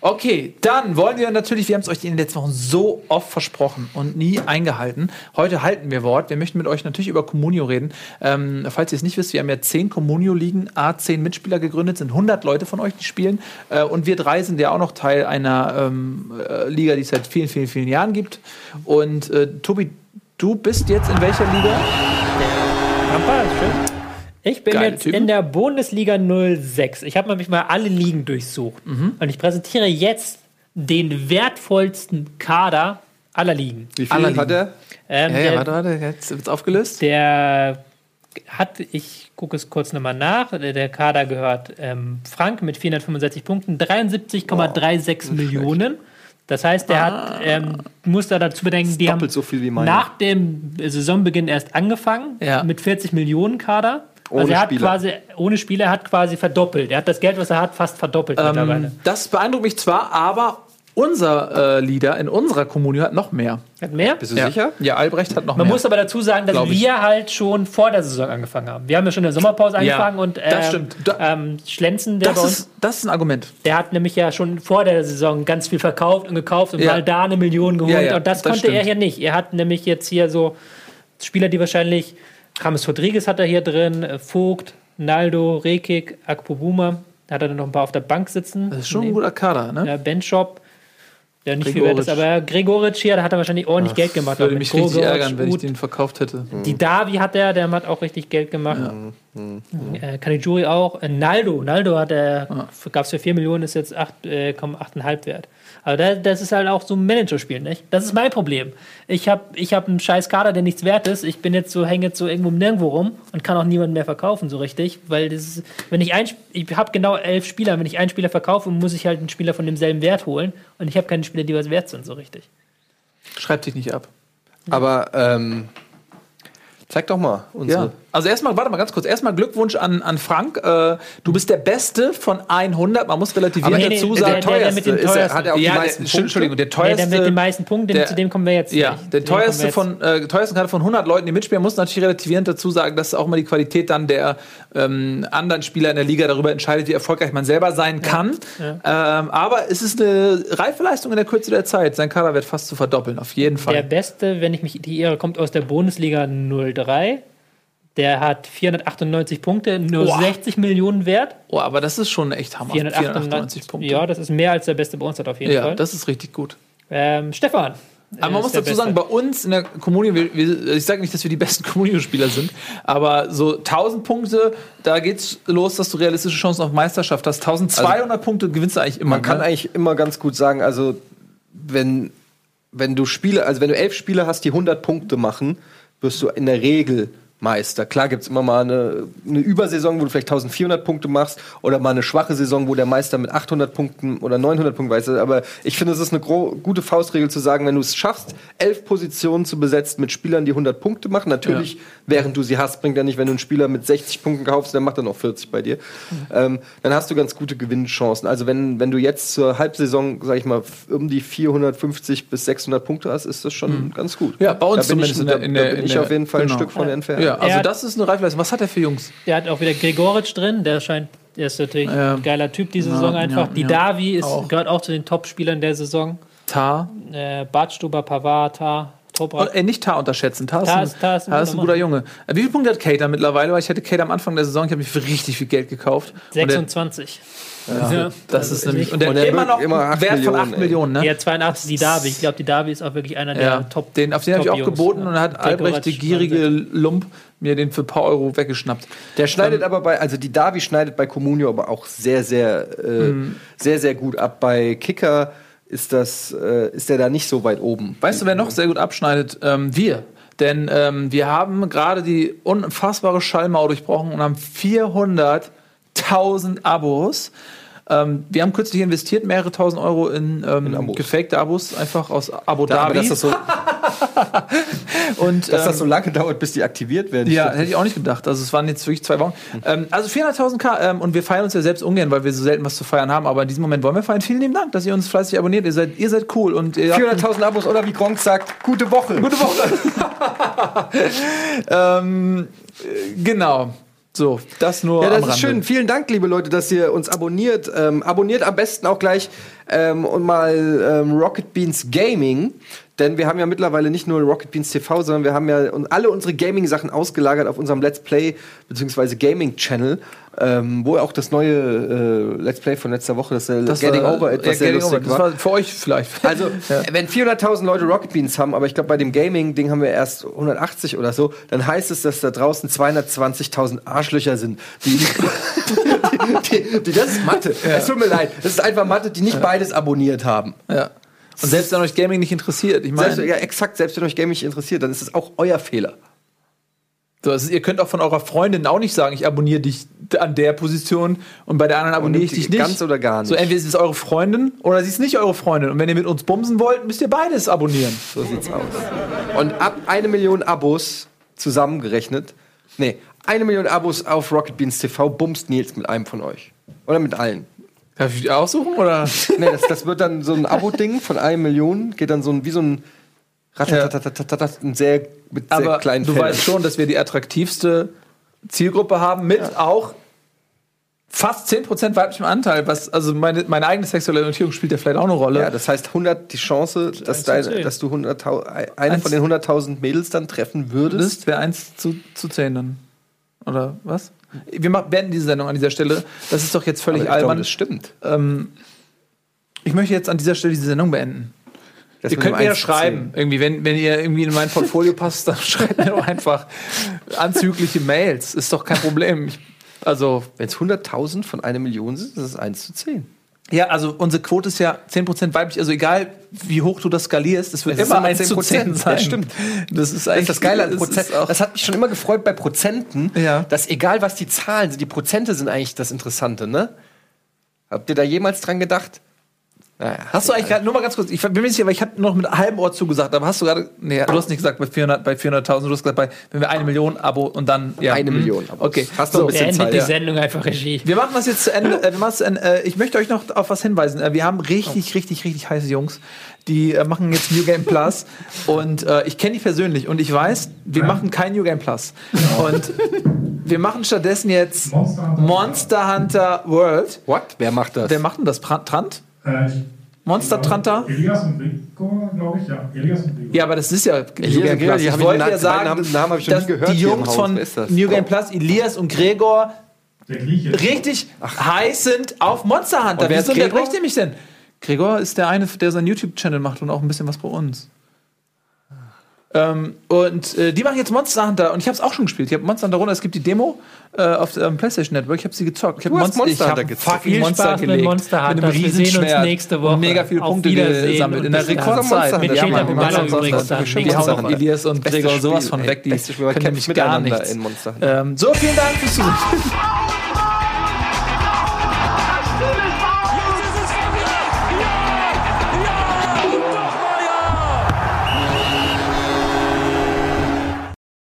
Okay, dann wollen wir natürlich, wir haben es euch in den letzten Wochen so oft versprochen und nie eingehalten. Heute halten wir Wort. Wir möchten mit euch natürlich über Communio reden. Ähm, falls ihr es nicht wisst, wir haben ja zehn Communio-Ligen, A10 Mitspieler gegründet, sind 100 Leute von euch, die spielen. Äh, und wir drei sind ja auch noch Teil einer ähm, äh, Liga, die es seit vielen, vielen, vielen Jahren gibt. Und äh, Tobi, du bist jetzt in welcher Liga? Pampa, schön. Ich bin Geile jetzt Typen. in der Bundesliga 06. Ich habe nämlich mal alle Ligen durchsucht. Mhm. Und ich präsentiere jetzt den wertvollsten Kader aller Ligen. Wie viel hat er? Ähm, ja, ja, warte, warte, jetzt wird's aufgelöst. Der hat, ich gucke es kurz nochmal nach, der, der Kader gehört ähm, Frank mit 465 Punkten, 73,36 oh, Millionen. Das heißt, der ah. hat, ähm, muss da dazu bedenken, die haben so nach dem Saisonbeginn erst angefangen ja. mit 40 Millionen Kader. Ohne also er hat Spieler. quasi, ohne Spieler, er hat quasi verdoppelt. Er hat das Geld, was er hat, fast verdoppelt ähm, mittlerweile. Das beeindruckt mich zwar, aber unser äh, Leader in unserer Kommune hat noch mehr. Hat mehr? Bist du ja. sicher? Ja, Albrecht hat noch Man mehr. muss aber dazu sagen, dass wir halt schon vor der Saison angefangen haben. Wir haben ja schon in der Sommerpause angefangen ja, und ähm, das stimmt. Da, ähm, Schlenzen, der das bei uns, ist, das ist ein Argument. Der hat nämlich ja schon vor der Saison ganz viel verkauft und gekauft und ja. mal da eine Million geholt. Ja, und das, das konnte stimmt. er hier nicht. Er hat nämlich jetzt hier so Spieler, die wahrscheinlich Rames Rodriguez hat er hier drin, äh, Vogt, Naldo, Rekik, Akpobuma. Da hat er dann noch ein paar auf der Bank sitzen. Das ist schon ein guter Kader, ne? Ja, Benchop. Der nicht Gregoric. viel wert ist, aber Gregoric hier, da hat er wahrscheinlich ordentlich Ach, Geld gemacht. Würde mich Gregoric, richtig ärgern, wenn ich den verkauft hätte. Die Davi hat er, der hat auch richtig Geld gemacht. Ja. Mhm. Äh, Caligiuri auch. Äh, Naldo, Naldo hat er, ja. gab es für 4 Millionen, ist jetzt 8,5 äh, wert. Aber das, das ist halt auch so ein Managerspiel, nicht? Das ist mein Problem. Ich habe ich hab einen scheiß Kader, der nichts wert ist. Ich bin jetzt so, hänge jetzt so irgendwo nirgendwo rum und kann auch niemanden mehr verkaufen, so richtig. Weil das ist, wenn ich ein, ich habe genau elf Spieler, wenn ich einen Spieler verkaufe, muss ich halt einen Spieler von demselben Wert holen. Und ich habe keine Spieler, die was wert sind, so richtig. Schreib dich nicht ab. Aber ähm, zeig doch mal unsere. Ja. Also erstmal, warte mal ganz kurz. Erstmal Glückwunsch an, an Frank. Äh, du bist der Beste von 100. Man muss relativ nee, dazu nee, sagen. Der, der, der, mit den teuersten. hat er auch ja, die meisten Punkte? Entschuldigung, der teuerste. Der, mit den meisten Punkten, der, zu dem kommen wir jetzt. Ja, nicht. der teuerste von, äh, teuersten Kader von 100 Leuten, die mitspielen, muss natürlich relativierend dazu sagen, dass auch mal die Qualität dann der ähm, anderen Spieler in der Liga darüber entscheidet, wie erfolgreich man selber sein kann. Ja. Ja. Ähm, aber es ist eine reife Leistung in der Kürze der Zeit. Sein Kader wird fast zu verdoppeln, auf jeden Fall. Der Beste, wenn ich mich die Ehre, kommt aus der Bundesliga 03. Der hat 498 Punkte, nur oh. 60 Millionen wert. Oh, aber das ist schon echt Hammer. 498, 498 Punkte. Ja, das ist mehr als der Beste bei uns hat auf jeden ja, Fall. Ja, das ist richtig gut. Ähm, Stefan, Aber man muss dazu sagen, bei uns in der wir, wir, ich sage nicht, dass wir die besten Communio-Spieler sind, aber so 1000 Punkte, da geht's los, dass du realistische Chancen auf Meisterschaft hast. 1200 also, Punkte gewinnst du eigentlich immer. Man kann ne? eigentlich immer ganz gut sagen, also wenn, wenn du Spiele, also wenn du elf Spiele hast, die 100 Punkte machen, wirst du in der Regel Meister. Klar gibt es immer mal eine, eine, Übersaison, wo du vielleicht 1400 Punkte machst oder mal eine schwache Saison, wo der Meister mit 800 Punkten oder 900 Punkten weiß. Aber ich finde, es ist eine gute Faustregel zu sagen, wenn du es schaffst, elf Positionen zu besetzen mit Spielern, die 100 Punkte machen. Natürlich, ja. während du sie hast, bringt ja nicht, wenn du einen Spieler mit 60 Punkten kaufst, dann macht er noch 40 bei dir. Mhm. Ähm, dann hast du ganz gute Gewinnchancen. Also wenn, wenn du jetzt zur Halbsaison, sag ich mal, um die 450 bis 600 Punkte hast, ist das schon mhm. ganz gut. Ja, bei uns zumindest ich, in der, in der, da bin ich auf jeden Fall genau. ein Stück von ja. entfernt. Ja, also das ist eine Reifleistung. Was hat er für Jungs? Der hat auch wieder Gregoritsch drin, der scheint, der ist natürlich ja. ein geiler Typ diese Saison ja, einfach. Die Davi ist, gehört auch zu den Top-Spielern der Saison. Tar. Äh, Badstuber, Pavard, Tar. Oh, äh, nicht Tar unterschätzen. Tar, Tar, ist, ein, ist, Tar ist ein guter Junge. Äh, wie viele Punkte hat Kater mittlerweile? Weil ich hatte Kater am Anfang der Saison, ich habe mich für richtig viel Geld gekauft. 26. Ja, ja, das ist nämlich. Und der, und der immer noch immer Wert von 8 Millionen, ne? Ja, 82 die Davi. Ich glaube, die Davi ist auch wirklich einer der ja, Top. Den, auf den habe ich auch geboten und hat Albrecht, der gierige Lump, mir den für ein paar Euro weggeschnappt. Der schneidet ähm, aber bei, also die Davi schneidet bei Comunio aber auch sehr, sehr, äh, mhm. sehr, sehr gut ab. Bei Kicker ist das, äh, ist der da nicht so weit oben. Weißt du, wer noch sehr gut abschneidet? Ähm, wir. Denn ähm, wir haben gerade die unfassbare Schallmauer durchbrochen und haben 400.000 Abos. Ähm, wir haben kürzlich investiert mehrere tausend Euro in, ähm, in gefakte Abos, einfach aus Abu Dhabi. Da, dass das so, und, dass das so ähm, lange dauert, bis die aktiviert werden. Ja, hätte ich auch nicht gedacht. Also es waren jetzt wirklich zwei Wochen. Mhm. also 400.000 K ähm, und wir feiern uns ja selbst ungern, weil wir so selten was zu feiern haben. Aber in diesem Moment wollen wir feiern. Vielen lieben Dank, dass ihr uns fleißig abonniert. Ihr seid, ihr seid cool. 400.000 Abos oder wie Gronk sagt, gute Woche. Gute Woche. ähm, äh, genau. So, das nur. Ja, das ist Rande. schön. Vielen Dank, liebe Leute, dass ihr uns abonniert. Ähm, abonniert am besten auch gleich ähm, und mal ähm, Rocket Beans Gaming. Denn wir haben ja mittlerweile nicht nur Rocket Beans TV, sondern wir haben ja alle unsere Gaming-Sachen ausgelagert auf unserem Let's Play bzw. Gaming-Channel, ähm, wo auch das neue äh, Let's Play von letzter Woche, das, das Getting war, Over, etwas sehr lustig over. Das war. für euch vielleicht. Also, ja. wenn 400.000 Leute Rocket Beans haben, aber ich glaube, bei dem Gaming-Ding haben wir erst 180 oder so, dann heißt es, dass da draußen 220.000 Arschlöcher sind, die, die, die, die, das ist Mathe. Ja. Es tut mir leid. Das ist einfach Mathe, die nicht beides abonniert haben. Ja. Und selbst wenn euch Gaming nicht interessiert, ich meine. Ja, exakt, selbst wenn euch Gaming nicht interessiert, dann ist es auch euer Fehler. So, also ihr könnt auch von eurer Freundin auch nicht sagen, ich abonniere dich an der Position und bei der anderen abonniere ich dich nicht. Ganz oder gar nicht. So, entweder ist es eure Freundin oder sie ist nicht eure Freundin. Und wenn ihr mit uns bumsen wollt, müsst ihr beides abonnieren. So sieht's aus. Und ab eine Million Abos zusammengerechnet, nee, eine Million Abos auf Rocket Beans TV bumst Nils mit einem von euch. Oder mit allen. Darf ich die aussuchen oder? nee, das, das wird dann so ein Abo-Ding von einer Million, geht dann so ein, wie so ein ein sehr mit sehr Aber kleinen du Fällen. weißt schon, dass wir die attraktivste Zielgruppe haben mit ja. auch fast 10% weiblichem Anteil, was also meine, meine eigene sexuelle Orientierung spielt ja vielleicht auch eine Rolle. Ja, das heißt 100 die Chance, dass, dein, dass du 100, eine von den 100.000 Mädels dann treffen würdest, wäre 1 zu, zu 10 dann. Oder was? Wir beenden diese Sendung an dieser Stelle. Das ist doch jetzt völlig ich albern. Glaube, das stimmt. Ähm, ich möchte jetzt an dieser Stelle diese Sendung beenden. Das ihr könnt mir ja schreiben, irgendwie, wenn, wenn ihr irgendwie in mein Portfolio passt, dann schreibt mir doch einfach anzügliche Mails. Ist doch kein Problem. Ich, also, wenn es 100.000 von einer Million sind, ist es 1 zu 10. Ja, also unsere Quote ist ja 10% weiblich. Also egal, wie hoch du das skalierst, es wird es immer 1 zu 10 sein. Ja, stimmt. Das ist eigentlich das, ist das Geile an Prozent. Das hat mich schon immer gefreut bei Prozenten, ja. dass egal was die Zahlen sind, die Prozente sind eigentlich das Interessante, ne? Habt ihr da jemals dran gedacht? Naja, hast du eigentlich gerade, nur mal ganz kurz, ich bin mir nicht sicher, aber ich habe noch mit halbem Ohr zugesagt, aber hast du gerade, nee, du hast nicht gesagt bei 400.000, bei 400 du hast gesagt, bei, wenn wir eine Million Abo und dann, ja. Eine hm, Million Abos. Okay. Hast du so, ein bisschen Zeit, die Sendung einfach Regie. Wir machen das jetzt zu Ende, äh, wir machen Ende äh, ich möchte euch noch auf was hinweisen. Äh, wir haben richtig, richtig, richtig heiße Jungs, die äh, machen jetzt New Game Plus und äh, ich kenne die persönlich und ich weiß, wir ja. machen kein New Game Plus. Und wir machen stattdessen jetzt Monster Hunter, Monster Hunter World. What? Wer macht das? Wer macht denn das? Trant? Äh, Monster Tranta? Elias und Gregor, glaube ich, ja. Elias und Gregor. Ja, aber das ist ja New Game Plus. Ich wollte ja sagen, Namen, Namen habe ich schon nie gehört. Die Jungs von New Game Plus, Elias und Gregor, richtig Ach. heiß sind auf Monster Hunter. Wieso unterbrecht ihr mich denn? Gregor ist der eine, der seinen YouTube-Channel macht und auch ein bisschen was bei uns. Ähm, und äh, die machen jetzt Monster Hunter und ich habe es auch schon gespielt. Ich habe Monster Hunter runter. Es gibt die Demo äh, auf dem PlayStation Network. Ich habe sie gezockt. Ich habe Monster, Monster ich Hunter hab gezockt. Viel Monster Spaß mit gelegt. Monster mit einem. Wir sehen uns nächste Woche. mega viele Auf Punkte gesammelt in der. Rekordzeit. Mit Ja, Mann, sonst übrigens dann. Die hauen auch. Elias und Gregor sowas von weg. Die können nämlich gar nichts. Hunter. Ähm, so, vielen Dank fürs Zuhören.